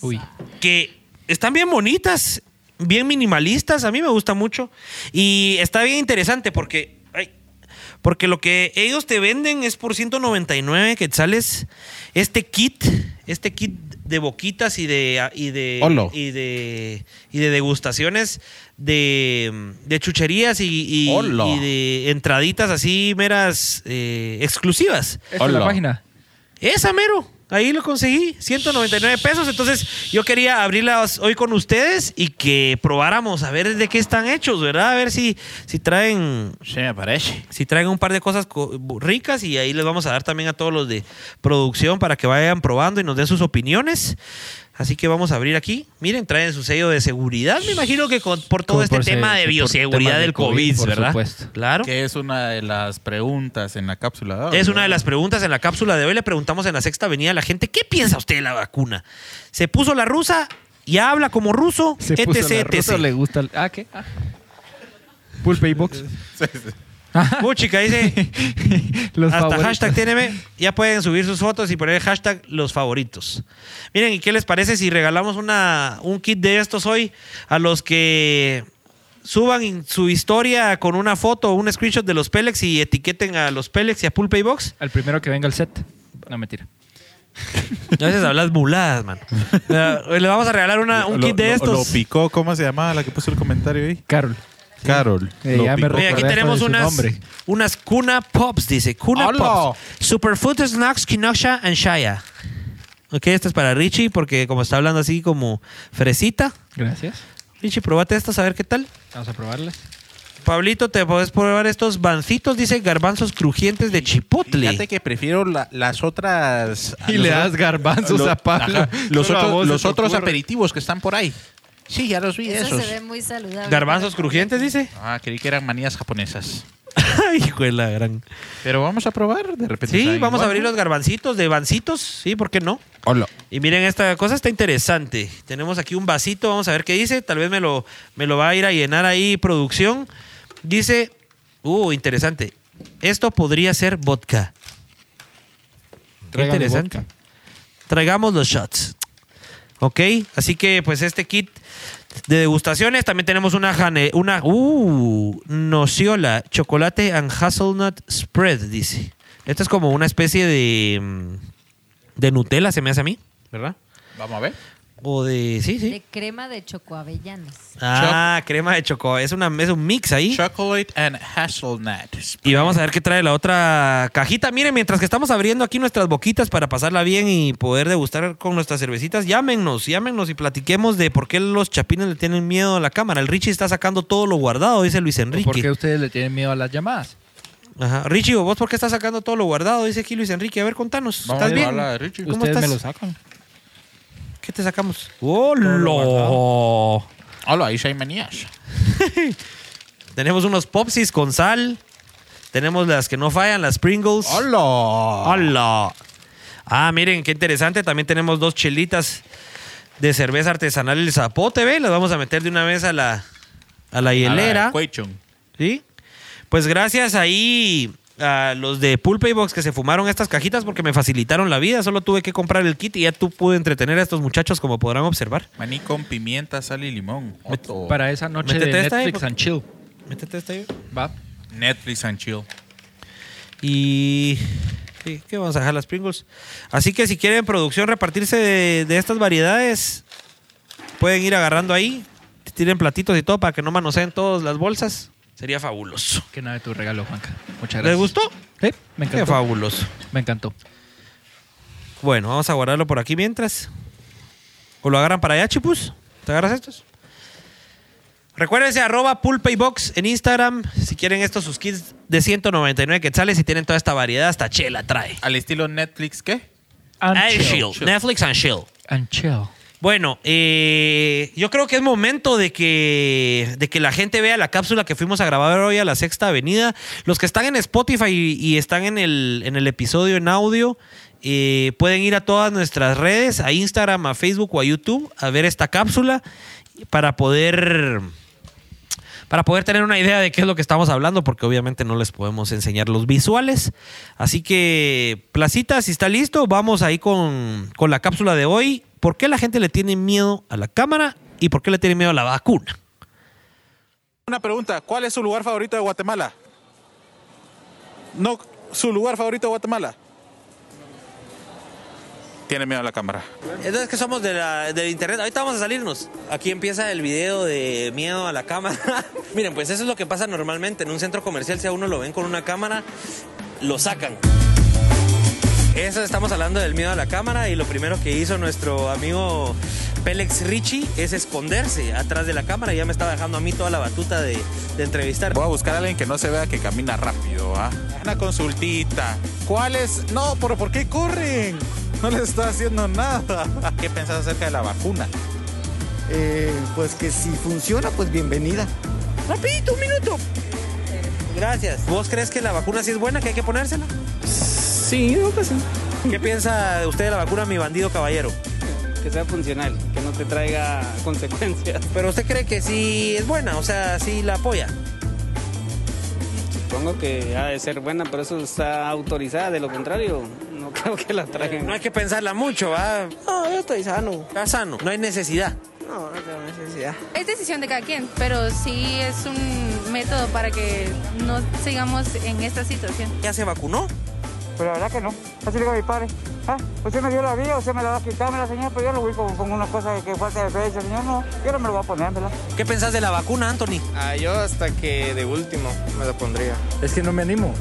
Speaker 2: Uy.
Speaker 4: que están bien bonitas, bien minimalistas, a mí me gusta mucho y está bien interesante porque porque lo que ellos te venden es por 199 quetzales este kit, este kit de boquitas y de y de
Speaker 3: Olo.
Speaker 4: y de y de degustaciones de, de chucherías y, y-
Speaker 3: Olo.
Speaker 4: y de entraditas así meras eh, exclusivas.
Speaker 2: Esta es la página.
Speaker 4: Esa mero. Ahí lo conseguí, 199 pesos. Entonces, yo quería abrirlas hoy con ustedes y que probáramos a ver de qué están hechos, ¿verdad? A ver si, si traen
Speaker 3: Sí, me parece.
Speaker 4: si traen un par de cosas co- ricas y ahí les vamos a dar también a todos los de producción para que vayan probando y nos den sus opiniones. Así que vamos a abrir aquí. Miren, traen su sello de seguridad. Me imagino que con- por todo este
Speaker 2: por se-
Speaker 4: tema de bioseguridad del COVID,
Speaker 2: COVID, por
Speaker 4: ¿verdad?
Speaker 2: supuesto.
Speaker 4: Claro.
Speaker 3: Que es una de las preguntas en la cápsula. de hoy,
Speaker 4: Es una de las preguntas en la cápsula de hoy. Le preguntamos en la sexta avenida a la gente, ¿qué piensa usted de la vacuna? ¿Se puso la rusa? ¿Ya habla como ruso?
Speaker 2: Se
Speaker 4: etc,
Speaker 2: puso la
Speaker 4: etc.
Speaker 2: rusa, le gusta. el- Ah, ¿qué? Ah. Paybox. <laughs>
Speaker 3: Sí, sí. <laughs>
Speaker 4: Puchica dice, <laughs>
Speaker 2: Los
Speaker 4: hasta
Speaker 2: favoritos.
Speaker 4: hashtag TNM, ya pueden subir sus fotos y poner hashtag los favoritos. Miren, ¿y qué les parece si regalamos una, un kit de estos hoy a los que suban su historia con una foto o un screenshot de los Pelex y etiqueten a los Pelex y a Pulpay Box?
Speaker 2: Al primero que venga al set. No, mentira. <laughs>
Speaker 4: A veces hablas muladas, man. Le vamos a regalar una, un
Speaker 3: Lo-
Speaker 4: kit de
Speaker 3: lo-
Speaker 4: estos.
Speaker 3: Lo picó, ¿cómo se llamaba la que puso el comentario ahí?
Speaker 2: Carol.
Speaker 3: Carol.
Speaker 2: Eh, ya me.
Speaker 4: Oye, aquí
Speaker 2: Recordé
Speaker 4: tenemos
Speaker 2: su
Speaker 4: unas,
Speaker 2: nombre.
Speaker 4: unas Kuna Pops, dice. Kuna
Speaker 3: ¡Hola!
Speaker 4: Pops. Superfood Snacks, Kinoksha and Shaya. Ok, esto es para Richie porque como está hablando así como fresita.
Speaker 2: Gracias.
Speaker 4: Richie, probate estas a ver qué tal.
Speaker 2: Vamos a probarlas.
Speaker 4: Pablito, te puedes probar estos bancitos, dice garbanzos crujientes de chipotle.
Speaker 3: Fíjate que prefiero la- las otras.
Speaker 2: Y le das garbanzos
Speaker 3: lo-
Speaker 2: a Pablo.
Speaker 3: ajá, <laughs> los
Speaker 2: Solo a
Speaker 3: otros,
Speaker 2: vos se
Speaker 3: los
Speaker 2: te
Speaker 3: otros
Speaker 2: ocurre.
Speaker 3: aperitivos que están por ahí. Sí, ya los vi
Speaker 5: Eso
Speaker 3: esos.
Speaker 5: se ve muy saludable.
Speaker 4: Garbanzos crujientes, dice.
Speaker 3: Ah, creí que eran manías japonesas.
Speaker 4: Ay, <laughs> hijo de la gran.
Speaker 3: Pero vamos a probar, de repente.
Speaker 4: Sí, vamos a abrir
Speaker 3: ¿no?
Speaker 4: los garbancitos de bancitos. Sí, ¿por qué no?
Speaker 3: Hola.
Speaker 4: Y miren, esta cosa está interesante. Tenemos aquí un vasito, vamos a ver qué dice. Tal vez me lo, me lo va a ir a llenar ahí producción. Dice, uh, interesante. Esto podría ser vodka. Qué
Speaker 2: Tráigame
Speaker 4: interesante.
Speaker 2: vodka.
Speaker 4: Traigamos los shots. Ok, así que pues este kit de degustaciones. También tenemos una, una uh, nociola, chocolate and hazelnut spread, dice. Esto es como una especie de, mm, de Nutella, se me hace a mí, ¿verdad?
Speaker 3: Vamos a ver.
Speaker 4: O de. Sí, sí.
Speaker 5: De crema de chocoavellanas.
Speaker 4: Ah, crema de choco. Es, una, es un mix ahí.
Speaker 3: Chocolate and hazelnut.
Speaker 4: Y vamos a ver qué trae la otra cajita. Miren, mientras que estamos abriendo aquí nuestras boquitas para pasarla bien y poder degustar con nuestras cervecitas, llámenos, llámenos y platiquemos de por qué los chapines le tienen miedo a la cámara. El Richie está sacando todo lo guardado, dice Luis Enrique.
Speaker 2: ¿Por qué ustedes le tienen miedo a las llamadas?
Speaker 4: Ajá. Richie, ¿vos por qué estás sacando todo lo guardado? Dice aquí Luis Enrique. A ver, contanos.
Speaker 3: Vamos
Speaker 4: ¿Estás
Speaker 3: a
Speaker 4: bien?
Speaker 3: a Richie.
Speaker 4: ¿Cómo
Speaker 2: ustedes
Speaker 4: estás?
Speaker 2: me lo sacan.
Speaker 4: ¿Qué te sacamos?
Speaker 2: lo
Speaker 4: ¡Hola!
Speaker 3: Hola, ahí hay manías. <laughs>
Speaker 4: Tenemos unos popsis con sal. Tenemos las que no fallan, las Pringles.
Speaker 3: Hola.
Speaker 4: ¡Hola! Ah, miren, qué interesante. También tenemos dos chelitas de cerveza artesanal El Zapote, ¿ve? Las vamos a meter de una vez a la, a la hielera.
Speaker 3: Quechon.
Speaker 4: ¿Sí? Pues gracias ahí a los de Pulpe Box que se fumaron estas cajitas porque me facilitaron la vida. Solo tuve que comprar el kit y ya tú pude entretener a estos muchachos como podrán observar.
Speaker 3: Maní con pimienta, sal y limón. Otto.
Speaker 2: Para esa noche
Speaker 4: Métete
Speaker 2: de
Speaker 4: esta ahí,
Speaker 2: Netflix
Speaker 4: porque-
Speaker 2: and chill.
Speaker 4: Métete esta ahí.
Speaker 2: Va.
Speaker 3: Netflix and chill.
Speaker 4: Y... sí, ¿Qué vamos a dejar las Pringles? Así que si quieren producción repartirse de, de estas variedades, pueden ir agarrando ahí. Tienen platitos y todo para que no manoseen todas las bolsas. Sería fabuloso.
Speaker 2: Qué nada de tu regalo, Juanca. Muchas gracias.
Speaker 4: ¿Les gustó?
Speaker 2: Sí, me
Speaker 4: Qué
Speaker 2: encantó.
Speaker 4: fabuloso.
Speaker 2: Me encantó.
Speaker 4: Bueno, vamos a guardarlo por aquí mientras. ¿O lo agarran para allá, chipus? ¿Te agarras estos? Recuérdense, arroba pulpaybox en Instagram. Si quieren estos sus kits de 199 quetzales y tienen toda esta variedad, hasta chela trae.
Speaker 3: Al estilo Netflix, ¿qué?
Speaker 2: And
Speaker 4: And
Speaker 2: chill.
Speaker 4: chill. Netflix and chill.
Speaker 2: And chill.
Speaker 4: Bueno, eh, yo creo que es momento de que, de que la gente vea la cápsula que fuimos a grabar hoy a la Sexta Avenida. Los que están en Spotify y, están en el, en el episodio en audio, eh, pueden ir a todas nuestras redes, a Instagram, a Facebook o a YouTube, a ver esta cápsula para poder para poder tener una idea de qué es lo que estamos hablando, porque obviamente no les podemos enseñar los visuales. Así que, Placita, si está listo, vamos ahí con, con la cápsula de hoy. ¿Por qué la gente le tiene miedo a la cámara y por qué le tiene miedo a la vacuna?
Speaker 3: Una pregunta, ¿cuál es su lugar favorito de Guatemala? No, su lugar favorito de Guatemala. Tiene miedo a la cámara.
Speaker 4: Es que somos de la, del internet. Ahorita vamos a salirnos. Aquí empieza el video de miedo a la cámara. <laughs> Miren, pues eso es lo que pasa normalmente. En un centro comercial, si a uno lo ven con una cámara, lo sacan. Eso estamos hablando del miedo a la cámara y lo primero que hizo nuestro amigo Pélex Richie es esconderse atrás de la cámara y ya me estaba dejando a mí toda la batuta de, de entrevistar.
Speaker 3: Voy a buscar a alguien que no se vea que camina rápido, ¿ah? Una consultita. ¿Cuál es? No, pero ¿por qué corren? No les está haciendo nada. <laughs> ¿Qué pensás acerca de la vacuna?
Speaker 10: Eh, pues que si funciona, pues bienvenida.
Speaker 4: Rapidito, un minuto. Gracias. ¿Vos crees que la vacuna sí es buena, que hay que ponérsela?
Speaker 11: Sí, digo que sí.
Speaker 4: ¿Qué piensa usted de la vacuna, mi bandido caballero?
Speaker 11: Que sea funcional, que no te traiga <laughs> consecuencias.
Speaker 4: Pero usted cree que sí es buena, o sea, sí la apoya.
Speaker 11: Supongo que ha de ser buena, pero eso está autorizada. De lo contrario, no <laughs> creo que la traigan.
Speaker 4: No hay que pensarla mucho, ¿va?
Speaker 11: No, yo estoy sano.
Speaker 4: Está sano, no hay necesidad.
Speaker 11: No, no tengo necesidad.
Speaker 12: Es decisión de cada quien, pero sí es un método para que no sigamos en esta situación.
Speaker 4: ¿Ya se vacunó?
Speaker 13: Pero la verdad que no. Así le digo a mi padre. Ah, usted me dio la vida, usted me la va a quitar, la señora, pero yo lo voy con, con una cosa que falta de fe. Señor, no, yo no me lo voy a poner, ¿verdad?
Speaker 4: ¿Qué pensás de la vacuna, Anthony?
Speaker 14: Ah, yo hasta que de último me lo pondría.
Speaker 15: Es que no me animo.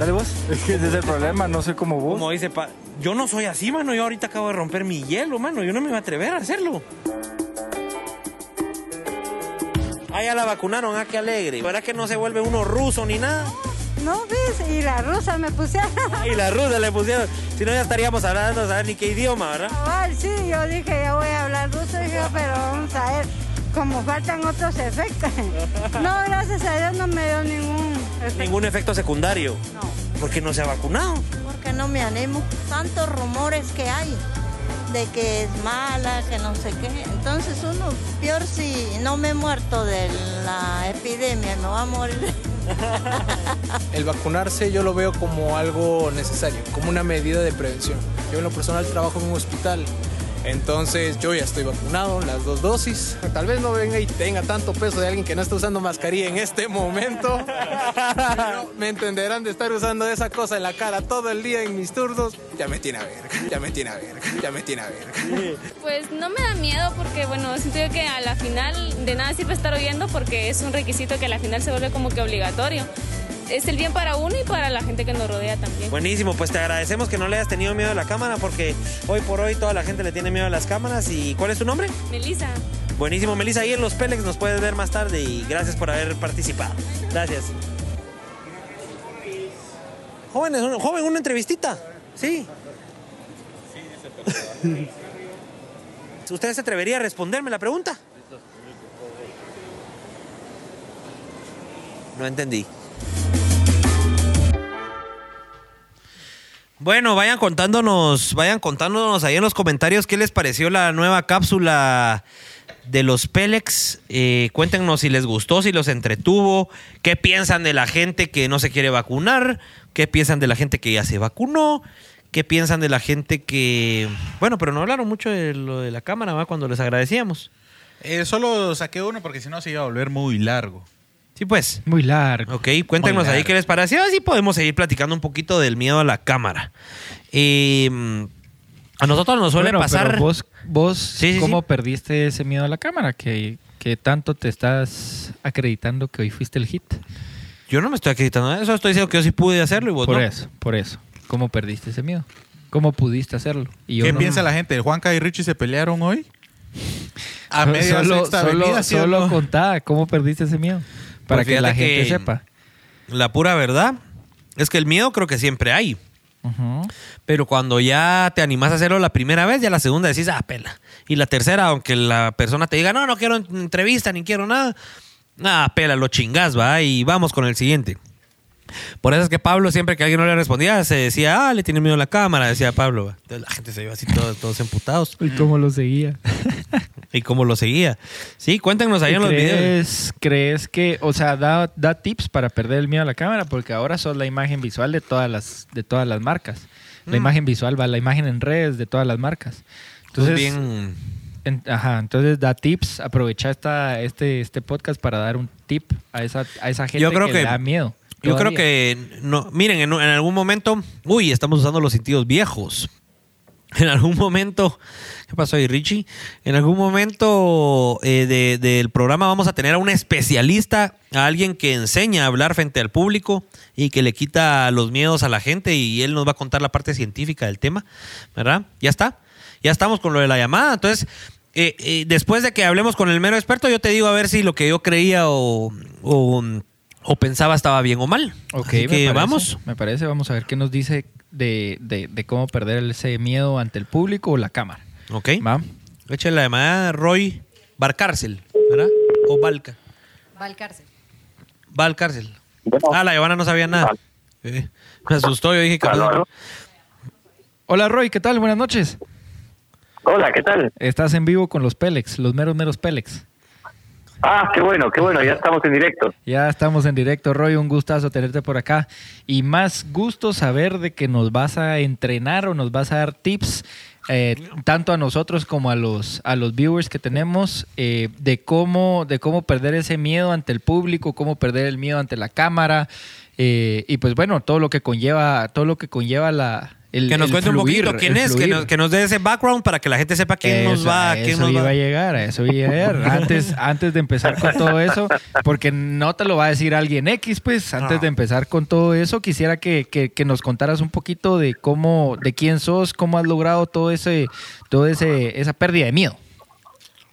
Speaker 15: Dale vos. Es que ese es el problema, no soy como vos.
Speaker 4: Como dice, pa- yo no soy así, mano. Yo ahorita acabo de romper mi hielo, mano. Yo no me voy a atrever a hacerlo. Ah, ya la vacunaron, ah, qué alegre. ¿Verdad que no se vuelve uno ruso ni nada?
Speaker 16: No, ves, y la rusa me pusieron.
Speaker 4: Y la rusa le pusieron. Si no, ya estaríamos hablando, saber ni qué idioma, ¿verdad?
Speaker 16: Cabal, sí, yo dije, ya voy a hablar ruso, dije, pero vamos a ver, como faltan otros efectos. <laughs> No, gracias a Dios no me dio ningún efecto.
Speaker 4: Ningún efecto secundario.
Speaker 16: No.
Speaker 4: ¿Por qué no se ha vacunado?
Speaker 17: Porque no me animo. Tantos rumores que hay de que es mala, que no sé qué. Entonces uno, peor si no me he muerto de la epidemia, me va a morir. <laughs>
Speaker 18: El vacunarse yo lo veo como algo necesario, como una medida de prevención. Yo en lo personal trabajo en un hospital Entonces yo ya estoy vacunado, las dos dosis. Tal vez no venga y tenga tanto peso de alguien que no está usando mascarilla en este momento. Pero me entenderán de estar usando esa cosa en la cara todo el día en mis turnos. Ya me tiene a ver, ya me tiene a ver, ya me tiene a ver.
Speaker 12: Pues no me da miedo porque, bueno, siento que a la final de nada sirve estar oyendo porque es un requisito que a la final se vuelve como que obligatorio. Es el bien para uno y para la gente que nos rodea también.
Speaker 4: Buenísimo, pues te agradecemos que no le hayas tenido miedo a la cámara porque hoy por hoy toda la gente le tiene miedo a las cámaras. ¿Y cuál es tu nombre?
Speaker 12: Melissa.
Speaker 4: Buenísimo, Melissa. Ahí en los Pélex nos puedes ver más tarde y gracias por haber participado. Gracias. Jóvenes, un- joven, una entrevistita. Sí. ¿Usted se atrevería a responderme la pregunta? No entendí. Bueno, vayan contándonos, vayan contándonos ahí en los comentarios qué les pareció la nueva cápsula de los Pélex. Eh, cuéntenos si les gustó, si los entretuvo, qué piensan de la gente que no se quiere vacunar, qué piensan de la gente que ya se vacunó, qué piensan de la gente que... Bueno, pero no hablaron mucho de lo de la cámara, ¿va? Cuando les agradecíamos.
Speaker 3: Eh, solo saqué uno porque si no se iba a volver muy largo.
Speaker 4: Sí, pues.
Speaker 2: Muy largo.
Speaker 4: Ok, cuéntenos ahí qué les pareció. Así podemos seguir platicando un poquito del miedo a la cámara. Eh, a nosotros nos suele
Speaker 2: Bueno, pero
Speaker 4: pasar.
Speaker 2: vos, vos
Speaker 4: Sí, sí,
Speaker 2: ¿cómo
Speaker 4: sí.
Speaker 2: perdiste ese miedo a la cámara? Que, que tanto te estás acreditando que hoy fuiste el hit.
Speaker 4: Yo no me estoy acreditando eso, estoy diciendo que yo sí pude hacerlo y vos
Speaker 2: Por
Speaker 4: no.
Speaker 2: eso, por eso. ¿Cómo perdiste ese miedo? ¿Cómo pudiste hacerlo? Y yo
Speaker 3: ¿Qué
Speaker 2: no-
Speaker 3: piensa la gente? ¿Juanca y Richie se pelearon hoy? A <laughs> media
Speaker 2: solo,
Speaker 3: sexta
Speaker 2: solo,
Speaker 3: avenida, ¿sí o
Speaker 2: solo
Speaker 3: no?
Speaker 2: contá cómo perdiste ese miedo. Para
Speaker 4: Pues
Speaker 2: que la gente
Speaker 4: que
Speaker 2: sepa.
Speaker 4: La pura verdad es que el miedo creo que siempre hay. Pero cuando ya te animas a hacerlo la primera vez, ya la segunda decís, ah, pela. Y la tercera, aunque la persona te diga, no, no quiero entrevista ni quiero nada, ah, pela, lo chingás, va, y vamos con el siguiente. Por eso es que Pablo, siempre que alguien no le respondía, se decía, ah, le tiene miedo a la cámara, decía Pablo. Entonces la gente se iba así todos, todos emputados.
Speaker 2: ¿Y cómo lo seguía? <laughs>
Speaker 4: Y cómo lo seguía. Sí, cuéntenos ahí en los videos.
Speaker 2: ¿Crees, ¿Crees que, o sea, da, da tips para perder el miedo a la cámara? Porque ahora sos la imagen visual de todas las, de todas las marcas. La
Speaker 4: Mm.
Speaker 2: imagen visual va, la imagen en redes de todas las marcas. Entonces,
Speaker 4: bien.
Speaker 2: en- ajá, entonces da tips, aprovecha esta, este, este podcast para dar un tip a esa, a esa gente
Speaker 4: Yo creo
Speaker 2: que,
Speaker 4: que-
Speaker 2: le da miedo.
Speaker 4: Yo creo que, no, miren, en, en algún momento, uy, estamos usando los sentidos viejos. En algún momento, ¿qué pasó ahí, Richie? En algún momento eh, de- del programa vamos a tener a un especialista, a alguien que enseña a hablar frente al público y que le quita los miedos a la gente y él nos va a contar la parte científica del tema, ¿verdad? Ya está, ya estamos con lo de la llamada. Entonces, eh, eh, después de que hablemos con el mero experto, yo te digo a ver si lo que yo creía o, o, o pensaba estaba bien o mal.
Speaker 2: Ok,
Speaker 4: Así
Speaker 2: me parece,
Speaker 4: vamos.
Speaker 2: Me parece, vamos a ver qué nos dice de, de- de cómo perder ese miedo ante el público o la cámara.
Speaker 4: Ok.
Speaker 2: Va.
Speaker 4: Eche la llamada Roy Barcárcel, ¿verdad? O Balca.
Speaker 5: Va al cárcel.
Speaker 4: Valcárcel. Ah, la Giovanna no sabía nada. Eh, me asustó, yo dije que...
Speaker 2: Hola Roy, ¿qué tal? Buenas noches.
Speaker 7: Hola, ¿qué tal?
Speaker 2: Estás en vivo con los Pélex, los meros meros Pélex.
Speaker 7: Ah, qué bueno, qué bueno, ya estamos en directo.
Speaker 2: Ya estamos en directo, Roy, un gustazo tenerte por acá. Y más gusto saber de que nos vas a entrenar o nos vas a dar tips, eh, tanto a nosotros como a los, a los viewers que tenemos, eh, de, cómo, de cómo perder ese miedo ante el público, cómo perder el miedo ante la cámara. eh, y pues bueno, todo lo que conlleva, todo lo que conlleva la... El,
Speaker 4: Que nos
Speaker 2: el
Speaker 4: cuente un
Speaker 2: fluir,
Speaker 4: poquito quién es, que nos, que nos dé ese background para que la gente sepa quién nos
Speaker 2: Eso,
Speaker 4: va,
Speaker 2: a
Speaker 4: quién
Speaker 2: eso
Speaker 4: nos
Speaker 2: iba
Speaker 4: va.
Speaker 2: a llegar, a eso iba a llegar. <laughs> Antes, antes de empezar con todo eso, porque no te lo va a decir alguien X, pues antes
Speaker 4: No.
Speaker 2: de empezar con todo eso, quisiera que, que- que nos contaras un poquito de cómo, de quién sos, cómo has logrado todo ese, todo ese, esa pérdida de miedo.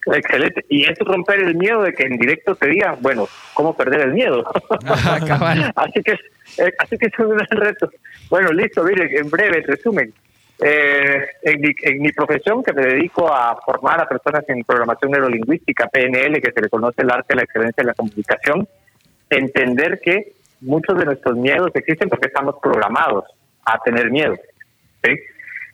Speaker 7: Excelente. Y es romper el miedo de que en directo te diga, bueno, ¿cómo perder el miedo? <laughs> así que así que es un reto. Bueno, listo, miren, en breve, en resumen. Eh, en, mi, en mi profesión, que me dedico a formar a personas en programación neurolingüística, PNL, que se le conoce el arte de la excelencia de la comunicación, entender que muchos de nuestros miedos existen porque estamos programados a tener miedo. ¿sí?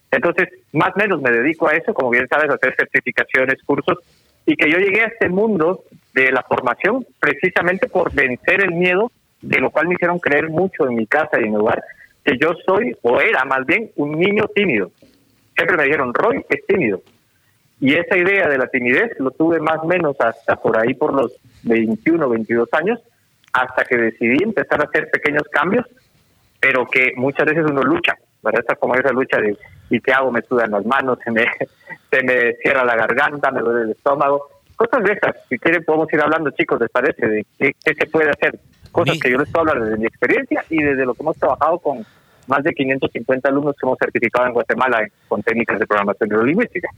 Speaker 7: Entonces, más o menos me dedico a eso, como bien sabes, a hacer certificaciones, cursos, y que yo llegué a este mundo de la formación precisamente por vencer el miedo, de lo cual me hicieron creer mucho en mi casa y en mi hogar, que yo soy, o era más bien, un niño tímido. Siempre me dijeron, Roy es tímido. Y esa idea de la timidez lo tuve más o menos hasta por ahí por los 21, 22 años, hasta que decidí empezar a hacer pequeños cambios, pero que muchas veces uno lucha, ¿verdad? Esa como esa lucha de, ¿y qué hago? Me sudan las manos, se me, <laughs> se me cierra la garganta, me duele el estómago, cosas de esas. Si quieren podemos ir hablando, chicos, ¿les parece? De qué se puede hacer. Cosas que yo les puedo hablar desde mi experiencia y desde lo que hemos trabajado con más de 550 alumnos que hemos certificado en Guatemala con técnicas de programación neurolingüística.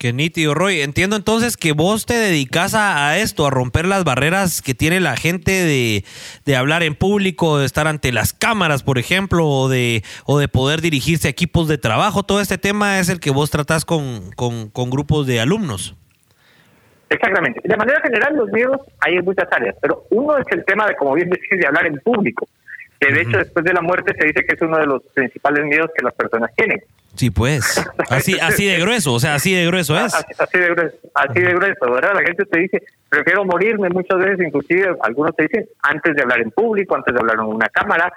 Speaker 4: Qué nítido, Roy. Entiendo entonces que vos te dedicas a, a esto, a romper las barreras que tiene la gente de, de hablar en público, de estar ante las cámaras, por ejemplo, o de, o de poder dirigirse a equipos de trabajo. Todo este tema es el que vos tratás con, con, con grupos de alumnos.
Speaker 7: Exactamente. De manera general, los miedos hay en muchas áreas, pero uno es el tema de, como bien decís, de hablar en público, que de hecho después de la muerte se dice que es uno de los principales miedos que las personas tienen.
Speaker 4: Sí, pues. Así, así de grueso, o sea, así de grueso es.
Speaker 7: Así, así de grueso, así de grueso, ¿verdad? La gente te dice, prefiero morirme muchas veces, inclusive algunos te dicen, antes de hablar en público, antes de hablar en una cámara,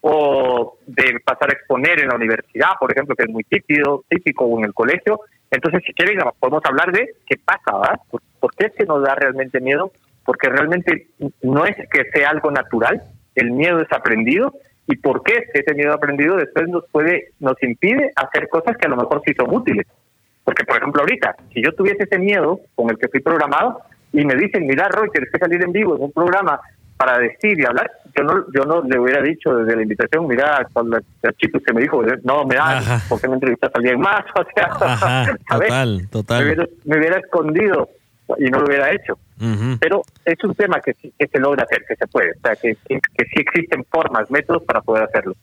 Speaker 7: o de pasar a exponer en la universidad, por ejemplo, que es muy típico, típico o en el colegio. Entonces, si quieren, podemos hablar de qué pasa, ¿verdad? ¿Por, por qué que nos da realmente miedo? Porque realmente no es que sea algo natural, el miedo es aprendido y por qué ese miedo aprendido después nos puede nos impide hacer cosas que a lo mejor sí son útiles. Porque, por ejemplo, ahorita, si yo tuviese ese miedo con el que fui programado y me dicen, mira, Roy, tienes que salir en vivo en un programa para decir y hablar, yo no yo no le hubiera dicho desde la invitación, mira, cuando el chico que me dijo, no, me da. ¿por qué me entrevistas a alguien más? <laughs> O sea,
Speaker 4: Ajá, total,
Speaker 7: me,
Speaker 4: total.
Speaker 7: hubiera, me hubiera escondido y no lo hubiera hecho. Pero es un tema que, que se logra hacer, que se puede, o sea, que, que, que sí existen formas, métodos para poder hacerlo.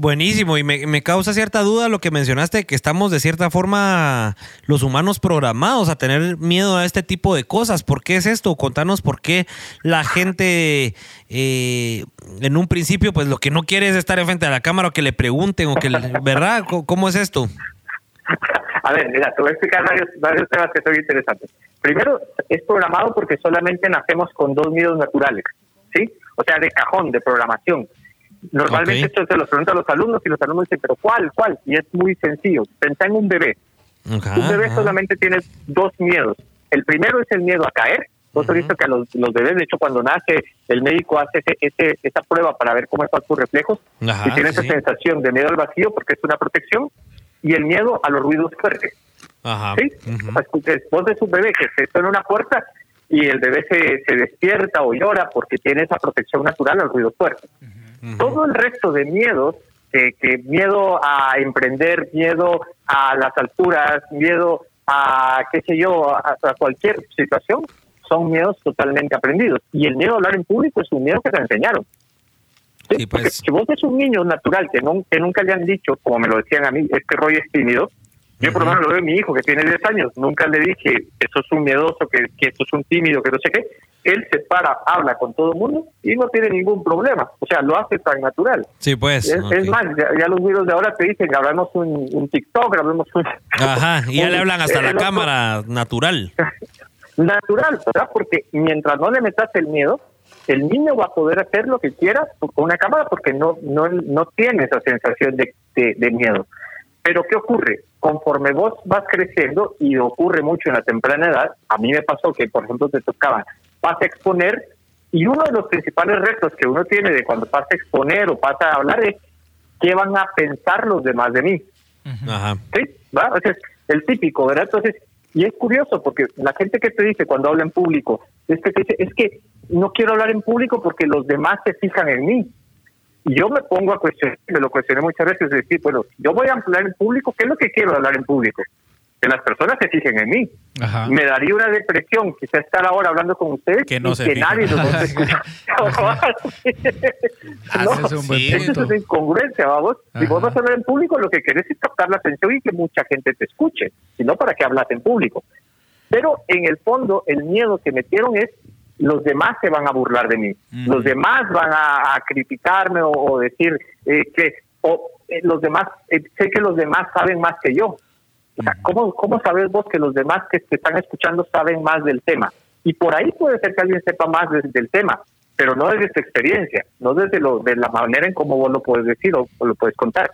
Speaker 4: Buenísimo, y me, me causa cierta duda lo que mencionaste, que estamos de cierta forma los humanos programados a tener miedo a este tipo de cosas. ¿Por qué es esto? Contanos por qué la gente eh, en un principio pues lo que no quiere es estar enfrente de la cámara o que le pregunten o que, le- <laughs> ¿verdad? ¿Cómo- ¿Cómo es esto?
Speaker 7: A ver, mira, te voy a explicar varios, varios temas que son interesantes. Primero, es programado porque solamente nacemos con dos miedos naturales, ¿sí? O sea, de cajón, de programación. Normalmente
Speaker 4: Ok.
Speaker 7: esto se los pregunta a los alumnos y los alumnos dicen, pero ¿cuál, cuál? Y es muy sencillo. Pensá en un bebé.
Speaker 4: Ajá,
Speaker 7: un bebé
Speaker 4: ajá.
Speaker 7: solamente tiene dos miedos. El primero es el miedo a caer. Vos has visto que a los, los bebés, de hecho, cuando nace, el médico hace ese, ese- esa prueba para ver cómo están sus reflejos.
Speaker 4: Ajá,
Speaker 7: y tiene
Speaker 4: sí,
Speaker 7: esa sensación de miedo al vacío porque es una protección. Y el miedo a los ruidos fuertes.
Speaker 4: Ajá.
Speaker 7: ¿sí? Escuches, Vos ves un bebé que se suena una puerta y el bebé se, se despierta o llora porque tiene esa protección natural al ruido fuerte. Todo el resto de miedos, que, que miedo a emprender, miedo a las alturas, miedo a, qué sé yo, a, a cualquier situación, son miedos totalmente aprendidos. Y el miedo a hablar en público es un miedo que te enseñaron. ¿sí? Porque Si vos ves un niño natural que, no, que nunca le han dicho, como me lo decían a mí, es que Roy es tímido, yo por lo menos lo veo en mi hijo que tiene 10 años, nunca le dije, eso es un miedoso, que, que esto es un tímido, que no sé qué. Él se para, habla con todo el mundo y no tiene ningún problema. O sea, lo hace tan natural.
Speaker 4: Sí, pues.
Speaker 7: es, más, ya, ya los videos de ahora te dicen, grabamos un, un TikTok, grabemos un... <laughs>
Speaker 4: Ajá, y ya le hablan hasta la cámara natural. <laughs>
Speaker 7: natural, ¿verdad? Porque mientras no le metas el miedo, el niño va a poder hacer lo que quiera con una cámara porque no no, no tiene esa sensación de, de- de miedo. Pero ¿qué ocurre? Conforme vos vas creciendo, y ocurre mucho en la temprana edad, a mí me pasó que, por ejemplo, te tocaba, vas a exponer, y uno de los principales retos que uno tiene de cuando pasa a exponer o pasa a hablar es, ¿qué van a pensar los demás de mí?
Speaker 4: Ajá.
Speaker 7: ¿sí? ¿va? O sea, es el típico, ¿verdad? Entonces, y es curioso porque la gente que te dice cuando habla en público, es que te dice, es que no quiero hablar en público porque los demás se fijan en mí. Yo me pongo a cuestionar, me lo cuestioné muchas veces, es decir, bueno, yo voy a hablar en público, ¿qué es lo que quiero hablar en público? Que las personas se fijen en mí.
Speaker 2: Ajá.
Speaker 7: Me daría una depresión quizá estar ahora hablando con ustedes
Speaker 3: Que no
Speaker 7: y
Speaker 3: se
Speaker 7: que nadie los va a escuchar.
Speaker 2: Haces un buen
Speaker 7: Eso es incongruencia, vamos. Si vos
Speaker 2: Ajá.
Speaker 7: vas a hablar en público, lo que querés es captar la atención y que mucha gente te escuche, si no, ¿para qué hablas en público? Pero en el fondo, el miedo que metieron es los demás se van a burlar de mí, los demás van a, a criticarme o, o decir eh, que o eh, los demás, eh, sé que los demás saben más que yo. O sea, ¿cómo, ¿cómo sabes vos que los demás que te están escuchando saben más del tema? Y por ahí puede ser que alguien sepa más de- del tema, pero no desde tu experiencia, no desde lo, de la manera en cómo vos lo puedes decir o, o lo puedes contar.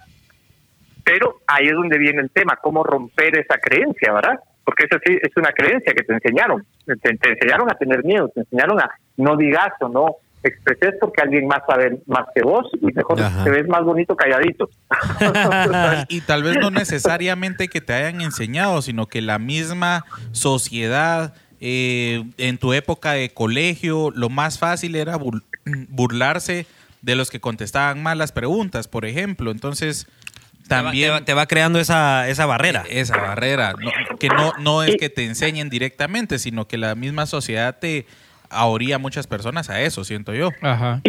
Speaker 7: Pero ahí es donde viene el tema, cómo romper esa creencia, ¿verdad? Porque eso sí es una creencia que te enseñaron. Te, te enseñaron a tener miedo, te enseñaron a no digas o no expreses porque alguien más sabe más que vos y mejor
Speaker 3: Ajá.
Speaker 7: te ves más bonito calladito. <laughs>
Speaker 3: y tal vez no necesariamente que te hayan enseñado, sino que la misma sociedad, eh, en tu época de colegio, lo más fácil era bur- burlarse de los que contestaban mal las preguntas, por ejemplo. Entonces, también...
Speaker 4: te va- te va creando esa, esa barrera.
Speaker 3: Esa barrera. No- que no, no es que te enseñen directamente, sino que la misma sociedad te ahoría a muchas personas a eso, siento yo.
Speaker 2: Ajá.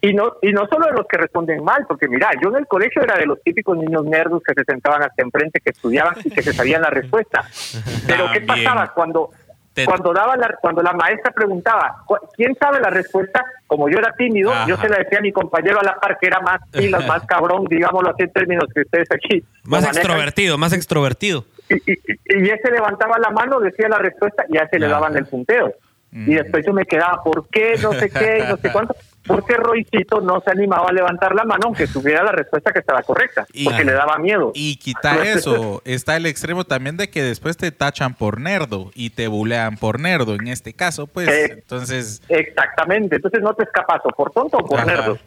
Speaker 7: Y no, y no solo de los que responden mal, porque mira, yo en el colegio era de los típicos niños nerdos que se sentaban hasta enfrente, que estudiaban y que se sabían la respuesta. <laughs> Pero ¿qué pasaba cuando
Speaker 3: Te-
Speaker 7: cuando daba la, cuando la maestra preguntaba "¿Cu- quién sabe la respuesta? Como yo era tímido,
Speaker 4: Ajá.
Speaker 7: yo se la decía a mi compañero a la par que era más pilas, <laughs> más cabrón, digámoslo así en términos que ustedes aquí
Speaker 4: Más extrovertido, más extrovertido.
Speaker 7: y, y, y ese levantaba la mano, decía la respuesta y ya se le daban el punteo. Y después yo me quedaba, ¿por qué? No sé qué, no sé <laughs> cuánto. Porque Roycito no se animaba a levantar la mano aunque tuviera la respuesta que estaba correcta,
Speaker 3: Y-
Speaker 7: porque le daba miedo.
Speaker 3: Y quita <laughs> eso, está el extremo también de que después te tachan por nerdo y te bulean por nerdo. En este caso, pues,
Speaker 7: Eh,
Speaker 3: entonces...
Speaker 7: Exactamente, entonces no te escapas o por tonto o por
Speaker 3: Ajá,
Speaker 7: nerdo.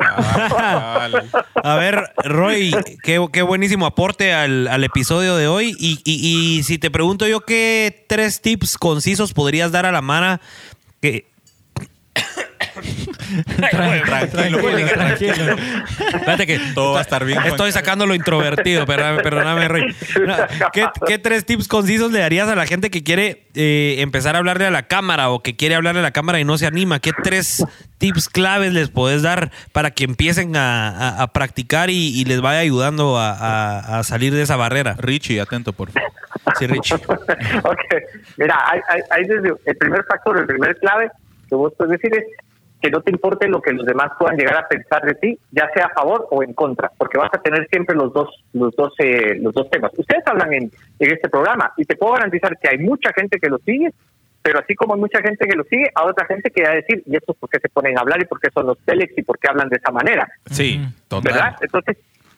Speaker 4: A ver, Roy, qué, qué buenísimo aporte al, al episodio de hoy. Y, y- y si te pregunto yo, ¿qué tres tips concisos podrías dar a la Mara que...
Speaker 2: Tranquilo, tranquilo.
Speaker 4: Espérate que
Speaker 3: Todo va a estar bien.
Speaker 4: Estoy sacando lo introvertido, perdóname, perdóname, Roy. ¿Qué, qué tres tips concisos le darías a la gente que quiere eh, empezar a hablarle a la cámara o que quiere hablarle a la cámara y no se anima? ¿Qué tres tips claves les podés dar para que empiecen a, a- a practicar y, y les vaya ayudando a, a- a salir de esa barrera?
Speaker 3: Richie, atento, por favor.
Speaker 4: Sí, Richie. <laughs>
Speaker 7: ok, mira, hay, hay, hay desde el primer factor, el primer clave que vos puedes decir es que no te importe lo que los demás puedan llegar a pensar de ti, ya sea a favor o en contra, porque vas a tener siempre los dos, los dos, eh, los dos temas. Ustedes hablan en, en este programa y te puedo garantizar que hay mucha gente que lo sigue, pero así como hay mucha gente que lo sigue, hay otra gente que va a decir, ¿y estos por qué se ponen a hablar y por qué son los telex y por qué hablan de esa manera?
Speaker 3: Sí, total.
Speaker 7: ¿verdad? Entonces,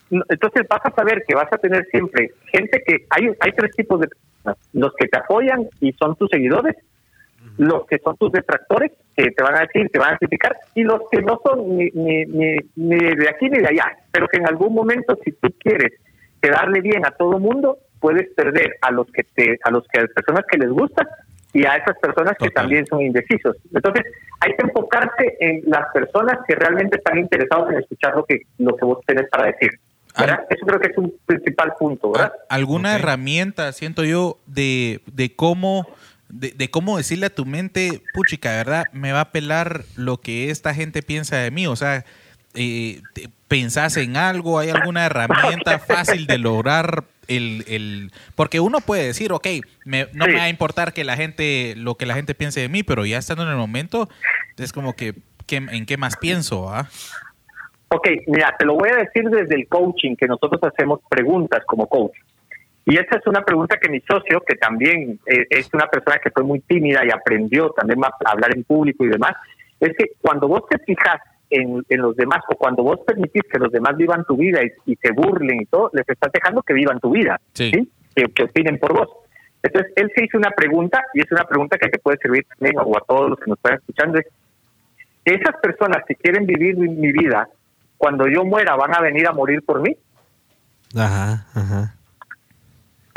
Speaker 7: no- entonces vas a saber que vas a tener siempre gente que hay hay tres tipos de personas, los que te apoyan y son tus seguidores, los que son tus detractores que te van a decir, te van a criticar y los que no son ni, ni, ni, ni de aquí ni de allá, pero que en algún momento si tú quieres quedarle bien a todo mundo, puedes perder a los que te a los que a las personas que les gustan y a esas personas que también son indecisos. Entonces, hay que enfocarse en las personas que realmente están interesados en escuchar lo que lo que vos tenés para decir. ¿verdad? Eso creo que es un principal punto, ¿verdad?
Speaker 3: ¿Alguna herramienta, siento yo, de, de cómo... De, de cómo decirle a tu mente, puchica, ¿verdad? Me va a pelar lo que esta gente piensa de mí. O sea, eh, ¿pensás en algo? ¿Hay alguna herramienta fácil de lograr el... el porque uno puede decir, ok, me- no me va a importar que la gente, lo que la gente piense de mí, pero ya estando en el momento, es como que, ¿qué- ¿en qué más pienso? ah?
Speaker 7: Ok, mira, te lo voy a decir desde el coaching, que nosotros hacemos preguntas como coach. Y esta es una pregunta que mi socio, que también eh, es una persona que fue muy tímida y aprendió también a hablar en público y demás, es que cuando vos te fijas en, en los demás o cuando vos permitís que los demás vivan tu vida y, y se burlen y todo, les estás dejando que vivan tu vida,
Speaker 3: Sí.
Speaker 7: ¿sí? Que, que opinen por vos. Entonces, él se hizo una pregunta y es una pregunta que te puede servir también o a todos los que nos están escuchando. Es, esas personas que quieren vivir mi, vida, cuando yo muera, van a venir a morir por mí.
Speaker 4: Ajá, ajá.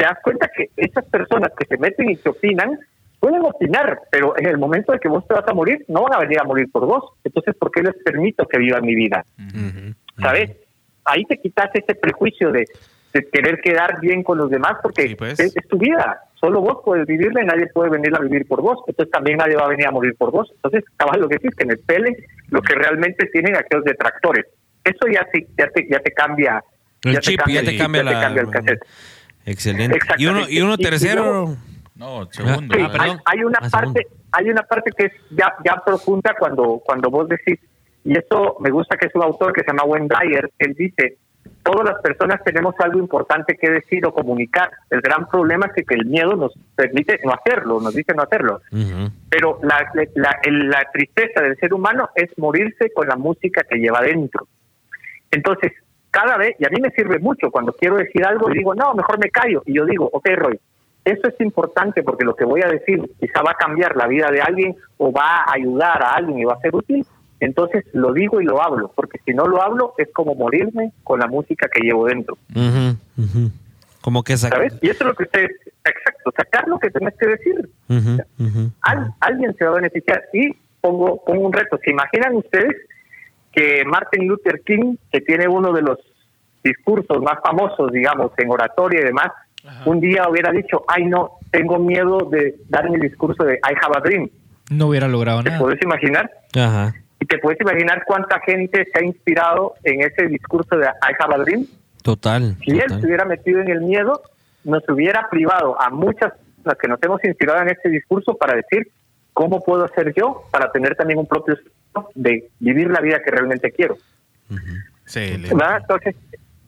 Speaker 7: Te das cuenta que esas personas que se meten y que opinan, pueden opinar, pero en el momento de que vos te vas a morir, no van a venir a morir por vos. Entonces, ¿por qué les permito que vivan mi vida? ¿Sabes? Ahí te quitas ese prejuicio de, de querer quedar bien con los demás, porque es, es tu vida. Solo vos puedes vivirla y nadie puede venir a vivir por vos. Entonces también nadie va a venir a morir por vos. Entonces, cabal, lo que decís, que me pelen lo que realmente tienen aquellos detractores. Eso ya te, ya te, ya te cambia.
Speaker 4: El
Speaker 7: te
Speaker 4: ya te cambia la-
Speaker 7: el cassette.
Speaker 4: Excelente. Y uno, y uno
Speaker 7: Exactamente. Y- y
Speaker 4: tercero.
Speaker 7: luego-
Speaker 3: No,
Speaker 4: segundo.
Speaker 7: Sí,
Speaker 4: Ah, perdón.
Speaker 7: hay, hay una
Speaker 4: Ah,
Speaker 7: parte, hay una parte que es ya, ya profunda cuando, cuando vos decís, y esto me gusta que es un autor que se llama Wayne Dyer, él dice, todas las personas tenemos algo importante que decir o comunicar. El gran problema es que, que el miedo nos permite no hacerlo, nos dice no hacerlo. Pero la, la, la tristeza del ser humano es morirse con la música que lleva dentro. Entonces, cada vez, y a mí me sirve mucho cuando quiero decir algo y digo, no, mejor me callo. Y yo digo, ok, Roy, eso es importante porque lo que voy a decir quizá va a cambiar la vida de alguien o va a ayudar a alguien y va a ser útil. Entonces lo digo y lo hablo, porque si no lo hablo es como morirme con la música que llevo dentro.
Speaker 4: Ujú, ujú. Como que saca-
Speaker 7: ¿Sabes? Y eso es lo que ustedes, exacto, sacar lo que tenés que decir.
Speaker 4: Ujú, ujú.
Speaker 7: Al- alguien se va a beneficiar. Y pongo, pongo un reto. ¿Se imaginan ustedes que Martin Luther King, que tiene uno de los discursos más famosos, digamos, en oratoria y demás, un día hubiera dicho, ay no, tengo miedo de dar mi discurso de I have a dream?
Speaker 2: No hubiera logrado
Speaker 7: ¿Te
Speaker 2: nada.
Speaker 7: puedes imaginar?
Speaker 4: Ajá.
Speaker 7: ¿Y te puedes imaginar cuánta gente se ha inspirado en ese discurso de I have a dream?
Speaker 4: Total.
Speaker 7: Si él se hubiera metido en el miedo, nos hubiera privado a muchas las que nos hemos inspirado en este discurso para decir cómo puedo hacer yo para tener también un propio de vivir la vida que realmente quiero. ¿verdad? Entonces,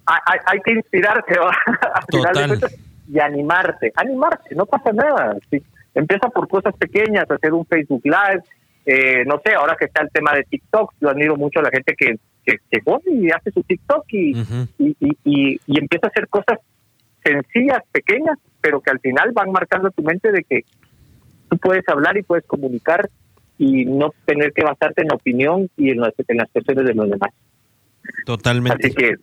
Speaker 7: hay, que inspirarse ¿va? <laughs> al final de cuentas, y animarte, animarte, no pasa nada. Sí. Empieza por cosas pequeñas, hacer un Facebook Live, eh, no sé, ahora que está el tema de TikTok, yo admiro mucho a la gente que, que, que pone y hace su TikTok y, y, y, y- y empieza a hacer cosas sencillas, pequeñas, pero que al final van marcando tu mente de que tú puedes hablar y puedes comunicar y no tener que basarte en la opinión y en las, en las cuestiones de los demás.
Speaker 4: Totalmente.
Speaker 7: Así que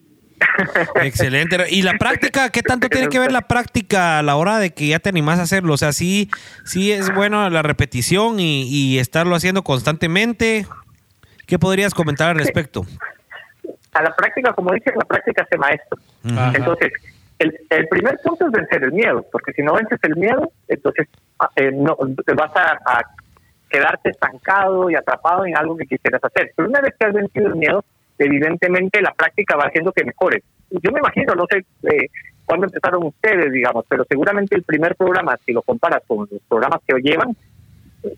Speaker 7: <laughs>
Speaker 4: Excelente. ¿Y la práctica? ¿Qué tanto tiene que ver la práctica a la hora de que ya te animas a hacerlo? O sea, sí, sí es bueno la repetición y, y estarlo haciendo constantemente. ¿Qué podrías comentar al respecto?
Speaker 7: a la práctica, como dije, la práctica hace maestro.
Speaker 4: Ajá.
Speaker 7: Entonces, el, el primer punto es vencer el miedo, porque si no vences el miedo, entonces ah, eh, no te vas a, a quedarte estancado y atrapado en algo que quisieras hacer. Pero una vez que has vencido el miedo, evidentemente la práctica va haciendo que mejores. Yo me imagino, no sé eh, cuándo empezaron ustedes, digamos, pero seguramente el primer programa, si lo comparas con los programas que llevan,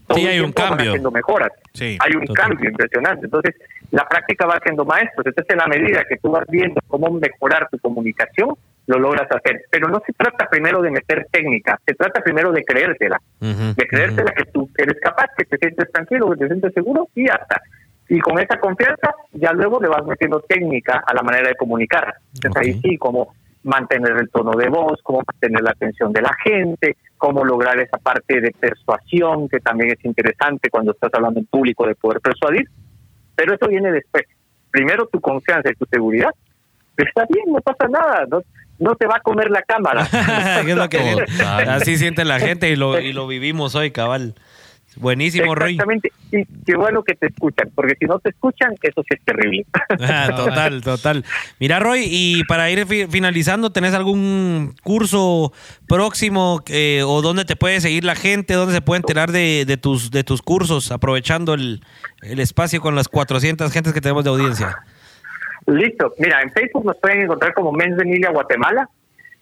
Speaker 7: todo
Speaker 4: Sí, hay un cambio.
Speaker 7: haciendo mejoras.
Speaker 4: Sí,
Speaker 7: hay un
Speaker 4: total.
Speaker 7: cambio impresionante. Entonces, la práctica va haciendo maestros. Entonces, en la medida que tú vas viendo cómo mejorar tu comunicación, lo logras hacer. Pero no se trata primero de meter técnica, se trata primero de creértela. De creértela que tú eres capaz, que te sientes tranquilo, que te sientes seguro y ya está. Y con esa confianza, ya luego le vas metiendo técnica a la manera de comunicar. Entonces, ahí sí, como mantener el tono de voz, cómo mantener la atención de la gente, cómo lograr esa parte de persuasión, que también es interesante cuando estás hablando en público de poder persuadir. Pero eso viene después. Primero tu confianza y tu seguridad. Está bien, no pasa nada, no, no te va a comer la cámara.
Speaker 4: ¿Qué <laughs> es lo que- así siente la gente y lo, y lo <laughs> vivimos hoy, cabal. Buenísimo, Roy.
Speaker 7: Exactamente. Y qué bueno que te escuchan, porque si no te escuchan, eso sí es terrible. <laughs>
Speaker 4: Ah, total, total. Mira, Roy, y para ir fi- finalizando, ¿tenés algún curso próximo eh, o dónde te puede seguir la gente? ¿Dónde se puede enterar de, de tus, de tus cursos? Aprovechando el, el espacio con las 400 gentes que tenemos de audiencia.
Speaker 7: Listo. Mira, en Facebook nos pueden encontrar como Mens Venilia Guatemala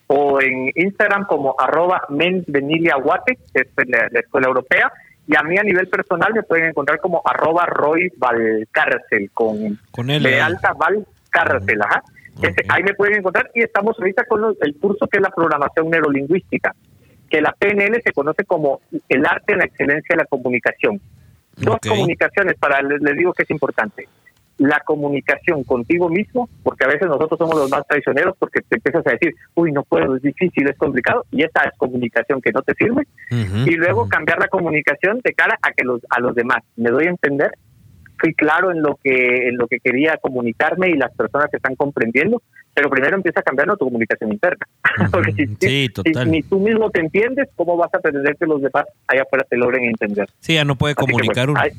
Speaker 7: o en Instagram como arroba Mens Venilia Guate, que es la, la escuela europea. Y a mí a nivel personal me pueden encontrar como arroba Roy Valcárcel con,
Speaker 4: Con L,
Speaker 7: de
Speaker 4: ¿eh?
Speaker 7: alta Valcárcel, ajá. Ese- ahí me pueden encontrar y estamos ahorita con los- el curso que es la programación neurolingüística, que la PNL se conoce como el arte en la excelencia de la comunicación. Dos comunicaciones, para les, les digo que es importante. La comunicación contigo mismo, porque a veces nosotros somos los más traicioneros porque te empiezas a decir, uy, no puedo, es difícil, es complicado, y esa es comunicación que no te sirve. Y luego cambiar la comunicación de cara a que los a los demás. Me doy a entender, fui claro en lo que en lo que quería comunicarme y las personas que están comprendiendo, pero primero empieza a cambiar tu comunicación interna. <laughs> Porque si,
Speaker 4: Sí,
Speaker 7: si- ni tú mismo te entiendes, ¿cómo vas a pretender que los demás allá afuera te logren entender?
Speaker 4: Sí, ya no puede
Speaker 7: Así que,
Speaker 4: comunicar
Speaker 7: pues,
Speaker 4: uno.
Speaker 7: ay,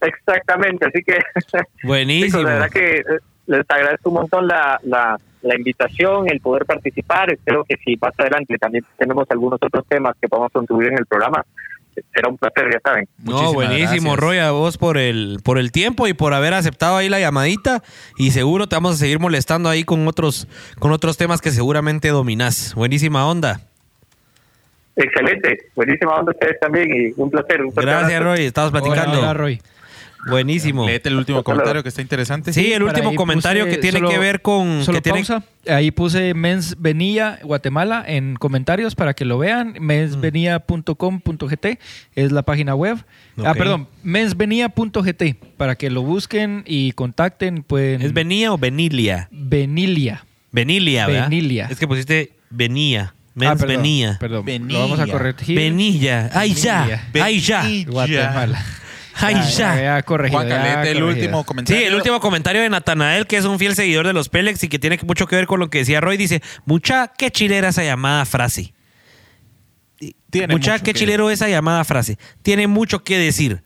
Speaker 7: exactamente, así que <laughs>
Speaker 4: Buenísimo.
Speaker 7: La verdad que eh, les agradezco un montón la, la, la invitación, el poder participar. Espero que si más adelante también tenemos algunos otros temas que podamos contribuir en el programa, será un placer, ya saben.
Speaker 4: No, buenísimo, Roy, a vos por el, por el tiempo y por haber aceptado ahí la llamadita. Y seguro te vamos a seguir molestando ahí con otros, con otros temas que seguramente dominás. Buenísima onda.
Speaker 7: Excelente, buenísima onda ustedes también y un placer. Un
Speaker 4: Gracias,
Speaker 7: abrazo.
Speaker 4: Roy. Estabas platicando.
Speaker 2: Hola, Roy.
Speaker 4: Buenísimo.
Speaker 3: Léete el último comentario que está interesante.
Speaker 4: Sí, el último comentario
Speaker 2: puse-
Speaker 4: que tiene
Speaker 2: solo-
Speaker 4: que ver con...
Speaker 2: Solo
Speaker 4: que tiene-
Speaker 2: pausa. Ahí puse Mens Venilla Guatemala en comentarios para que lo vean. mensvenilla.com.gt es la página web. Ah, perdón, mensvenilla.gt para que lo busquen y contacten. Pueden...
Speaker 4: ¿Es Venía o Venilia?
Speaker 2: Venilia.
Speaker 4: Venilia, ¿verdad?
Speaker 2: Venilia.
Speaker 4: Es que pusiste Venía. Mens
Speaker 2: Ah, perdón,
Speaker 4: venía.
Speaker 2: Lo vamos a corregir.
Speaker 4: Venilla. Ay, ya. Ay, ya.
Speaker 2: Guatemala.
Speaker 4: Ay, ya.
Speaker 2: Ya, corregido.
Speaker 3: Juan
Speaker 2: ya
Speaker 3: Calete, el
Speaker 2: corregido.
Speaker 3: último
Speaker 4: Sí,
Speaker 3: comentario.
Speaker 4: el último comentario de Natanael, que es un fiel seguidor de los Pélex y que tiene mucho que ver con lo que decía Roy, dice, mucha qué chilera esa llamada frase.
Speaker 3: Tiene
Speaker 4: mucha
Speaker 3: mucho
Speaker 4: qué
Speaker 3: que-
Speaker 4: chilero esa llamada frase. Tiene mucho que decir.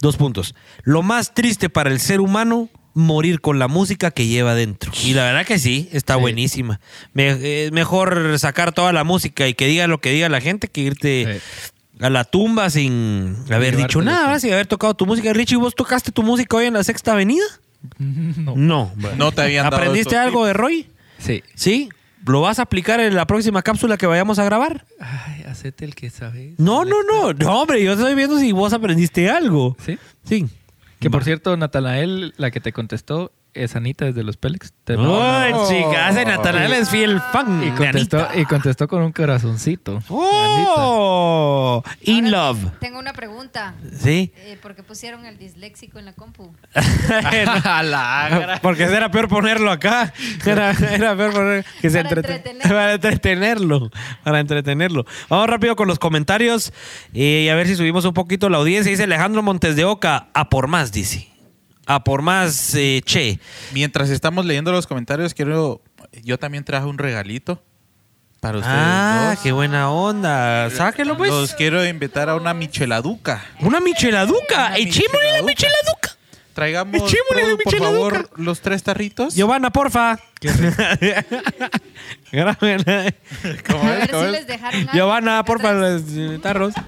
Speaker 4: Dos puntos. Lo más triste para el ser humano, morir con la música que lleva dentro. Y la verdad que sí, está buenísima. Me- es mejor sacar toda la música y que diga lo que diga la gente que irte a la tumba sin haber dicho nada, sin haber tocado tu música. Richie, ¿vos tocaste tu música hoy en la Sexta Avenida?
Speaker 2: No.
Speaker 4: No.
Speaker 3: No te habían dado
Speaker 4: ¿Aprendiste
Speaker 3: estos
Speaker 4: algo de Roy?
Speaker 2: Sí.
Speaker 4: ¿Sí? ¿Lo vas a aplicar en la próxima cápsula que vayamos a grabar?
Speaker 2: Ay, hacete el que sabes.
Speaker 4: No, no, no. No, hombre, yo estoy viendo si vos aprendiste algo.
Speaker 2: ¿Sí?
Speaker 4: Sí.
Speaker 2: Que por cierto, Natanael, la que te contestó, es Anita desde los Pélex. Te
Speaker 4: Ay, chica, ese Natanael es fiel fan.
Speaker 2: Y
Speaker 4: de
Speaker 2: contestó,
Speaker 4: Anita.
Speaker 2: y contestó con un corazoncito.
Speaker 4: ¡Oh! In love.
Speaker 5: Tengo una pregunta.
Speaker 4: Sí.
Speaker 5: Eh, ¿Por qué pusieron el disléxico en la compu? <laughs>
Speaker 4: Porque era peor ponerlo acá. Era, era peor poner que se
Speaker 5: Para
Speaker 4: entrete-
Speaker 5: entretenerlo.
Speaker 4: Para entretenerlo. Para entretenerlo. Vamos rápido con los comentarios eh, y a ver si subimos un poquito la audiencia. Dice Alejandro Montes de Oca, a por más, dice. A por más, eh, che.
Speaker 3: Mientras estamos leyendo los comentarios, quiero. Yo también traje un regalito para ustedes.
Speaker 4: Ah,
Speaker 3: dos.
Speaker 4: qué buena onda. Sáquenlo, pues.
Speaker 3: Los quiero invitar a una micheladuca.
Speaker 4: Una micheladuca. Echémosle la micheladuca.
Speaker 3: Traigamos,
Speaker 4: Echémosle la
Speaker 3: por
Speaker 4: micheladuca.
Speaker 3: favor, los tres tarritos.
Speaker 4: Giovanna, porfa. <laughs> Grábenla.
Speaker 3: ¿Cómo
Speaker 5: A
Speaker 3: es?
Speaker 5: ver
Speaker 3: ¿Cómo
Speaker 5: si
Speaker 3: es?
Speaker 5: les dejaron algo.
Speaker 4: Giovanna, porfa, los tarros. <laughs>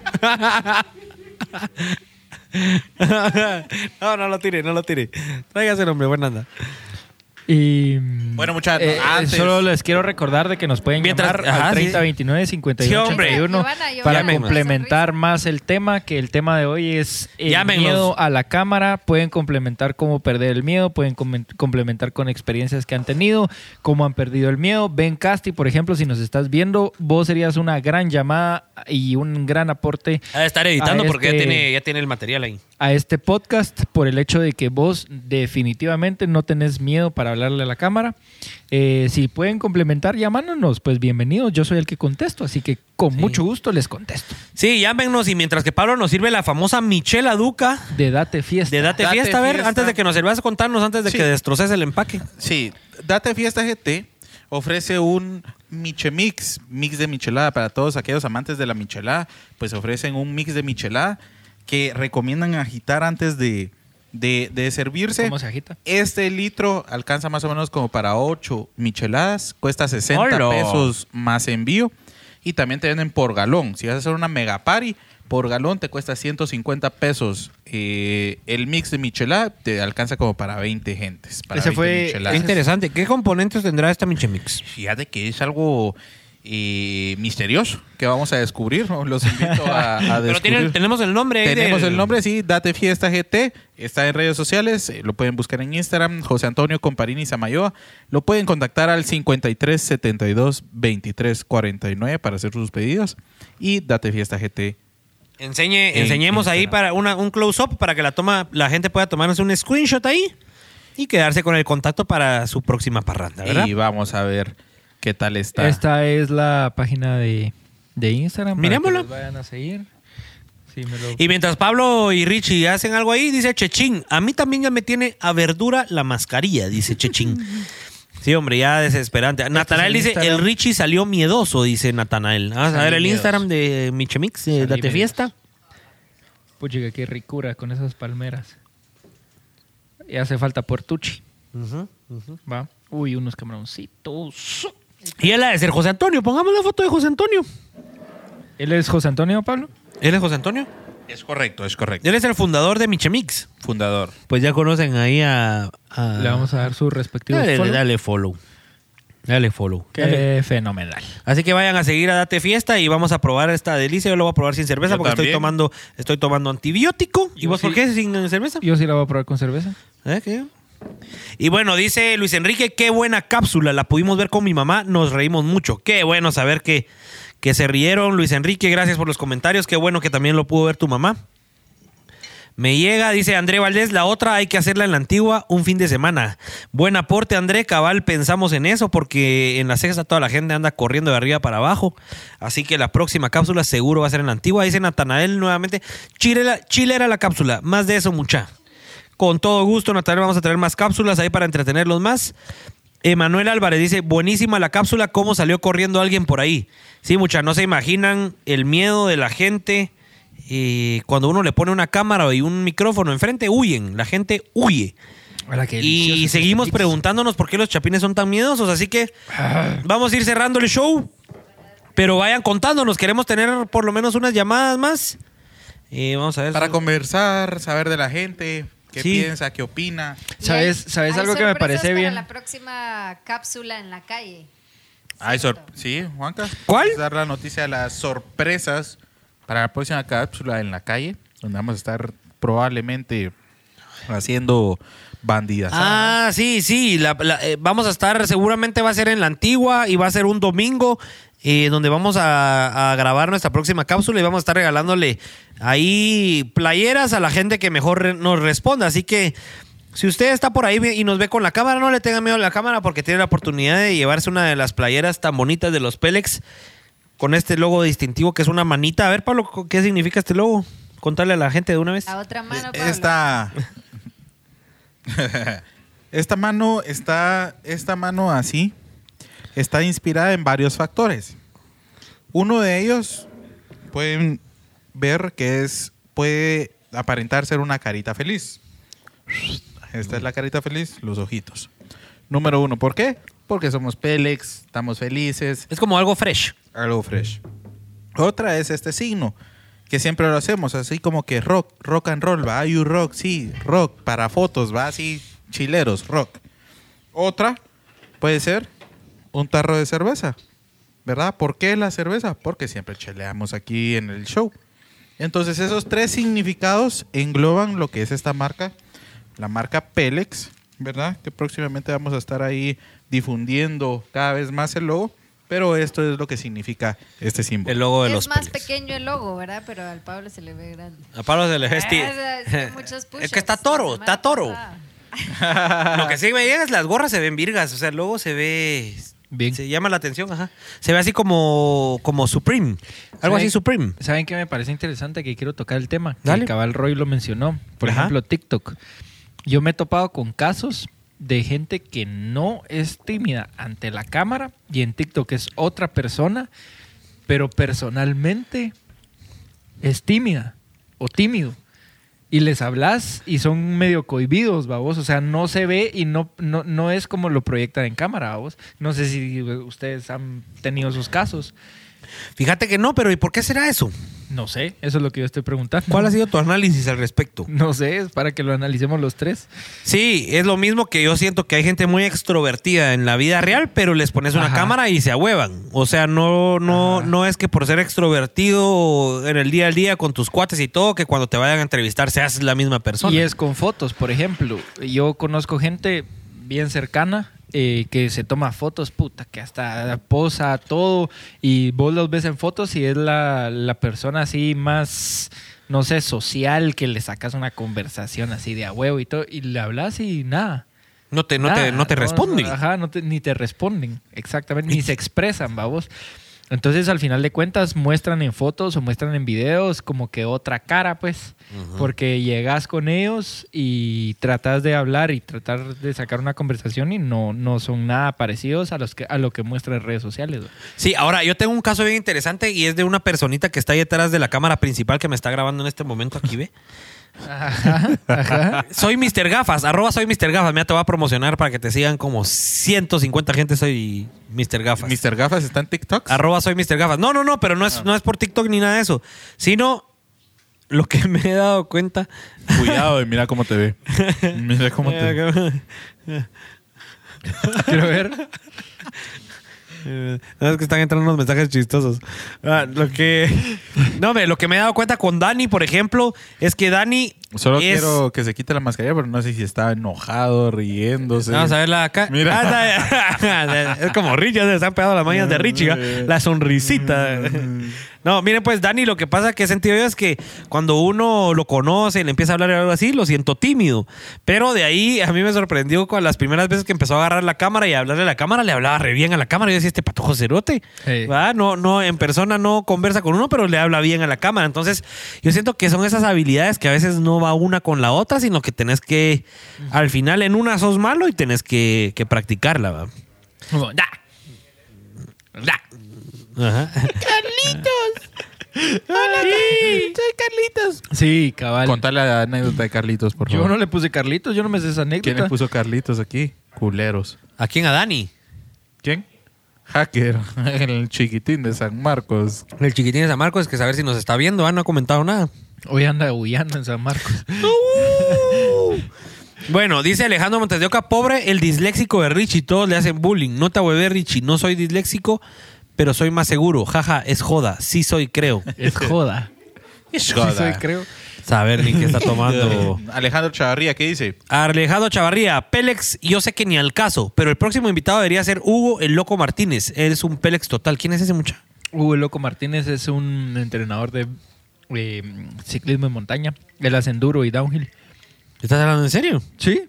Speaker 4: <laughs> no, no lo tire, no lo tire. Tráigase el hombre, buena anda.
Speaker 2: Y
Speaker 3: Bueno, muchachos,
Speaker 2: eh,
Speaker 3: antes.
Speaker 2: solo les quiero recordar de que nos pueden
Speaker 4: Mientras-
Speaker 2: llamar
Speaker 4: ajá,
Speaker 2: al
Speaker 4: sí.
Speaker 2: 3029 51
Speaker 4: Sí, hombre.
Speaker 2: 81
Speaker 5: Giovanna, Giovanna,
Speaker 2: para
Speaker 4: llámenos.
Speaker 2: complementar más el tema, que el tema de hoy es el
Speaker 4: Llámenos.
Speaker 2: miedo a la cámara. Pueden complementar cómo perder el miedo, pueden complementar con experiencias que han tenido, cómo han perdido el miedo. Ben Casti, por ejemplo, si nos estás viendo, vos serías una gran llamada y un gran aporte
Speaker 4: Ha de estar editando
Speaker 2: a
Speaker 4: porque ya
Speaker 2: este-
Speaker 4: tiene, ya tiene el material ahí.
Speaker 2: A este podcast por el hecho de que vos definitivamente no tenés miedo para hablarle a la cámara. Eh, si pueden complementar llamándonos, pues bienvenidos. Yo soy el que contesto, así que con mucho gusto les contesto.
Speaker 4: Sí, llámenos y mientras que Pablo nos sirve la famosa Michela Duca
Speaker 2: De Date Fiesta.
Speaker 4: de Date,
Speaker 3: Date
Speaker 4: Fiesta, a ver,
Speaker 3: Fiesta.
Speaker 4: antes de que nos sirvas a contarnos, antes de
Speaker 3: Sí.
Speaker 4: que destroces el empaque.
Speaker 3: Sí, Date Fiesta GT ofrece un Michemix, mix de michelada para todos aquellos amantes de la michelada, pues ofrecen un mix de michelada que recomiendan agitar antes de, de, de servirse.
Speaker 2: ¿Cómo se agita?
Speaker 3: Este litro alcanza más o menos como para 8 micheladas, cuesta 60
Speaker 4: ¡Hola!
Speaker 3: pesos más envío y también te venden por galón. Si vas a hacer una mega party, por galón te cuesta 150 pesos. Eh, el mix de michelada te alcanza como para 20 gentes. Para
Speaker 2: Ese
Speaker 3: 20
Speaker 2: fue-
Speaker 3: micheladas.
Speaker 4: Qué interesante. ¿Qué componentes tendrá esta Michemix?
Speaker 3: Fíjate que es algo eh, misterioso que vamos a descubrir. ¿no? <laughs> Los invito a, a
Speaker 4: Pero
Speaker 3: descubrir.
Speaker 4: tienen- tenemos el nombre
Speaker 3: Tenemos
Speaker 4: del-
Speaker 3: el nombre, sí, Date Fiesta GT. Está en redes sociales. eh, lo pueden buscar en Instagram. José Antonio Comparini Samayoa. Lo pueden contactar al 53 72 23 49 para hacer sus pedidos. Y Date Fiesta GT.
Speaker 4: Enseñe,
Speaker 3: En
Speaker 4: enseñemos ahí para una, un close-up para que la, toma, la gente pueda tomarse un screenshot ahí y quedarse con el contacto para su próxima parranda, ¿verdad?
Speaker 3: Y vamos a ver qué tal está.
Speaker 2: Esta es la página de, de Instagram. los vayan a seguir. Sí, me lo-
Speaker 4: Y mientras Pablo y Richie hacen algo ahí, dice Chechín, a mí también ya me tiene a verdura la mascarilla, dice Chechín. <laughs> Sí, hombre, ya desesperante. Natanael
Speaker 2: el
Speaker 4: dice,
Speaker 2: Instagram.
Speaker 4: el Richie salió miedoso, dice Natanael. Vamos a ver el
Speaker 2: miedoso.
Speaker 4: Instagram de Michemix, Date
Speaker 2: miedoso.
Speaker 4: Fiesta.
Speaker 2: Puchica, qué ricura con esas palmeras. Y hace falta Portucci. Va. Uy, unos camaroncitos.
Speaker 4: Y él ha de ser José Antonio, pongamos la foto de José Antonio.
Speaker 2: ¿Él es José Antonio, Pablo?
Speaker 4: ¿Él es José Antonio?
Speaker 3: Es correcto, es correcto.
Speaker 4: Él es el fundador de Michemix.
Speaker 3: Fundador.
Speaker 4: Pues ya conocen ahí a... a-
Speaker 2: Le vamos a dar su respectivo
Speaker 4: Dale,
Speaker 2: follow.
Speaker 4: dale follow. Dale follow.
Speaker 2: Qué
Speaker 4: Dale.
Speaker 2: fenomenal.
Speaker 4: Así que vayan a seguir a Date Fiesta y vamos a probar esta delicia. Yo lo voy a probar sin cerveza
Speaker 3: Yo
Speaker 4: porque estoy tomando, estoy tomando antibiótico. ¿Y
Speaker 2: Yo
Speaker 4: vos por qué sin cerveza?
Speaker 2: Yo sí la voy a probar con cerveza.
Speaker 4: ¿Eh? ¿Qué? Y bueno, dice Luis Enrique, qué buena cápsula. La pudimos ver con mi mamá, nos reímos mucho. Qué bueno saber que, que se rieron. Luis Enrique, gracias por los comentarios. Qué bueno que también lo pudo ver tu mamá. Me llega, dice André Valdés, la otra hay que hacerla en la antigua un fin de semana. Buen aporte, André, cabal, pensamos en eso porque en la sexta toda la gente anda corriendo de arriba para abajo. Así que la próxima cápsula seguro va a ser en la antigua. Dice Natanael nuevamente, Chile, Chile era la cápsula, más de eso mucha. Con todo gusto, Natanael, vamos a traer más cápsulas ahí para entretenerlos más. Emanuel Álvarez dice, buenísima la cápsula, cómo salió corriendo alguien por ahí. Sí, mucha, no se imaginan el miedo de la gente. eh, cuando uno le pone una cámara y un micrófono enfrente, huyen, la gente huye. Y seguimos preguntándonos por qué los chapines son tan miedosos, así que vamos a ir cerrando el show. Pero vayan contándonos, queremos tener por lo menos unas llamadas más. Eh, vamos a ver.
Speaker 3: Para conversar, saber de la gente, qué
Speaker 4: Sí.
Speaker 3: piensa, qué opina.
Speaker 2: ¿Sabes, sabes
Speaker 5: Hay
Speaker 2: algo que me parece
Speaker 5: para
Speaker 2: bien?
Speaker 5: la próxima cápsula en la calle.
Speaker 3: Ay, sor- sí, Juanca.
Speaker 4: ¿Cuál?
Speaker 3: Vamos a dar la noticia de las sorpresas para la próxima cápsula en la calle, donde vamos a estar probablemente haciendo bandidas.
Speaker 4: Ah, sí, sí. la- la- eh, vamos a estar, seguramente va a ser en la antigua y va a ser un domingo eh, donde vamos a, a grabar nuestra próxima cápsula y vamos a estar regalándole ahí playeras a la gente que mejor re- nos responda. Así que si usted está por ahí y nos ve con la cámara, no le tenga miedo a la cámara porque tiene la oportunidad de llevarse una de las playeras tan bonitas de los Pélex con este logo distintivo que es una manita. A ver, Pablo, ¿qué significa este logo? Contarle a la gente de una vez.
Speaker 5: La otra mano, Pablo.
Speaker 3: Esta. esta <laughs> mano está. Esta mano así. Está inspirada en varios factores. Uno de ellos pueden ver que es. puede aparentar ser una carita feliz. Esta es la carita feliz, los ojitos. Número uno, ¿por qué? Porque somos Pélex, estamos felices.
Speaker 4: Es como algo fresh.
Speaker 3: Algo fresh. Otra es este signo, que siempre lo hacemos, así como que rock, rock and roll, va, you rock, sí, rock, para fotos, va, así, chileros, rock. Otra puede ser un tarro de cerveza, ¿verdad? ¿Por qué la cerveza? Porque siempre cheleamos aquí en el show. Entonces esos tres significados engloban lo que es esta marca, la marca Pélex, ¿verdad? Que próximamente vamos a estar ahí difundiendo cada vez más el logo, pero esto es lo que significa este símbolo.
Speaker 4: El logo de
Speaker 5: es
Speaker 4: los
Speaker 5: más pequeño el logo, ¿verdad? Pero al Pablo se le ve grande.
Speaker 4: A Pablo se le ve
Speaker 5: Ah, es que <laughs>
Speaker 4: Es está toro, está toro. <laughs> Lo que sí me llega es las gorras se ven virgas, o sea, luego se ve
Speaker 2: Bien.
Speaker 4: se llama la atención, ajá. Se ve así como como Supreme, algo así
Speaker 2: ¿Saben-
Speaker 4: Supreme.
Speaker 2: ¿Saben qué me parece interesante? Que quiero tocar el tema. Que
Speaker 4: Dale.
Speaker 2: el Cabal Roy lo mencionó. Por
Speaker 4: Ajá.
Speaker 2: ejemplo, TikTok. Yo me he topado con casos de gente que no es tímida ante la cámara y en TikTok es otra persona, pero personalmente es tímida o tímido. Y les hablas y son medio cohibidos, babos. O sea, no se ve y no, no, no es como lo proyectan en cámara, babos. No sé si ustedes han tenido esos casos.
Speaker 4: Fíjate que no, pero ¿y por qué será eso?
Speaker 2: No sé, eso es lo que yo estoy preguntando.
Speaker 4: ¿Cuál ha sido tu análisis al respecto?
Speaker 2: No sé, es para que lo analicemos los tres.
Speaker 4: Sí, es lo mismo que yo siento que hay gente muy extrovertida en la vida real, pero les pones una
Speaker 2: Ajá.
Speaker 4: cámara y se ahuevan. O sea, no, no, no es que por ser extrovertido en el día al día con tus cuates y todo, que cuando te vayan a entrevistar seas la misma persona.
Speaker 2: Y es con fotos, por ejemplo. Yo conozco gente bien cercana eh, que se toma fotos, puta, que hasta posa todo. Y vos los ves en fotos y es la, la persona así más, no sé, social, que le sacas una conversación así de a huevo y todo. Y le hablas y nada.
Speaker 4: No te, no te, no te responden.
Speaker 2: Ajá, no te- ni te responden, exactamente, ni se expresan, vamos. Entonces, al final de cuentas, muestran en fotos o muestran en videos como que otra cara, pues, porque llegas con ellos y tratas de hablar y tratar de sacar una conversación y no, no son nada parecidos a, los que, a lo que muestran en redes sociales.
Speaker 4: Sí, ahora yo tengo un caso bien interesante y es de una personita que está ahí detrás de la cámara principal que me está grabando en este momento aquí, ¿ve? <laughs>
Speaker 2: Ajá, ajá.
Speaker 4: Soy Mr. Gafas, arroba soy Mr. Gafas. Mira, te voy a promocionar para que te sigan como 150 gente. Soy Mr. Gafas.
Speaker 3: ¿Mr. Gafas está en TikTok?
Speaker 4: Arroba soy Mr. Gafas. No, no, no, pero no es, no es por TikTok ni nada de eso. Sino lo que me he dado cuenta.
Speaker 3: Cuidado y mira cómo te ve. <laughs> Mira cómo te ve.
Speaker 2: Quiero ver.
Speaker 4: Eh, no, es que están entrando unos mensajes chistosos. Ah, lo que. No, me, lo que me he dado cuenta con Dani, por ejemplo, es que Dani.
Speaker 3: Solo
Speaker 4: es-
Speaker 3: quiero que se quite la mascarilla, pero no sé si está enojado, riéndose.
Speaker 4: Vamos a verla acá.
Speaker 3: Mira.
Speaker 4: Ah, está- <laughs> es como Richie, se están pegando las mañas de Richie. ¿va? La sonrisita. No, miren, pues Dani, lo que pasa que he sentido yo es que cuando uno lo conoce y le empieza a hablar algo así, lo siento tímido. Pero de ahí a mí me sorprendió con las primeras veces que empezó a agarrar la cámara y a hablarle a la cámara, le hablaba re bien a la cámara. Yo decía, este patojo cerote. ¿verdad? No, no, en persona no conversa con uno, pero le habla bien a la cámara. Entonces, yo siento que son esas habilidades que a veces no va una con la otra, sino que tenés que, al final, en una sos malo y tenés que, que practicarla. ¿va?
Speaker 2: Como, "Da".
Speaker 4: Ajá.
Speaker 3: ¡Carlitos! <laughs> ¡Hola, soy Carlitos!
Speaker 2: Sí, cabal.
Speaker 3: Contale la anécdota de Carlitos, por favor.
Speaker 2: Yo no le puse Carlitos, yo no me sé esa anécdota.
Speaker 3: ¿Quién le puso Carlitos aquí? Culeros.
Speaker 4: ¿A quién? A Dani.
Speaker 3: ¿Quién? Hacker, <laughs> el chiquitín de San Marcos.
Speaker 4: El chiquitín de San Marcos, que saber si nos está viendo, ¿ah? no ha comentado nada.
Speaker 2: Hoy anda huyendo en San Marcos. <laughs>
Speaker 4: Bueno, dice Alejandro Montes de Oca, pobre el disléxico de Richie, todos le hacen bullying. No te hueve Richie, no soy disléxico, pero soy más seguro. Jaja, es joda, sí soy, creo. <laughs>
Speaker 2: Es joda.
Speaker 3: Es
Speaker 2: Sí
Speaker 3: joda.
Speaker 2: soy, creo.
Speaker 4: Saber ni qué está tomando. <laughs>
Speaker 3: Alejandro Chavarría, ¿qué dice?
Speaker 4: Alejandro Chavarría, Pélex, yo sé que ni al caso, pero el próximo invitado debería ser Hugo el Loco Martínez. Él es un Pélex total. ¿Quién es ese muchacho?
Speaker 2: Hugo Loco Martínez es un entrenador de eh, ciclismo en montaña. Él hace enduro y downhill.
Speaker 4: ¿Estás hablando en serio?
Speaker 2: Sí.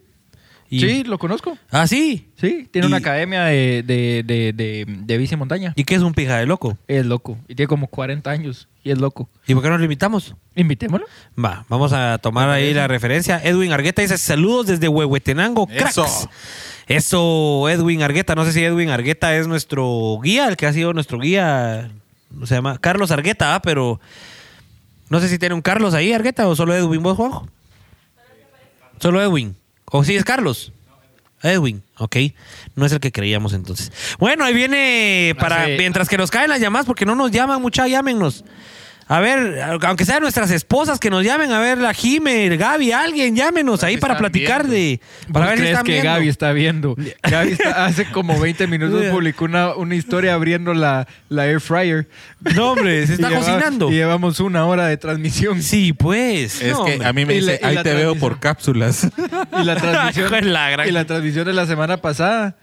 Speaker 4: Y-
Speaker 2: Sí, lo conozco.
Speaker 4: Ah, sí.
Speaker 2: Sí, tiene
Speaker 4: Y-
Speaker 2: una academia de, de, de, de, de bici montaña.
Speaker 4: ¿Y qué es un pija de loco?
Speaker 2: Es loco. Y tiene como 40 años. Y es loco.
Speaker 4: ¿Y por qué no lo invitamos?
Speaker 2: Invitémoslo.
Speaker 4: Va, vamos a tomar ahí la referencia. Edwin Argueta dice saludos desde Huehuetenango, cracks.
Speaker 3: Eso.
Speaker 4: Eso, Edwin Argueta. No sé si Edwin Argueta es nuestro guía, el que ha sido nuestro guía. Se llama Carlos Argueta, ¿ah? pero no sé si tiene un Carlos ahí, Argueta, o solo Edwin, vos, Juanjo. Solo Edwin. O si es Carlos. Edwin, ok. No es el que creíamos entonces. Bueno, ahí viene para
Speaker 2: Hace-
Speaker 4: mientras que nos caen las llamadas, porque no nos llaman, mucha, llámenos. A ver, aunque sean nuestras esposas que nos llamen, a ver, la Jime, el Gaby, alguien, llámenos ahí
Speaker 3: si
Speaker 4: para platicar de. Para
Speaker 2: ¿Vos
Speaker 4: ver si
Speaker 2: crees
Speaker 4: están
Speaker 2: que
Speaker 4: viendo.
Speaker 2: Gaby está viendo? <laughs> Gaby está- hace como 20 minutos <laughs> publicó una, una historia abriendo la, la air fryer.
Speaker 4: No, hombre, se está <laughs>
Speaker 2: Y lleva-
Speaker 4: cocinando.
Speaker 2: Y llevamos una hora de transmisión.
Speaker 4: Sí, pues.
Speaker 3: Es
Speaker 4: No,
Speaker 3: que
Speaker 4: hombre.
Speaker 3: a mí me
Speaker 2: la-
Speaker 3: dice, ahí te veo por cápsulas.
Speaker 2: Y la transmisión,
Speaker 4: la gran-
Speaker 2: y la transmisión de la semana pasada.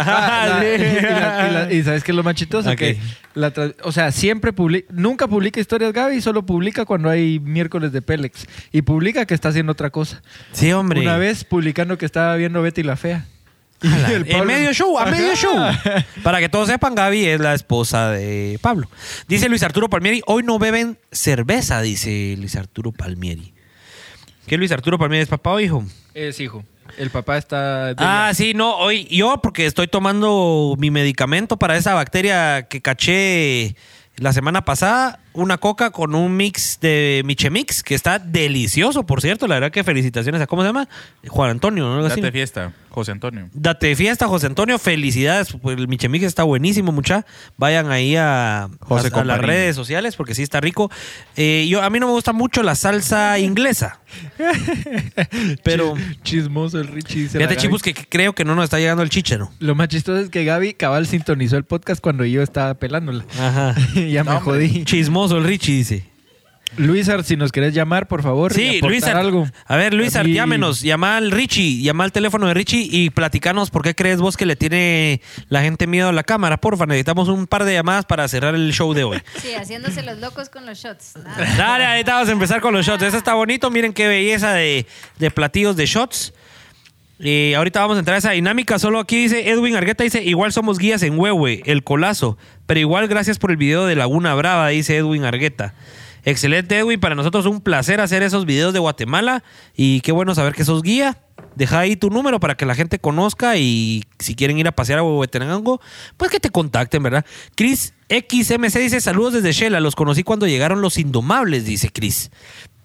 Speaker 4: Ajá,
Speaker 2: Ah, la-
Speaker 4: sí.
Speaker 2: y, la- y la- y sabes qué es lo más chistoso que la o sea siempre publica nunca publica historias Gaby solo publica cuando hay miércoles de Pélex y publica que está haciendo otra cosa
Speaker 4: Sí, hombre.
Speaker 2: una vez publicando que estaba viendo Betty la fea <laughs> Y
Speaker 4: en medio show, a medio show. Para que todos sepan, Gaby es la esposa de Pablo. Dice Luis Arturo Palmieri, hoy no beben cerveza, dice Luis Arturo Palmieri. ¿Qué Luis Arturo Palmieri es papá o hijo?
Speaker 2: es hijo el papá está
Speaker 4: Ah, sí, no, hoy yo porque estoy tomando mi medicamento para esa bacteria que caché la semana pasada, una coca con un mix de Michemix, que está delicioso, por cierto, la verdad que felicitaciones a, ¿cómo se llama? Juan Antonio, ¿no? Así.
Speaker 3: Date fiesta, José Antonio.
Speaker 4: Date fiesta, José Antonio. Felicidades. Pues el Michemix está buenísimo, mucha. Vayan ahí a,
Speaker 3: José
Speaker 4: a- a las redes sociales porque sí está rico. Eh, yo, a mí no me gusta mucho la salsa inglesa. <laughs> Pero
Speaker 2: chismoso el Richie
Speaker 4: fíjate, chicos, que, creo que no nos está llegando el chichero.
Speaker 2: lo más chistoso es que Gaby cabal sintonizó el podcast cuando yo estaba pelándola
Speaker 4: Ajá. <laughs>
Speaker 2: ya me
Speaker 3: No,
Speaker 2: jodí
Speaker 4: Chismoso el Richie, dice.
Speaker 2: Luisar si nos querés llamar por favor y
Speaker 4: Sí,
Speaker 2: aportar
Speaker 4: Luis Ar-
Speaker 2: algo
Speaker 4: A ver, Luis Ar,
Speaker 2: A mí-
Speaker 4: llámenos. Llama al Richie. Llama al teléfono de Richie y platicanos por qué crees vos que le tiene la gente miedo a la cámara. Porfa, necesitamos un par de llamadas para cerrar el show de hoy.
Speaker 5: Sí, haciéndose los locos con los shots. Nada.
Speaker 4: Dale, ahorita vamos a empezar con los shots. Eso está bonito. Miren qué belleza de, de platillos de shots. Y ahorita vamos a entrar a esa dinámica. Solo aquí dice Edwin Argueta, dice, igual somos guías en Huehue, el colazo. Pero igual gracias por el video de Laguna Brava, dice Edwin Argueta. Excelente, Edwin. Para nosotros un placer hacer esos videos de Guatemala. Y qué bueno saber que sos guía. Deja ahí tu número para que la gente conozca y si quieren ir a pasear a Huehuetenango, pues que te contacten, ¿verdad? Chris XMC dice, saludos desde Shela, los conocí cuando llegaron los Indomables, dice Chris.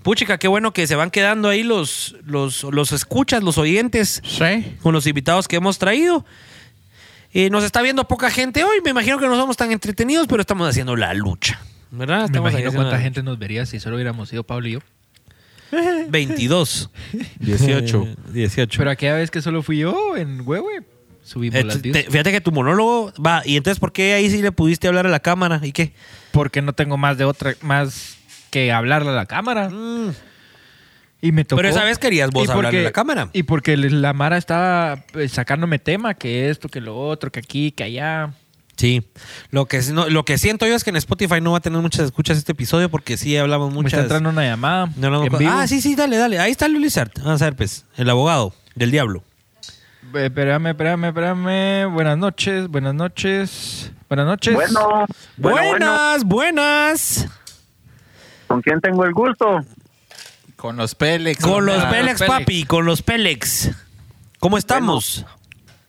Speaker 4: Puchica, qué bueno que se van quedando ahí los, los, los escuchas, los oyentes
Speaker 3: Sí.
Speaker 4: con los invitados que hemos traído. Eh, nos está viendo poca gente hoy, me imagino que no somos tan entretenidos, pero estamos haciendo la lucha. ¿Verdad?
Speaker 2: me
Speaker 4: Estamos ahí
Speaker 2: imagino cuánta
Speaker 4: la-
Speaker 2: gente nos vería si solo hubiéramos sido Pablo y yo
Speaker 4: 22.
Speaker 3: 18.
Speaker 4: 18.
Speaker 2: pero aquella vez que solo fui yo en Huehue subimos
Speaker 4: Eh,
Speaker 2: las
Speaker 4: te- fíjate que tu monólogo va, y entonces ¿por qué ahí sí le pudiste hablar a la cámara? ¿Y qué?
Speaker 2: porque no tengo más de otra más que hablarle a la cámara y me tocó
Speaker 4: Mm. Pero esa vez querías vos
Speaker 2: Y
Speaker 4: hablarle
Speaker 2: porque-
Speaker 4: a la cámara.
Speaker 2: y porque la Mara estaba pues, sacándome tema que esto que lo otro que aquí que allá
Speaker 4: Sí, lo que, no- lo que siento yo es que en Spotify no va a tener muchas escuchas este episodio porque sí hablamos
Speaker 2: Me
Speaker 4: muchas.
Speaker 2: está entrando una llamada.
Speaker 4: No hablamos
Speaker 2: en
Speaker 4: con-
Speaker 2: vivo.
Speaker 4: Ah, sí, sí, dale, dale. Ahí está Luis Lizard. Vamos a ver, pues, el abogado del diablo.
Speaker 2: Eh, Espérame, espérame, espérame. Buenas noches, buenas noches. Buenas noches.
Speaker 19: Bueno, bueno,
Speaker 4: buenas, buenas.
Speaker 19: ¿Con quién tengo el gusto?
Speaker 3: Con los Pélex.
Speaker 4: Con los Pélex,
Speaker 3: Pélex.
Speaker 4: papi, con los Pélex. ¿Cómo estamos?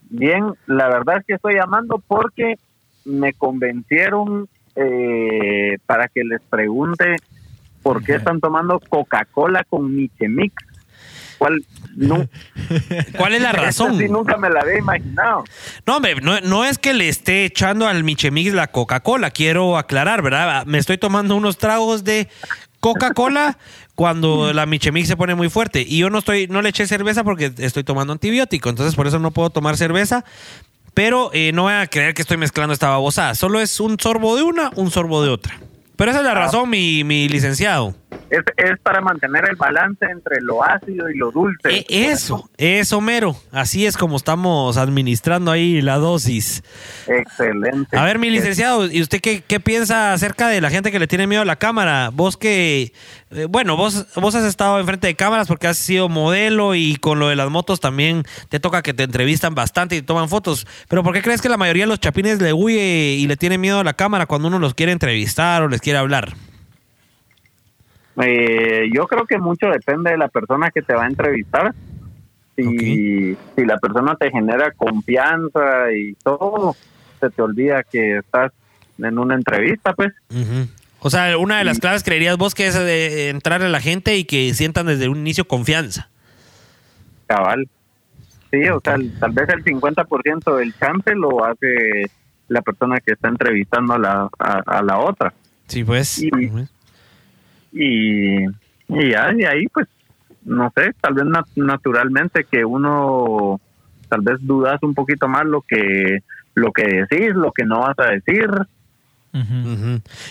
Speaker 19: Bien, la verdad es que estoy llamando porque me convencieron eh, para que les pregunte por qué están tomando Coca-Cola con Michemix. ¿Cuál, no, <laughs>
Speaker 4: ¿Cuál es la razón?
Speaker 19: Sí nunca me la había imaginado.
Speaker 4: No, hombre, no, no es que le esté echando al Michemix la Coca-Cola, quiero aclarar, ¿verdad? Me estoy tomando unos tragos de Coca-Cola <laughs> cuando la Michemix se pone muy fuerte. Y yo no estoy, no le eché cerveza porque estoy tomando antibiótico, entonces por eso no puedo tomar cerveza. Pero eh, no voy a creer que estoy mezclando esta babosada. Solo es un sorbo de una, un sorbo de otra. Pero esa es la razón, mi, mi licenciado.
Speaker 19: Es, es para mantener el balance entre lo ácido y lo dulce.
Speaker 4: E- eso, eso mero. Así es como estamos administrando ahí la dosis.
Speaker 19: Excelente.
Speaker 4: A ver, mi licenciado, ¿y usted qué, qué piensa acerca de la gente que le tiene miedo a la cámara? Vos que, eh, bueno, vos, vos has estado enfrente de cámaras porque has sido modelo y con lo de las motos también te toca que te entrevistan bastante y te toman fotos. Pero ¿por qué crees que la mayoría de los chapines le huye y le tiene miedo a la cámara cuando uno los quiere entrevistar o les quiere hablar?
Speaker 19: Eh, yo creo que mucho depende de la persona que te va a entrevistar. Si, si la persona te genera confianza y todo, se te olvida que estás en una entrevista, pues.
Speaker 4: Ujú. O sea, una de las claves creerías vos que es de entrar a la gente y que sientan desde un inicio confianza.
Speaker 19: Cabal. Sí, o sea, tal vez el 50% del chance lo hace la persona que está entrevistando a la, a, a la otra.
Speaker 4: Sí, pues.
Speaker 19: Y, y, y ya de ahí, pues, no sé, tal vez nat- naturalmente que uno tal vez dudas un poquito más lo que lo que decís, lo que no vas a decir.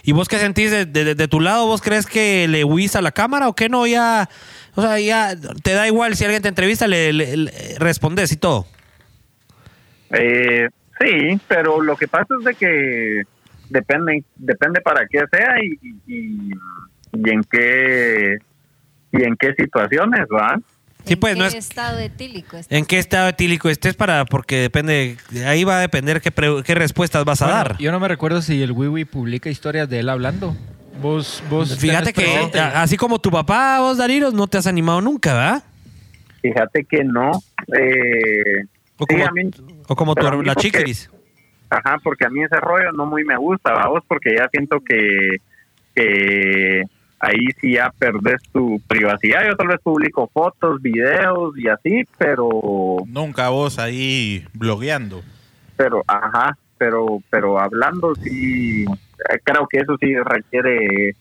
Speaker 4: ¿Y vos qué sentís de, de- de tu lado? ¿Vos crees que le huís a la cámara o qué no? Ya, o sea, ya te da igual si alguien te entrevista, le, le- le respondes y todo.
Speaker 19: Eh, sí, pero lo que pasa es de que depende depende para qué sea y, y, y en qué y en qué situaciones, ¿va?
Speaker 4: Sí, pues,
Speaker 5: ¿En
Speaker 4: no
Speaker 5: qué
Speaker 4: es...
Speaker 5: estado etílico está?
Speaker 4: ¿En qué estado etílico estés para...? Porque depende... Ahí va a depender qué, pre- qué respuestas vas a
Speaker 2: Bueno,
Speaker 4: dar.
Speaker 2: Yo no me recuerdo si el Wiwi publica historias de él hablando. Vos, vos
Speaker 4: Fíjate que
Speaker 2: presente.
Speaker 4: así como tu papá, vos, Darío, no te has animado nunca, ¿verdad?
Speaker 19: Fíjate que no. Eh,
Speaker 4: O
Speaker 19: sí,
Speaker 4: como,
Speaker 19: a mí-
Speaker 4: o como tu, la chiquiris.
Speaker 19: Ajá, porque a mí ese rollo no muy me gusta, vamos, porque ya siento que, que ahí sí ya perdés tu privacidad. Yo tal vez publico fotos, videos y así, pero,
Speaker 3: Nunca vos ahí blogueando.
Speaker 19: pero, ajá, pero, pero hablando sí, eh, creo que eso sí requiere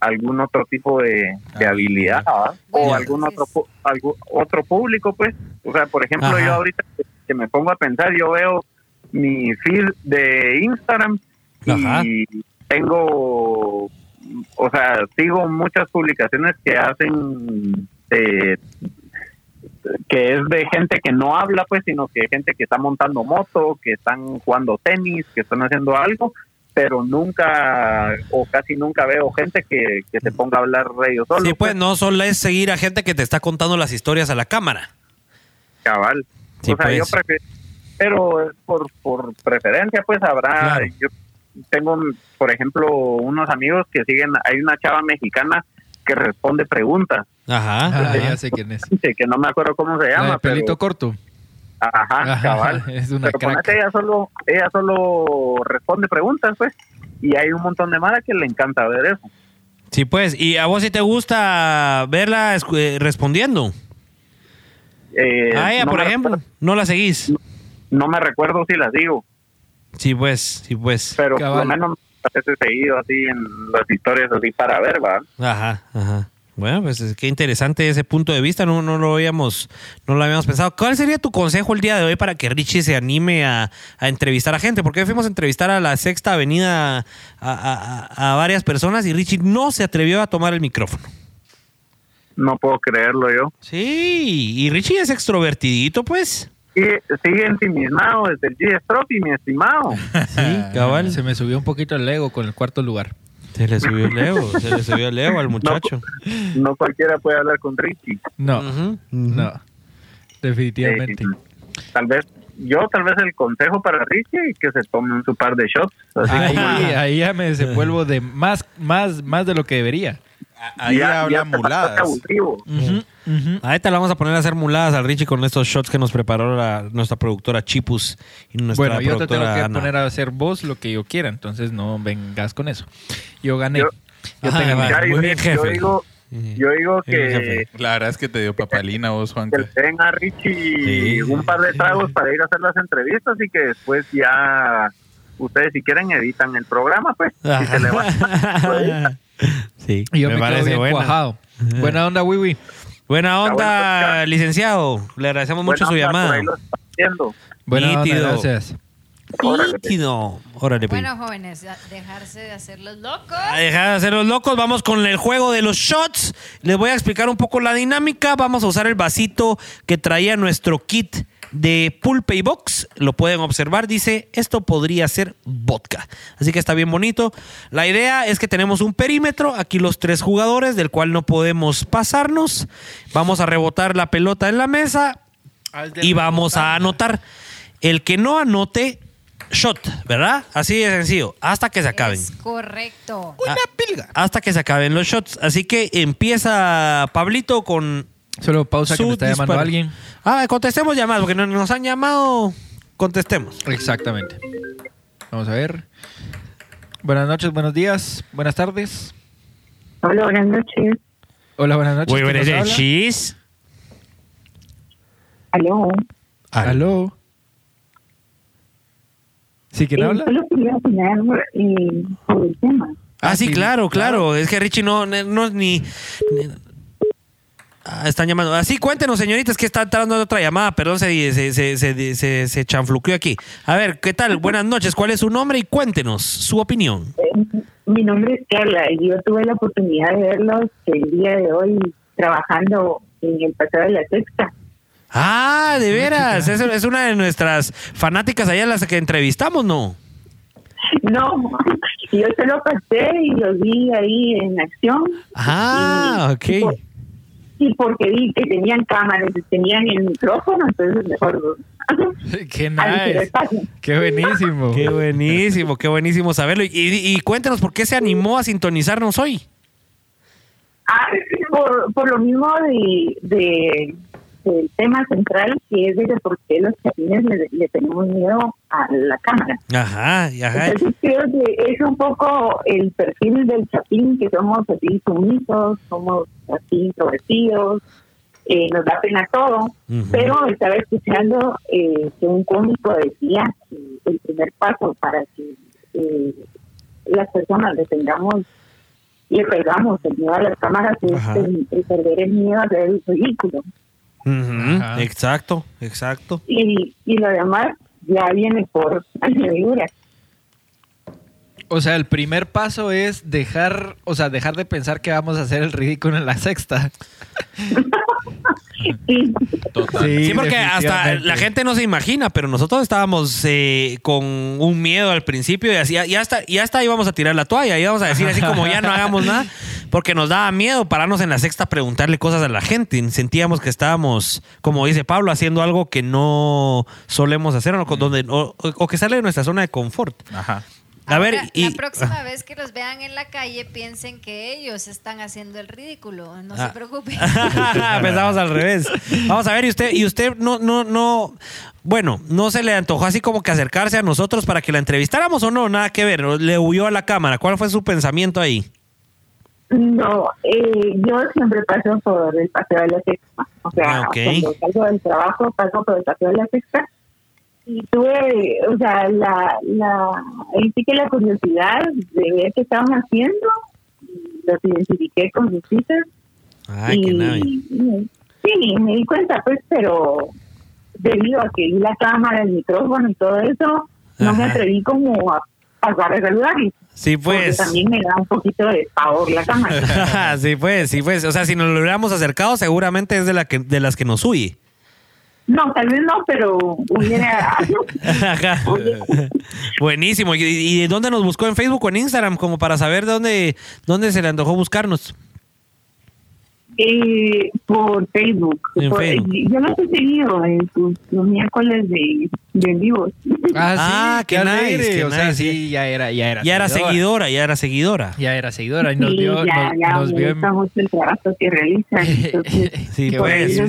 Speaker 19: algún otro tipo de, de habilidad ¿va? o algún otro algún otro público pues o sea por ejemplo
Speaker 4: Ajá.
Speaker 19: yo ahorita que- que me pongo a pensar yo veo mi feed de Instagram
Speaker 4: Ajá.
Speaker 19: y tengo o sea sigo muchas publicaciones que hacen eh, que es de gente que no habla pues sino que gente que está montando moto que están jugando tenis que están haciendo algo pero nunca o casi nunca veo gente que, que se ponga a hablar de ellos solo
Speaker 4: Sí, pues no solo es seguir a gente que te está contando las historias a la cámara.
Speaker 19: cabal
Speaker 4: Sí,
Speaker 19: o sea,
Speaker 4: pues.
Speaker 19: yo prefiero, pero es por, por preferencia, pues habrá,
Speaker 4: Claro.
Speaker 19: yo tengo, por ejemplo, unos amigos que siguen, hay una chava mexicana que responde preguntas,
Speaker 4: Ajá.
Speaker 2: Ah, ya sé quién es.
Speaker 19: que, que no me acuerdo cómo se
Speaker 2: La
Speaker 19: llama,
Speaker 2: pelito
Speaker 19: pero,
Speaker 2: corto.
Speaker 19: ajá,
Speaker 2: Ajá,
Speaker 19: cabal. <laughs>
Speaker 2: es una
Speaker 19: pero
Speaker 2: crack.
Speaker 19: ponete, ella solo, ella solo responde preguntas, pues, y hay un montón de mara que le encanta ver eso.
Speaker 4: Sí, pues. ¿Y a vos sí te gusta verla eh, respondiendo?
Speaker 19: Eh,
Speaker 4: a ella,
Speaker 19: no
Speaker 4: por
Speaker 19: me
Speaker 4: ejemplo. ¿No la seguís?
Speaker 19: no me recuerdo si las digo,
Speaker 4: Sí, pues. Sí, pues.
Speaker 19: pero por lo menos a veces seguido así en las historias así para ver, va.
Speaker 4: Ajá, ajá. Bueno, pues es- qué interesante ese punto de vista, no, no lo habíamos, no lo habíamos pensado. ¿Cuál sería tu consejo el día de hoy para que Richie se anime a, a entrevistar a gente? Porque fuimos a entrevistar a la Sexta Avenida a, a- a- a varias personas y Richie no se atrevió a tomar el micrófono.
Speaker 19: No puedo creerlo yo.
Speaker 4: Sí, y Richie es extrovertidito, pues.
Speaker 19: Sigue, sigue ensimismado desde el G-Stroke, mi estimado. <laughs>
Speaker 2: Sí, cabal. Se me subió un poquito el ego con el cuarto lugar.
Speaker 4: Se le subió el ego, se le subió el ego al muchacho.
Speaker 19: No cualquiera puede hablar con Richie.
Speaker 2: No, no. Definitivamente.
Speaker 19: Eh, tal vez, yo tal vez el consejo para Richie que se tome su par de shots. así
Speaker 2: Ahí,
Speaker 19: como-
Speaker 2: ahí ya me <laughs> desenvuelvo de más, más, más de lo que debería.
Speaker 3: Ahí
Speaker 19: Ya-
Speaker 3: habla
Speaker 19: ya
Speaker 3: muladas.
Speaker 19: falta abusivo.
Speaker 4: Ahí te la vamos a poner a hacer muladas al Richie con estos shots que nos preparó la- nuestra productora Chipus y nuestra
Speaker 2: Bueno, yo te tengo que
Speaker 4: Ana.
Speaker 2: poner a hacer vos lo que yo quiera, entonces no vengas con eso. Yo gané. Yo,
Speaker 19: Yo-
Speaker 2: te gané.
Speaker 19: Ya, yo, yo digo, yo digo que,
Speaker 3: La verdad es que te dio papalina vos,
Speaker 19: que
Speaker 3: Juanca.
Speaker 19: le den a Richie un par de tragos para ir a hacer las entrevistas y que después ya ustedes si quieren editan el programa, pues. Si se le va. <laughs>
Speaker 4: Sí,
Speaker 2: Y yo
Speaker 4: me parece
Speaker 2: bien
Speaker 4: buena.
Speaker 2: cuajado. Buena onda, Wiwi.
Speaker 4: Buena onda, licenciado. Le agradecemos mucho su llamada.
Speaker 2: Buena onda,
Speaker 4: Nítido.
Speaker 2: gracias.
Speaker 4: Nítido. Órale, pues.
Speaker 5: Bueno, jóvenes, dejarse de hacer los locos.
Speaker 4: A dejar de hacer los locos, vamos con el juego de los shots. Les voy a explicar un poco la dinámica. Vamos a usar el vasito que traía nuestro kit de Pulpe y Box. Lo pueden observar, dice, esto podría ser vodka. Así que está bien bonito. La idea es que tenemos un perímetro, aquí los tres jugadores, del cual no podemos pasarnos. Vamos a rebotar la pelota en la mesa y vamos a anotar. El que no anote, shot, ¿verdad? Así de sencillo, hasta que se acaben.
Speaker 5: Es correcto.
Speaker 4: Ah, hasta que se acaben los shots. Así que empieza Pablito con.
Speaker 2: Solo pausa que me está llamando
Speaker 4: disparo.
Speaker 2: alguien.
Speaker 4: Ah, contestemos llamadas, porque no- nos han llamado. Contestemos.
Speaker 2: Exactamente. Vamos a ver. Buenas noches, buenos días, buenas tardes.
Speaker 20: Hola, buenas noches.
Speaker 2: Hola, buenas noches.
Speaker 4: Muy
Speaker 2: ¿quién
Speaker 4: buenas
Speaker 2: nos habla?
Speaker 4: noches.
Speaker 20: Aló.
Speaker 2: Aló. ¿Sí quién
Speaker 20: Eh,
Speaker 2: habla?
Speaker 20: Solo quería opinar eh, sobre el tema.
Speaker 4: Ah, sí, claro, claro. Es que Richie no, no, no es ni. Ah, están llamando. Así, cuéntenos, señoritas, que está entrando otra llamada. Perdón, se, se, se, se, se- se chanfluqueó aquí. A ver, ¿qué tal? Buenas noches. ¿Cuál es su nombre? Y cuéntenos su opinión.
Speaker 20: Eh, Mi nombre es Carla y yo tuve la oportunidad de verlos el día de hoy trabajando en el Paseo de la Sexta.
Speaker 4: Ah, de veras. Es, es una de nuestras fanáticas allá, las que entrevistamos, ¿no?
Speaker 20: No, yo solo pasé y los vi ahí en acción.
Speaker 4: Ah,
Speaker 20: Y-
Speaker 4: ok.
Speaker 20: Y, y porque vi que tenían cámaras y tenían el micrófono, entonces mejor. <laughs>
Speaker 2: Qué nice. Qué buenísimo.
Speaker 4: Qué buenísimo, qué buenísimo saberlo. Y, y- cuéntenos por qué se animó a sintonizarnos hoy.
Speaker 20: Ah, por, por lo mismo de, de- del tema central, que es de por qué los chapines le, le tenemos miedo a la cámara.
Speaker 4: Ajá, ajá.
Speaker 20: Entonces creo que es un poco el perfil del chapín, que somos así sumisos, somos así introvertidos, eh, nos da pena todo,
Speaker 21: Ujú.
Speaker 20: pero estaba escuchando eh, que un cómico decía que el primer paso para que eh, las personas le tengamos le pegamos el miedo a las cámaras es el, el perder el miedo a hacer el ridículo.
Speaker 4: Exacto, exacto.
Speaker 20: Y, y lo demás ya viene por añadidura.
Speaker 2: O sea, el primer paso es dejar, o sea, dejar de pensar que vamos a hacer el ridículo en la sexta.
Speaker 4: Sí, porque hasta la gente no se imagina, pero nosotros estábamos eh, con un miedo al principio y así, ya hasta, ya hasta íbamos a tirar la toalla, íbamos a decir así como ya no hagamos nada, porque nos daba miedo pararnos en la sexta a preguntarle cosas a la gente. Sentíamos que estábamos, como dice Pablo, haciendo algo que no solemos hacer o, donde, o, o que sale de nuestra zona de confort.
Speaker 3: Ajá.
Speaker 4: A ver,
Speaker 5: Ahora,
Speaker 4: y,
Speaker 5: la próxima vez que los vean en la calle, piensen que ellos están haciendo el ridículo. No
Speaker 4: Ah.
Speaker 5: se preocupen. <laughs>
Speaker 4: Pensamos al revés. Vamos a ver, y usted, y usted no, no, no, bueno, no se le antojó así como que acercarse a nosotros para que la entrevistáramos o no, nada que ver, le huyó a la cámara. ¿Cuál fue su pensamiento ahí?
Speaker 20: No, eh, yo siempre paso por el paseo de la sexta. O sea,
Speaker 4: Ah,
Speaker 20: cuando salgo del trabajo paso por el paseo de la sexta. Y tuve, o sea, la, la, sí que la curiosidad de ver qué estaban haciendo. Los identifiqué con sus citas.
Speaker 4: Ay,
Speaker 20: y,
Speaker 4: qué nave.
Speaker 20: Sí, me di cuenta, pues, pero debido a que vi la cámara, el micrófono y todo eso, no me atreví como a pasar a saludarles.
Speaker 4: Sí,
Speaker 20: Porque
Speaker 4: pues.
Speaker 20: también me da un poquito de pavor la cámara. <laughs>
Speaker 4: sí, pues, sí, pues. O sea, si nos lo hubiéramos acercado, seguramente es de, la que, de las que nos huye.
Speaker 20: No, tal vez no, pero hubiera...
Speaker 4: Ajá. <laughs> Buenísimo. ¿Y, y dónde nos buscó en Facebook o en Instagram? Como para saber dónde, dónde se le antojó buscarnos.
Speaker 20: Eh, por Facebook.
Speaker 4: En
Speaker 20: Por-
Speaker 4: Facebook.
Speaker 20: Yo los he seguido en sus los miércoles de, de en vivo.
Speaker 2: Ah, sí,
Speaker 4: Ah, qué nice, qué
Speaker 2: O sea,
Speaker 4: nice.
Speaker 2: sí, ya era, ya era.
Speaker 4: Ya era seguidora, ya era seguidora.
Speaker 2: Ya era seguidora y nos
Speaker 20: Sí,
Speaker 2: vio,
Speaker 20: ya,
Speaker 2: nos,
Speaker 20: ya
Speaker 2: nos vio
Speaker 20: mucho el trabajo que realizan. <laughs> Entonces,
Speaker 4: Sí,
Speaker 20: por
Speaker 4: pues.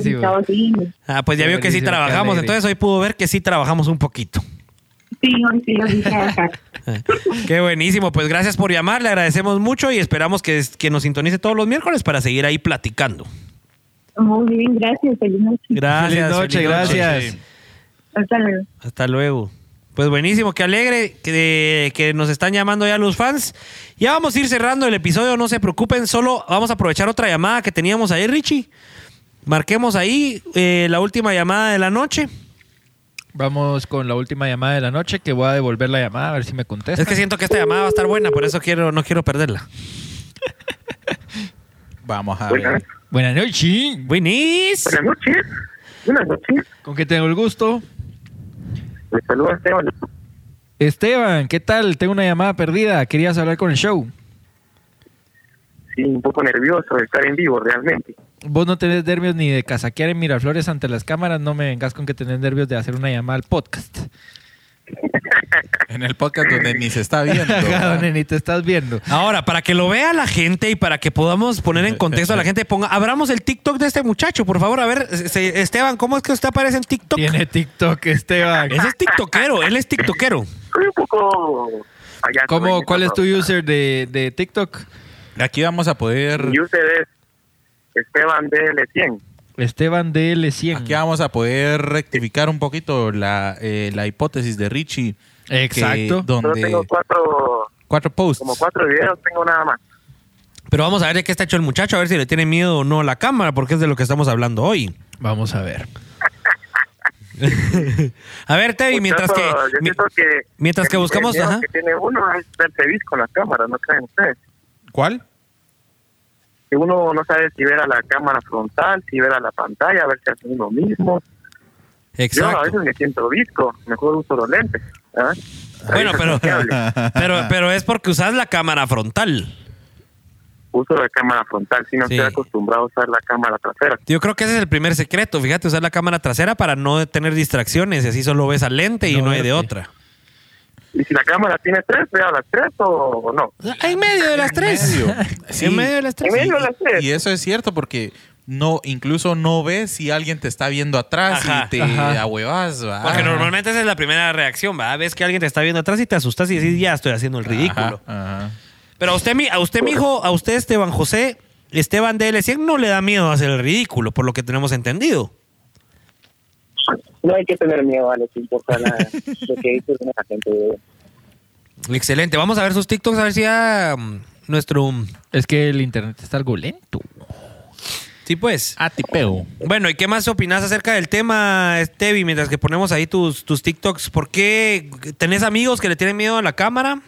Speaker 4: Ah, pues ya
Speaker 2: Qué
Speaker 4: vio que sí trabajamos. Entonces hoy pudo ver que sí trabajamos un poquito.
Speaker 20: Sí, hoy sí los vi trabajar. <laughs> <laughs>
Speaker 4: Qué buenísimo. Pues gracias por llamar. Le agradecemos mucho y esperamos que, que nos sintonice todos los miércoles para seguir ahí platicando.
Speaker 20: Muy bien, gracias. Feliz noche.
Speaker 4: Gracias.
Speaker 2: Feliz noche,
Speaker 4: feliz
Speaker 2: gracias.
Speaker 20: Hasta luego.
Speaker 4: Hasta luego. Pues buenísimo, qué alegre que, que nos están llamando ya los fans. Ya vamos a ir cerrando el episodio, no se preocupen, solo vamos a aprovechar otra llamada que teníamos ahí, Richie. Marquemos ahí eh, la última llamada de la noche.
Speaker 2: Vamos con la última llamada de la noche, que voy a devolver la llamada a ver si me contesta.
Speaker 4: Es que siento que esta llamada va a estar buena, por eso quiero, no quiero perderla. <laughs>
Speaker 3: Vamos a
Speaker 6: Buenas.
Speaker 3: ver.
Speaker 2: Buenas noches.
Speaker 4: Buenis.
Speaker 6: Buenas noches. Buenas noches.
Speaker 2: ¿Con qué tengo el gusto?
Speaker 6: Les saluda Esteban.
Speaker 2: Esteban, ¿qué tal? Tengo una llamada perdida. Querías hablar con el show.
Speaker 6: Sí, un poco nervioso de estar en vivo realmente.
Speaker 2: Vos no tenés nervios ni de casaquear en Miraflores ante las cámaras. No me vengas con que tenés nervios de hacer una llamada al podcast.
Speaker 3: En el podcast donde ni se está viendo. <laughs>
Speaker 2: Donde ni te estás viendo.
Speaker 4: Ahora, para que lo vea la gente y para que podamos poner en contexto a la gente, ponga, abramos el TikTok de este muchacho, por favor. A ver, se- Esteban, ¿cómo es que usted aparece en TikTok?
Speaker 2: Tiene TikTok, Esteban.
Speaker 4: Ese es TikTokero, él es TikTokero.
Speaker 6: Soy un poco.
Speaker 2: ¿Cómo, ¿Cuál es tu user de, de TikTok?
Speaker 3: Aquí vamos a poder.
Speaker 6: User es Esteban DL100.
Speaker 2: Esteban DL100.
Speaker 3: Aquí vamos a poder rectificar un poquito la, eh, la hipótesis de Richie. que-
Speaker 2: Exacto.
Speaker 6: Solo
Speaker 3: donde
Speaker 6: tengo cuatro,
Speaker 3: cuatro posts.
Speaker 6: como cuatro videos, tengo nada más.
Speaker 4: Pero vamos a ver de qué está hecho el muchacho, a ver si le tiene miedo o no a la cámara, porque es de lo que estamos hablando hoy.
Speaker 2: Vamos a ver. <laughs>
Speaker 4: A ver, Tevi, mientras que,
Speaker 6: yo
Speaker 4: mi-
Speaker 6: que
Speaker 4: mientras que buscamos-
Speaker 6: el
Speaker 4: ajá.
Speaker 6: que tiene uno es verse con las cámaras, ¿no creen ustedes?
Speaker 3: ¿Cuál?
Speaker 6: Que uno no sabe si ver a la cámara frontal, si ver a la pantalla, a ver si hace uno mismo. Yo a
Speaker 4: Exacto.
Speaker 6: veces me siento visco, mejor uso los lentes. ¿ah?
Speaker 4: Bueno, pero, <laughs> pero, pero es porque usas la cámara frontal.
Speaker 6: Uso la cámara frontal, si no
Speaker 4: Sí.
Speaker 6: estoy acostumbrado a usar la cámara trasera.
Speaker 4: Yo creo que ese es el primer secreto, fíjate, usar la cámara trasera para no tener distracciones y así solo ves al lente y
Speaker 2: No
Speaker 4: no hay de otra.
Speaker 6: Y si la cámara tiene tres, veo las tres o no.
Speaker 4: En medio de las tres.
Speaker 3: medio. <laughs> Sí.
Speaker 4: En medio de las tres.
Speaker 6: En medio de las tres.
Speaker 3: Y eso es cierto porque no, incluso no ves si alguien te está viendo atrás
Speaker 4: Ajá,
Speaker 3: y te
Speaker 2: ajá.
Speaker 3: ahuevas. ¿va?
Speaker 4: Porque normalmente esa es la primera reacción, ¿va? Ves que alguien te está viendo atrás y te asustas y decís, ya estoy haciendo el ridículo.
Speaker 3: Ajá, ajá.
Speaker 4: Pero a usted, mi- a usted, mijo, a usted, Esteban José, Esteban DL100, no le da miedo hacer el ridículo, por lo que tenemos entendido.
Speaker 9: No hay que tener miedo a lo que importa la- <laughs> lo que dice la gente.
Speaker 4: Excelente. Vamos a ver sus TikToks, a ver si ya mm, nuestro...
Speaker 2: Es que el internet está algo lento.
Speaker 4: Sí, pues.
Speaker 3: Ah, tipeo.
Speaker 4: Bueno, ¿y qué más opinas acerca del tema, Estevi, mientras que ponemos ahí tus, tus TikToks? ¿Por qué tenés amigos que le tienen miedo a la cámara?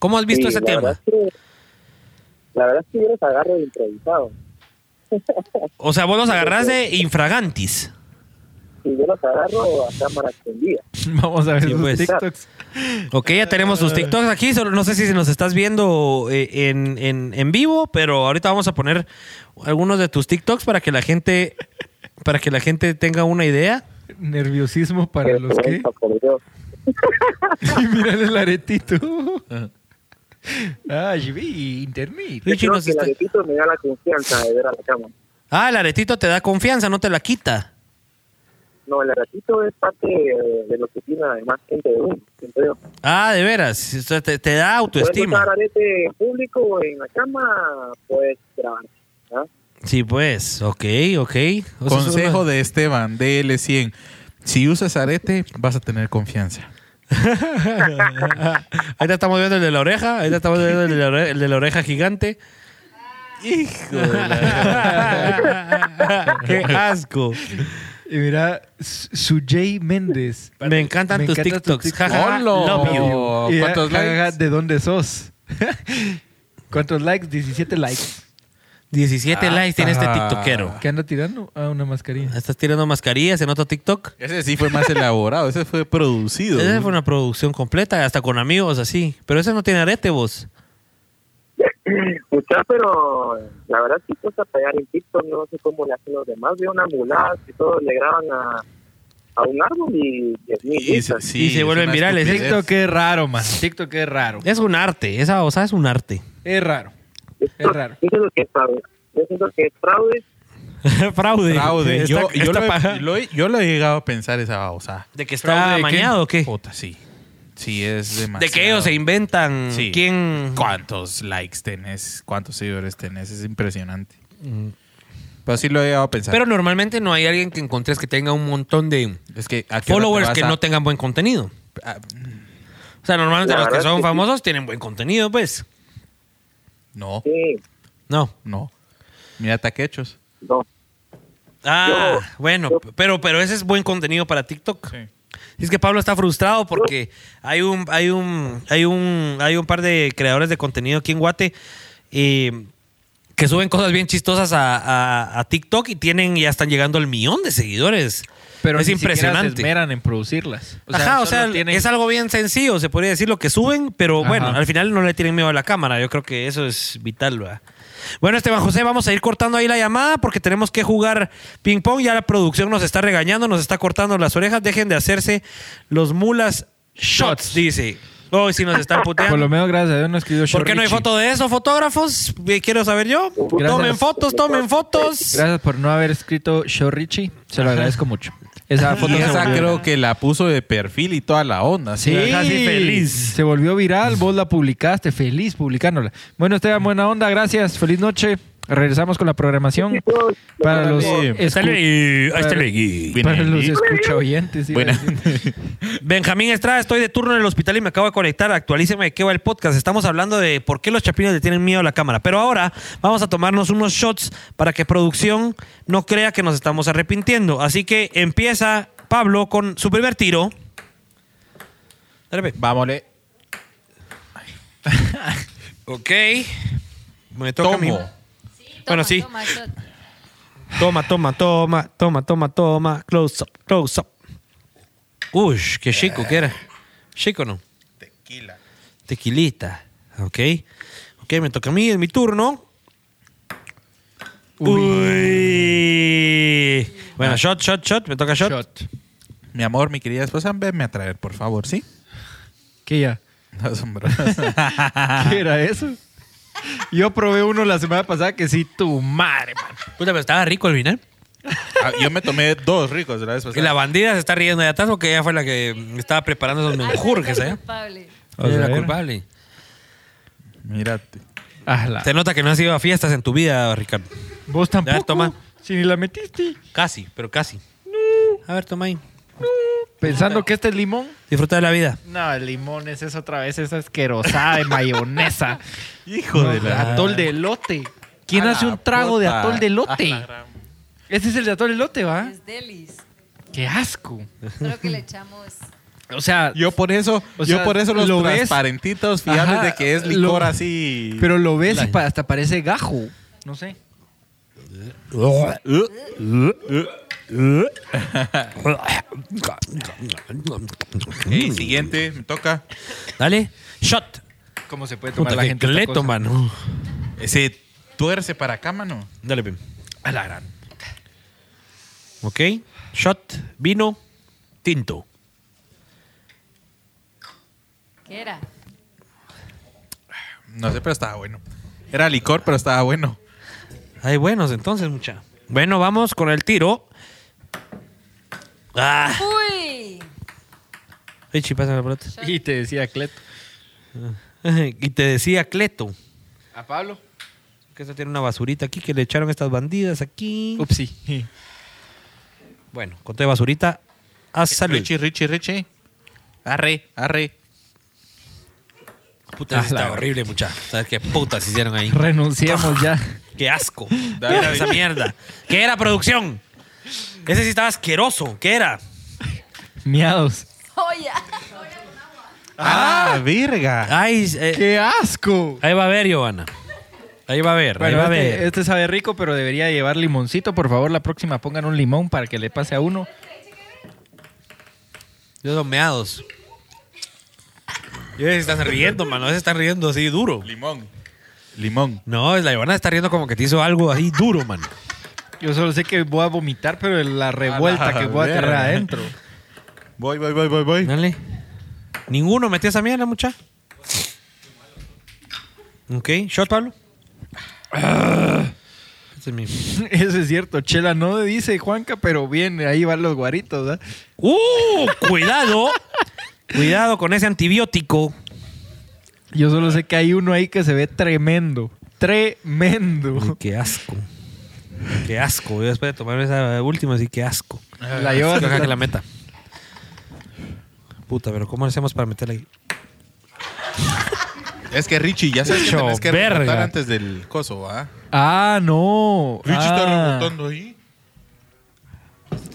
Speaker 4: ¿Cómo has visto
Speaker 9: Sí,
Speaker 4: ese
Speaker 9: la
Speaker 4: tema?
Speaker 9: verdad es que- la verdad es que yo los agarro de improvisado.
Speaker 4: O sea, vos los <laughs> agarrás de infragantis.
Speaker 9: Y yo los agarro a cámara extendida. <laughs>
Speaker 2: Vamos a ver
Speaker 4: Sí,
Speaker 2: sus
Speaker 4: pues.
Speaker 2: TikToks.
Speaker 4: Ok, ya tenemos sus TikToks aquí. Solo no sé si nos estás viendo eh, en, en- en vivo, pero ahorita vamos a poner algunos de tus TikToks para que la gente, para que la gente tenga una idea.
Speaker 2: Nerviosismo para los que. <laughs> Y mírale el aretito. Ah, vi internet.
Speaker 4: Richie
Speaker 9: Creo
Speaker 4: nos
Speaker 9: que el aretito me da la confianza de ver a la cámara.
Speaker 4: Ah, el aretito te da confianza, no te la quita.
Speaker 9: No, el aretito es parte de, de lo que tiene además gente de uno, siento yo.
Speaker 4: Ah, de veras, o sea, te, te da autoestima.
Speaker 9: usar arete público en la cama, puedes grabar. ¿ah?
Speaker 4: Sí, pues, ok, ok. O sea, eso
Speaker 3: Consejo
Speaker 4: una-
Speaker 3: de Esteban, DL100. Si usas arete, vas a tener confianza. <laughs>
Speaker 4: Ahorita estamos viendo el de la oreja, ahorita estamos viendo el de la oreja, el de la oreja gigante. Hijo de la... <laughs> ¡Qué asco!
Speaker 2: Y mira, Su- Sujay Méndez. <laughs>
Speaker 4: Me encantan tus TikToks. Jaja, love you.
Speaker 2: Y
Speaker 3: ¿Cuántos likes?
Speaker 2: ¿De dónde sos? <laughs> ¿Cuántos likes? 17 likes.
Speaker 4: 17 likes tiene este tiktokero.
Speaker 2: ¿Qué anda tirando? Ah, una mascarilla.
Speaker 4: Estás tirando mascarillas en otro TikTok.
Speaker 3: Ese sí fue más elaborado, ese fue producido.
Speaker 4: Esa fue una producción completa, hasta con amigos así. Pero ese no tiene arete, vos.
Speaker 9: Mucha, pero la verdad sí cuesta pegar en TikTok, no sé cómo le hacen los demás. Veo una mulada que todos le graban a, a un árbol y 10 mil vistas.
Speaker 4: y se vuelven virales.
Speaker 2: TikTok es raro, man. TikTok es raro.
Speaker 4: Es un arte, esa babosa es un arte.
Speaker 2: Es raro. Es raro.
Speaker 9: Yo siento que es fraude. Yo siento que es fraude. <laughs>
Speaker 4: Fraude.
Speaker 3: Fraude. Yo,
Speaker 4: Esta-
Speaker 3: yo
Speaker 4: esta
Speaker 3: lo, he-
Speaker 4: paja.
Speaker 3: lo he- yo lo he llegado a pensar esa babosa.
Speaker 4: ¿De que está mañado o qué?
Speaker 3: Puta, sí. Sí, es demasiado.
Speaker 4: De que ellos se inventan
Speaker 3: Sí.
Speaker 4: quién...
Speaker 3: ¿Cuántos likes tenés? ¿Cuántos seguidores tenés? Es impresionante. Pero sí lo he llegado a pensar.
Speaker 4: Pero normalmente no hay alguien que encontres que tenga un montón de
Speaker 3: es que ¿a qué hora
Speaker 4: followers que
Speaker 3: a-
Speaker 4: no tengan buen contenido.
Speaker 3: Ah,
Speaker 4: O sea, normalmente los que son
Speaker 3: que sí.
Speaker 4: famosos tienen buen contenido, pues.
Speaker 3: No.
Speaker 4: No.
Speaker 3: No. Mira taquechos.
Speaker 9: No.
Speaker 4: Ah, bueno, pero, pero ese es buen contenido para TikTok. Es que Pablo está frustrado porque hay un, hay un, hay un, hay un par de creadores de contenido aquí en Guate eh, que suben cosas bien chistosas a, a- a TikTok y tienen, ya están llegando al millón de seguidores.
Speaker 2: Pero
Speaker 4: es
Speaker 2: ni siquiera se
Speaker 4: impresionante.
Speaker 2: esmeran en producirlas.
Speaker 4: Ajá, o sea,
Speaker 2: tienen-
Speaker 4: es algo bien sencillo, se podría decir lo que suben, pero
Speaker 2: Ajá.
Speaker 4: bueno, al final no le tienen miedo a la cámara. Yo creo que eso es vital, ¿verdad? Bueno, Esteban José, vamos a ir cortando ahí la llamada porque tenemos que jugar ping pong. Ya la producción nos está regañando, nos está cortando las orejas. Dejen de hacerse los mulas shots, dice. Hoy sí nos están <laughs> puteando.
Speaker 2: Por lo menos, gracias a Dios, no escribió
Speaker 4: ¿Por qué no hay foto de eso, fotógrafos? Eh, Quiero saber yo. Tomen fotos, tomen fotos.
Speaker 2: Gracias por no haber escrito Shorrichi. Se lo agradezco mucho. Esa foto
Speaker 3: Y
Speaker 2: se
Speaker 3: esa
Speaker 2: volvió-
Speaker 3: creo que la puso de perfil y toda la onda.
Speaker 2: Sí, Se volvió viral, vos la publicaste, feliz publicándola. Bueno, Esteban, buena onda, gracias, feliz noche. Regresamos con la programación para los, escu- para, para escucha oyentes.
Speaker 4: Buena. <laughs> Benjamín Estrada, estoy de turno en el hospital y me acabo de conectar. Actualíceme de qué va el podcast. Estamos hablando de por qué los chapines le tienen miedo a la cámara. Pero ahora vamos a tomarnos unos shots para que producción no crea que nos estamos arrepintiendo. Así que empieza Pablo con su primer tiro.
Speaker 3: Vámonos.
Speaker 4: Ok. Me toca a mí. Bueno, sí.
Speaker 5: Toma, shot.
Speaker 4: Toma, toma, toma, toma, toma, toma. Close up, close up. Uy, qué chico que era. Chico, ¿no?
Speaker 3: Tequila.
Speaker 4: Tequilita. Ok. Ok, me toca a mí, es mi turno. Uy. Bueno, shot, shot, shot. Me toca shot.
Speaker 3: Mi amor, mi querida esposa, venme a traer, por favor, ¿sí?
Speaker 2: ¿Qué ya? <laughs>
Speaker 3: No. <laughs>
Speaker 2: ¿Qué era eso? Yo probé uno la semana pasada que sí, tu madre, man.
Speaker 4: Puta, pero estaba rico el vinagre.
Speaker 3: Ah, Yo me tomé dos ricos de la vez
Speaker 4: Y
Speaker 3: pasada.
Speaker 4: la bandida se está riendo de atrás porque ella fue la que estaba preparando esos menjurjes, ¿eh?
Speaker 5: Culpable.
Speaker 2: Ver.
Speaker 4: culpable.
Speaker 3: Mírate.
Speaker 4: Se nota que no has ido a fiestas en tu vida, Ricardo.
Speaker 2: Vos
Speaker 4: A ver,
Speaker 2: tampoco.
Speaker 4: toma.
Speaker 2: Si ni la metiste.
Speaker 4: Casi, pero casi. A ver, toma ahí.
Speaker 2: Pensando que este es limón.
Speaker 4: Disfruta de la vida.
Speaker 2: No, el limón es otra vez esa asquerosada de mayonesa. <laughs>
Speaker 3: Hijo de la-
Speaker 2: Atol de elote. ¿Quién
Speaker 3: A
Speaker 2: hace un trago de atol de elote?
Speaker 3: gran-
Speaker 2: Ese es el de atol de elote, ¿va?
Speaker 5: Es delis.
Speaker 2: ¡Qué asco!
Speaker 5: Solo que le echamos.
Speaker 2: O sea,
Speaker 3: Yo por eso,
Speaker 2: O
Speaker 3: yo
Speaker 2: sea,
Speaker 3: por eso los
Speaker 2: lo ves-
Speaker 3: transparentitos fiables
Speaker 2: Ajá,
Speaker 3: de que es licor
Speaker 2: lo-
Speaker 3: así.
Speaker 2: pero lo ves y hasta parece gajo. No sé.
Speaker 3: Ey, siguiente, me toca.
Speaker 4: Dale. Shot.
Speaker 2: ¿Cómo se puede tomar
Speaker 4: Puta,
Speaker 2: la gente esta
Speaker 4: cleto,
Speaker 2: cosa?
Speaker 4: mano.
Speaker 3: Ese tuerce para acá, mano.
Speaker 4: Dale, pim.
Speaker 2: A la gran.
Speaker 4: Ok. Shot. Vino. Tinto.
Speaker 5: ¿Qué era?
Speaker 3: No sé, pero estaba bueno. Era licor, pero estaba bueno.
Speaker 4: Hay buenos entonces, mucha. Bueno, vamos con el tiro. Ah.
Speaker 5: ¡Uy!
Speaker 4: Echi, pásame la pelota.
Speaker 2: Y te decía Cleto. <laughs>
Speaker 4: y te decía Cleto.
Speaker 2: ¿A Pablo?
Speaker 4: Que eso tiene una basurita aquí que le echaron estas bandidas aquí.
Speaker 2: Upsi.
Speaker 4: Bueno, con toda basurita. A salud.
Speaker 3: Richie, Richie, Richie. Arre, arre.
Speaker 4: Puta,
Speaker 2: Ah,
Speaker 4: está horrible, mucha. ¿Sabes qué putas hicieron ahí?
Speaker 2: Renunciamos ya.
Speaker 4: ¡Qué asco! ¿Qué
Speaker 3: Dale.
Speaker 4: era esa mierda? ¿Qué era producción? Ese sí estaba asqueroso. ¿Qué era?
Speaker 2: Miados.
Speaker 5: ¡Joya!
Speaker 3: Ah, virga.
Speaker 4: Ay, eh,
Speaker 2: ¡Qué asco!
Speaker 4: ahí va a ver, Giovanna. Ahí va a ver,
Speaker 2: Bueno,
Speaker 4: ahí va a
Speaker 2: este,
Speaker 4: ver.
Speaker 2: este sabe rico, pero debería llevar limoncito. Por favor, la próxima pongan un limón para que le pase a uno.
Speaker 4: Dedos meados. Y se están riendo, mano. Se están riendo así duro.
Speaker 3: Limón. Limón.
Speaker 4: No, la Ivana está riendo como que te hizo algo así duro, mano.
Speaker 2: Yo solo sé que voy a vomitar, pero la revuelta
Speaker 3: la
Speaker 2: que voy a tener
Speaker 3: verga.
Speaker 2: adentro.
Speaker 3: Voy, voy, voy, voy, voy.
Speaker 4: Dale. Ninguno metió esa mierda, mucha. Ok, shot, Pablo. Ese es mi- <laughs>
Speaker 2: Eso es cierto. Chela no dice Juanca, pero bien, ahí van los guaritos. ¿ah?
Speaker 4: ¡Uh! Cuidado. Cuidado con ese antibiótico.
Speaker 2: Yo solo sé que hay uno ahí que se ve tremendo. Tremendo.
Speaker 4: Qué asco. Qué asco. Yo después de tomar esa última, sí, qué asco.
Speaker 2: La llevas
Speaker 4: Deja
Speaker 2: hasta-
Speaker 4: que la meta. Puta, pero ¿cómo hacemos para meterla ahí? <laughs>
Speaker 3: Es que Richie, ya sabes que
Speaker 4: Hecho
Speaker 3: tenés que
Speaker 4: verga.
Speaker 3: antes del coso, ¿va?
Speaker 2: Ah, no.
Speaker 3: Richie está
Speaker 2: Ah.
Speaker 3: rebotando ahí.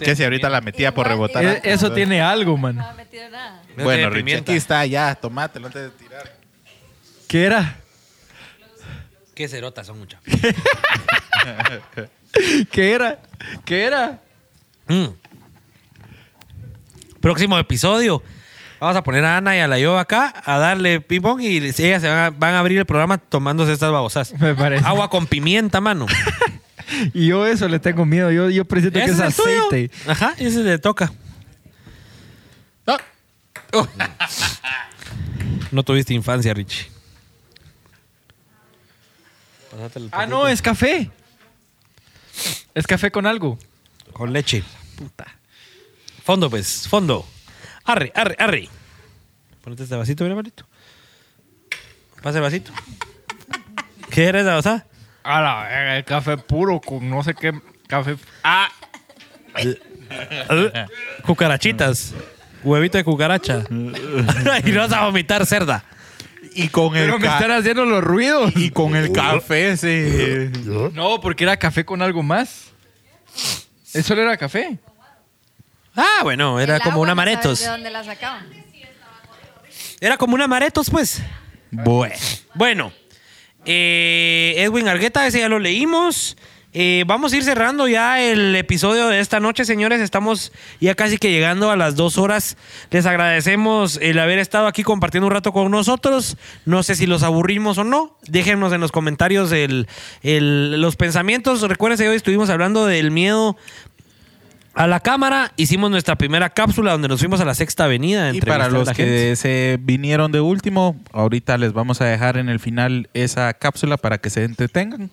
Speaker 3: Que si ahorita la metía por rebotar.
Speaker 2: E-
Speaker 3: antes,
Speaker 2: Eso tiene algo, man.
Speaker 5: No ha metido nada.
Speaker 4: No
Speaker 3: Bueno,
Speaker 4: tiene
Speaker 3: Richie,
Speaker 4: pimienta.
Speaker 3: aquí está, ya, tomátelo antes de tirar.
Speaker 2: ¿Qué era?
Speaker 4: Qué cerotas son muchas. <laughs> <laughs> <laughs>
Speaker 2: ¿Qué era? ¿Qué era?
Speaker 4: Mm. Próximo episodio. Vamos a poner a Ana y a la yo acá a darle ping pong y ellas se van a, van a abrir el programa tomándose estas babosas.
Speaker 2: Me parece.
Speaker 4: Agua con pimienta, mano. <laughs>
Speaker 2: Y yo eso le tengo miedo. Yo, yo presiento que es
Speaker 4: es el tuyo.
Speaker 2: aceite.
Speaker 4: Ajá, ese le toca. No tuviste infancia, Richie.
Speaker 2: Ah, no, es café. Es café con algo.
Speaker 4: Con leche. Puta. Fondo, pues, fondo. Arre, arre, arre. Ponete este vasito, mira, malito. Pase el vasito. ¿Qué era esa cosa?
Speaker 2: A la verga, el café puro con no sé qué café. Ah,
Speaker 4: Cucarachitas. Huevito de cucaracha. <laughs> <laughs> y no vas a vomitar cerda.
Speaker 3: Y con el
Speaker 2: pero me
Speaker 3: ca-
Speaker 2: están haciendo los ruidos.
Speaker 3: y con el café, sí.
Speaker 2: No, porque era café con algo más. Eso no era café.
Speaker 4: Ah, bueno, era
Speaker 5: El
Speaker 4: como
Speaker 5: agua,
Speaker 4: una
Speaker 5: no sabes
Speaker 4: maretos.
Speaker 5: ¿De dónde la sacaban?
Speaker 4: Era como una maretos, pues.
Speaker 3: Bueno.
Speaker 4: Bueno, eh, Edwin Argueta, ese ya lo leímos. Eh, vamos a ir cerrando ya el episodio de esta noche, señores. Estamos ya casi que llegando a las dos horas. Les agradecemos el haber estado aquí compartiendo un rato con nosotros. No sé si los aburrimos o no. Déjenos en los comentarios el- el- los pensamientos. Recuerden que hoy estuvimos hablando del miedo a la cámara. Hicimos nuestra primera cápsula donde nos fuimos a la Sexta Avenida.
Speaker 3: Y para los que se vinieron de último, ahorita les vamos a dejar en el final esa cápsula para que se entretengan.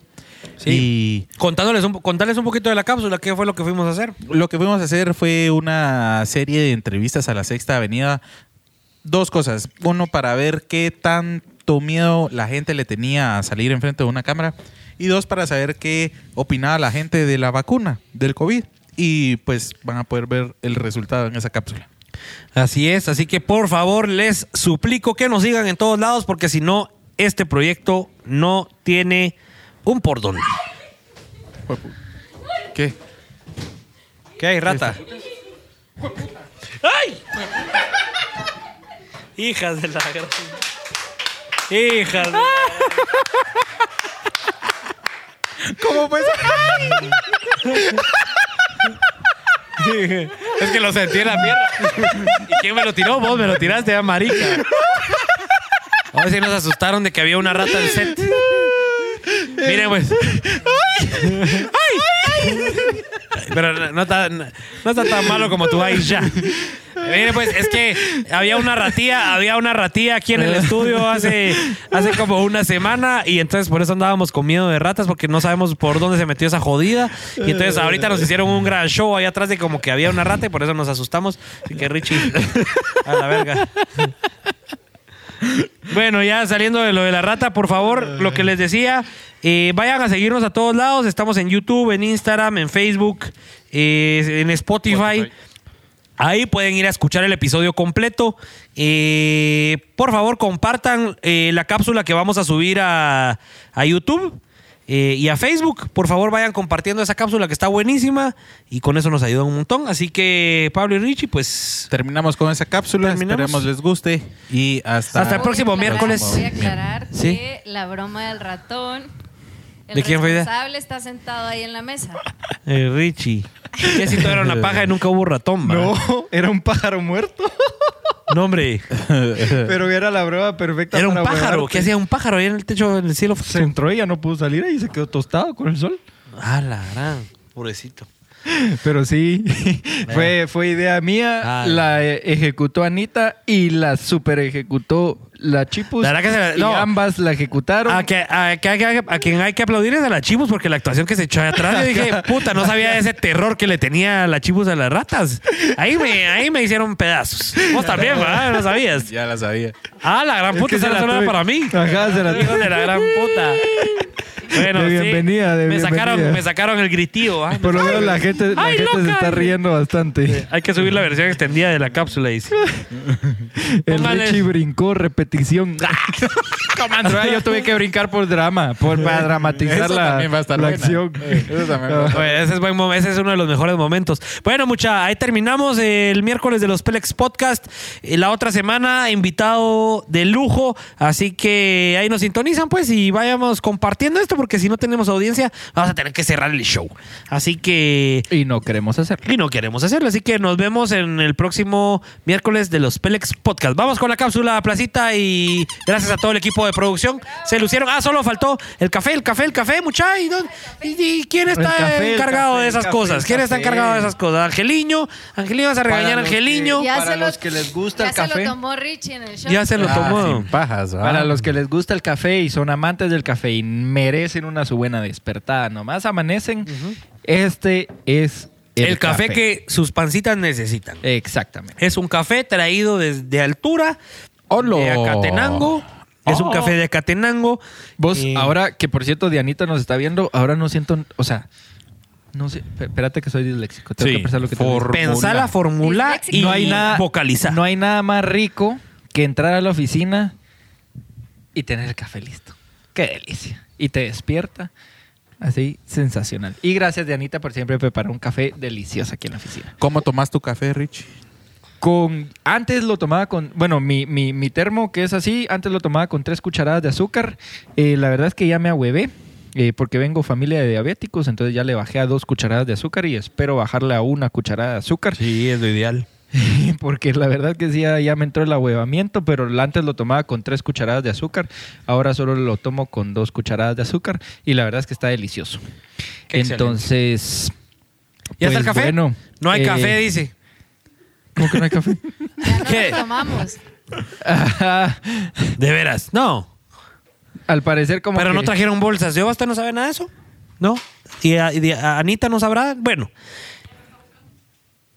Speaker 4: Sí. Contándoles un, contarles un poquito de la cápsula, qué fue lo que fuimos a hacer.
Speaker 3: Y lo que fuimos a hacer fue una serie de entrevistas a la Sexta Avenida. Dos cosas. Uno, para ver qué tanto miedo la gente le tenía a salir enfrente de una cámara. Y dos, para saber qué opinaba la gente de la vacuna, del COVID. Y pues van a poder ver el resultado en esa cápsula.
Speaker 4: Así es, así que por favor les suplico que nos sigan en todos lados porque si no, este proyecto no tiene un por dónde.
Speaker 3: ¿Qué?
Speaker 4: ¿Qué hay, rata? ¡Ay! Hijas de la gran- Hijas de...
Speaker 3: ¿Cómo fue <laughs>
Speaker 4: Es que lo sentí en la pierna. ¿Y quién me lo tiró? Vos me lo tiraste, a marica. A ver si nos asustaron de que había una rata en set. Miren, pues. Pero no, está, no, está tan malo como tú ahí ya. Miren, pues, es que había una ratía, había una ratía aquí en el estudio hace, hace como una semana y entonces por eso andábamos con miedo de ratas porque no sabemos por dónde se metió esa jodida. Y entonces ahorita nos hicieron un gran show ahí atrás de como que había una rata y por eso nos asustamos. Así que Richie, a la verga. Bueno, ya saliendo de lo de la rata, por favor, lo que les decía, eh, vayan a seguirnos a todos lados. Estamos en YouTube, en Instagram, en Facebook, eh, en Spotify. Ahí pueden ir a escuchar el episodio completo. Eh, por favor, compartan la cápsula que vamos a subir a, a YouTube eh, y a Facebook. Por favor, vayan compartiendo esa cápsula que está buenísima y con eso nos ayuda un montón. Así que, Pablo y Richie, pues
Speaker 3: Terminamos con esa cápsula.
Speaker 4: Terminamos.
Speaker 3: Esperemos les guste. Y hasta,
Speaker 4: Hasta el próximo
Speaker 5: aclarar-
Speaker 4: miércoles.
Speaker 5: Voy a aclarar
Speaker 4: Sí.
Speaker 5: que la broma del ratón El
Speaker 4: ¿De quién fue
Speaker 5: responsable está sentado ahí en la mesa. <laughs>
Speaker 4: Eh, Richie. ¿Qué si todo era una paja y nunca hubo ratón, va?
Speaker 2: No, era un pájaro muerto. <laughs>
Speaker 4: No, hombre. <laughs>
Speaker 2: Pero era la prueba perfecta
Speaker 4: Era un
Speaker 2: para
Speaker 4: pájaro.
Speaker 2: huevarte.
Speaker 4: ¿Qué hacía un pájaro ahí en el techo del cielo?
Speaker 2: Se entró y ya no pudo salir ahí y se quedó tostado con el sol.
Speaker 4: Ah, la gran. Pobrecito.
Speaker 2: Pero sí, <laughs> fue, fue idea mía,
Speaker 4: Ah.
Speaker 2: la ejecutó Anita y la super ejecutó la Chipus.
Speaker 4: La verdad que se la-
Speaker 2: y
Speaker 4: no.
Speaker 2: ambas la ejecutaron.
Speaker 4: A, que, a, que- a que- a quien hay que aplaudir es a la Chibus porque la actuación que se echó atrás. Yo dije, <laughs> puta, no sabía ese terror que le tenía la Chibus a las ratas. Ahí me, ahí me hicieron pedazos. Vos también, ¿verdad? No sabías.
Speaker 3: Ya la sabía.
Speaker 4: Ah, la gran
Speaker 2: Es
Speaker 4: puta,
Speaker 2: que
Speaker 4: esa
Speaker 2: la tuve-
Speaker 4: para mí.
Speaker 2: Ajá, se la tuve-
Speaker 4: de la gran puta. <laughs> Bueno,
Speaker 2: De
Speaker 4: sí.
Speaker 2: bienvenida, de
Speaker 4: me sacaron,
Speaker 2: bienvenida.
Speaker 4: me sacaron el gritío. ¿ah?
Speaker 2: Por lo menos la gente, la
Speaker 4: ¡Ay,
Speaker 2: gente se está riendo bastante.
Speaker 4: Hay que subir la versión extendida de la cápsula, dice. <laughs>
Speaker 2: El
Speaker 4: Póngale-
Speaker 2: Richie brincó, repetición. <laughs> Comando, yo tuve que brincar por drama, por, para dramatizar
Speaker 3: Eso
Speaker 2: la,
Speaker 3: también va a estar
Speaker 2: la acción.
Speaker 3: Eso también va a estar
Speaker 4: Oye, ese, es buen mo- ese es uno de los mejores momentos. Bueno, mucha, ahí terminamos el miércoles de los Pelex Podcast. Eh, La otra semana, invitado de lujo. Así que ahí nos sintonizan, pues, y vayamos compartiendo esto, porque si no tenemos audiencia, vamos a tener que cerrar el show. Así que.
Speaker 2: Y no queremos hacerlo.
Speaker 4: Y no queremos hacerlo. Así que nos vemos en el próximo miércoles de los Pelex Podcast. Vamos con la cápsula, Placita, y gracias a todo el equipo de producción. Se lucieron. Ah, solo faltó el café, el café, el café, mucha. ¿Y, y- quién está
Speaker 2: café,
Speaker 4: encargado
Speaker 2: café,
Speaker 4: de esas
Speaker 2: café,
Speaker 4: cosas? ¿Quién está encargado de esas cosas? Angeliño. Angeliño, vas a regañar a
Speaker 2: Para los que-
Speaker 4: Angeliño.
Speaker 5: Ya
Speaker 2: para
Speaker 5: se lo-
Speaker 2: los que les gusta
Speaker 5: ya
Speaker 2: el café.
Speaker 5: se lo tomó Richie en el show.
Speaker 4: Ya se lo
Speaker 3: Ah,
Speaker 4: tomó.
Speaker 3: sin pajas, ¿va?
Speaker 2: Para los que les gusta el café y son amantes del café y merecen una su buena despertada, nomás amanecen, este es el,
Speaker 4: el café, que sus pancitas necesitan.
Speaker 2: Exactamente.
Speaker 4: Es un café traído desde altura
Speaker 3: Olo.
Speaker 4: de Acatenango. Es un
Speaker 2: Oh.
Speaker 4: café de Acatenango.
Speaker 2: Vos,
Speaker 4: Eh,
Speaker 2: ahora que por cierto Dianita nos está viendo, ahora no siento, o sea, no sé, espérate que soy disléxico, tengo
Speaker 3: Sí,
Speaker 2: que pensar lo que te
Speaker 3: formula.
Speaker 4: Pensá la fórmula y
Speaker 2: no hay nada,
Speaker 4: vocaliza.
Speaker 2: No hay nada más rico que entrar a la oficina y tener el café listo. Qué delicia. Y te despierta. Así, sensacional. Y gracias, Dianita, por siempre preparar un café delicioso aquí en la oficina.
Speaker 3: ¿Cómo tomas tu café, Rich?
Speaker 2: Con, antes lo tomaba con, bueno, mi, mi, mi termo que es así, antes lo tomaba con tres cucharadas de azúcar. Eh, la verdad es que ya me ahuevé, eh, porque vengo familia de diabéticos, entonces ya le bajé a dos cucharadas de azúcar y espero bajarle a una cucharada de azúcar.
Speaker 4: Sí, es lo ideal. <laughs>
Speaker 2: porque la verdad que sí, ya, me entró el ahuevamiento, pero antes lo tomaba con tres cucharadas de azúcar, ahora solo lo tomo con dos cucharadas de azúcar y la verdad es que está delicioso.
Speaker 4: Qué.
Speaker 2: Entonces...
Speaker 4: ¿Ya está el
Speaker 2: pues,
Speaker 4: café?
Speaker 2: Bueno,
Speaker 4: No hay
Speaker 2: eh,
Speaker 4: café, dice.
Speaker 2: ¿Cómo que no hay café? <laughs>
Speaker 5: Ya no
Speaker 4: ¿Qué?
Speaker 5: lo tomamos.
Speaker 2: Ajá. <laughs>
Speaker 4: De veras. No.
Speaker 2: Al parecer como
Speaker 4: Pero
Speaker 2: que-
Speaker 4: no trajeron bolsas. ¿Yo hasta no sabe nada de eso? ¿No? ¿Y, a- y de- a Anita no sabrá? Bueno.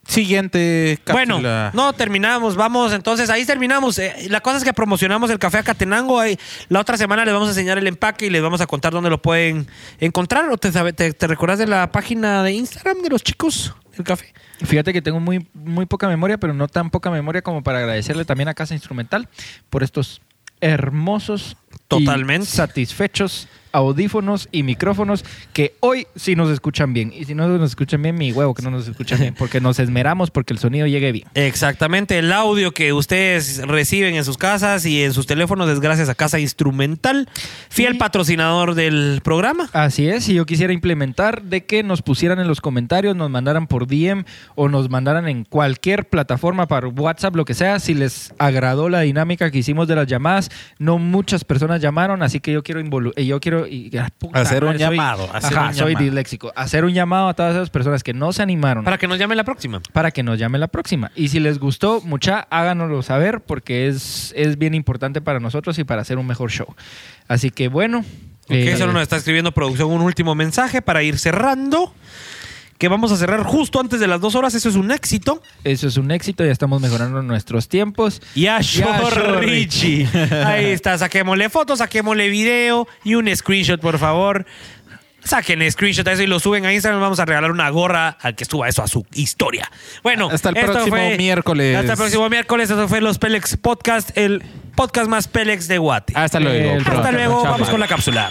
Speaker 3: Siguiente
Speaker 4: Bueno,
Speaker 3: cápsula.
Speaker 4: no, terminamos. Vamos, entonces ahí terminamos. Eh, la cosa es que promocionamos el café Acatenango. Ahí, la otra semana les vamos a enseñar el empaque y les vamos a contar dónde lo pueden encontrar. ¿O te, sabe- te, te recuerdas de la página de Instagram de los chicos del café?
Speaker 2: Fíjate que tengo muy, muy poca memoria, pero no tan poca memoria como para agradecerle también a Casa Instrumental por estos hermosos, y
Speaker 4: Totalmente.
Speaker 2: satisfechos audífonos y micrófonos que hoy sí nos escuchan bien. Y si no nos escuchan bien, mi huevo que no nos escuchan bien, porque nos esmeramos porque el sonido llegue bien.
Speaker 4: Exactamente, el audio que ustedes reciben en sus casas y en sus teléfonos es gracias a Casa Instrumental, fiel patrocinador del programa.
Speaker 2: Así es, y yo quisiera implementar de que nos pusieran en los comentarios, nos mandaran por DM o nos mandaran en cualquier plataforma para WhatsApp, lo que sea, si les agradó la dinámica que hicimos de las llamadas. No muchas personas llamaron, así que yo quiero involu- eh, yo quiero y- puta
Speaker 3: Hacer un
Speaker 2: soy-
Speaker 3: llamado, hacer
Speaker 2: Ajá,
Speaker 3: un
Speaker 2: soy
Speaker 3: llamado.
Speaker 2: disléxico. Hacer un llamado a todas esas personas que no se animaron
Speaker 4: Para que nos llamen la próxima.
Speaker 2: para que nos llamen la próxima. Y si les gustó, mucha, háganoslo saber porque es, es bien importante para nosotros y para hacer un mejor show. Así que bueno.
Speaker 4: Ok,
Speaker 2: eh,
Speaker 4: solo nos está escribiendo producción un último mensaje para ir cerrando. Que vamos a cerrar justo antes de las dos horas. Eso es un éxito.
Speaker 2: Eso es un éxito, ya estamos mejorando nuestros tiempos.
Speaker 4: Ya, Richie. <laughs> Ahí está, saquémosle fotos, saquémosle video y un screenshot, por favor. Saquen screenshot a eso y lo suben a Instagram. Vamos a regalar una gorra al que suba eso a su historia. Bueno,
Speaker 3: Hasta el
Speaker 4: esto
Speaker 3: próximo miércoles.
Speaker 4: Hasta el próximo miércoles. Esto fue los Pelex Podcast, el podcast más Pelex de Guate.
Speaker 3: Hasta luego.
Speaker 2: El
Speaker 4: Hasta luego.
Speaker 3: Chao,
Speaker 4: Vamos con la cápsula.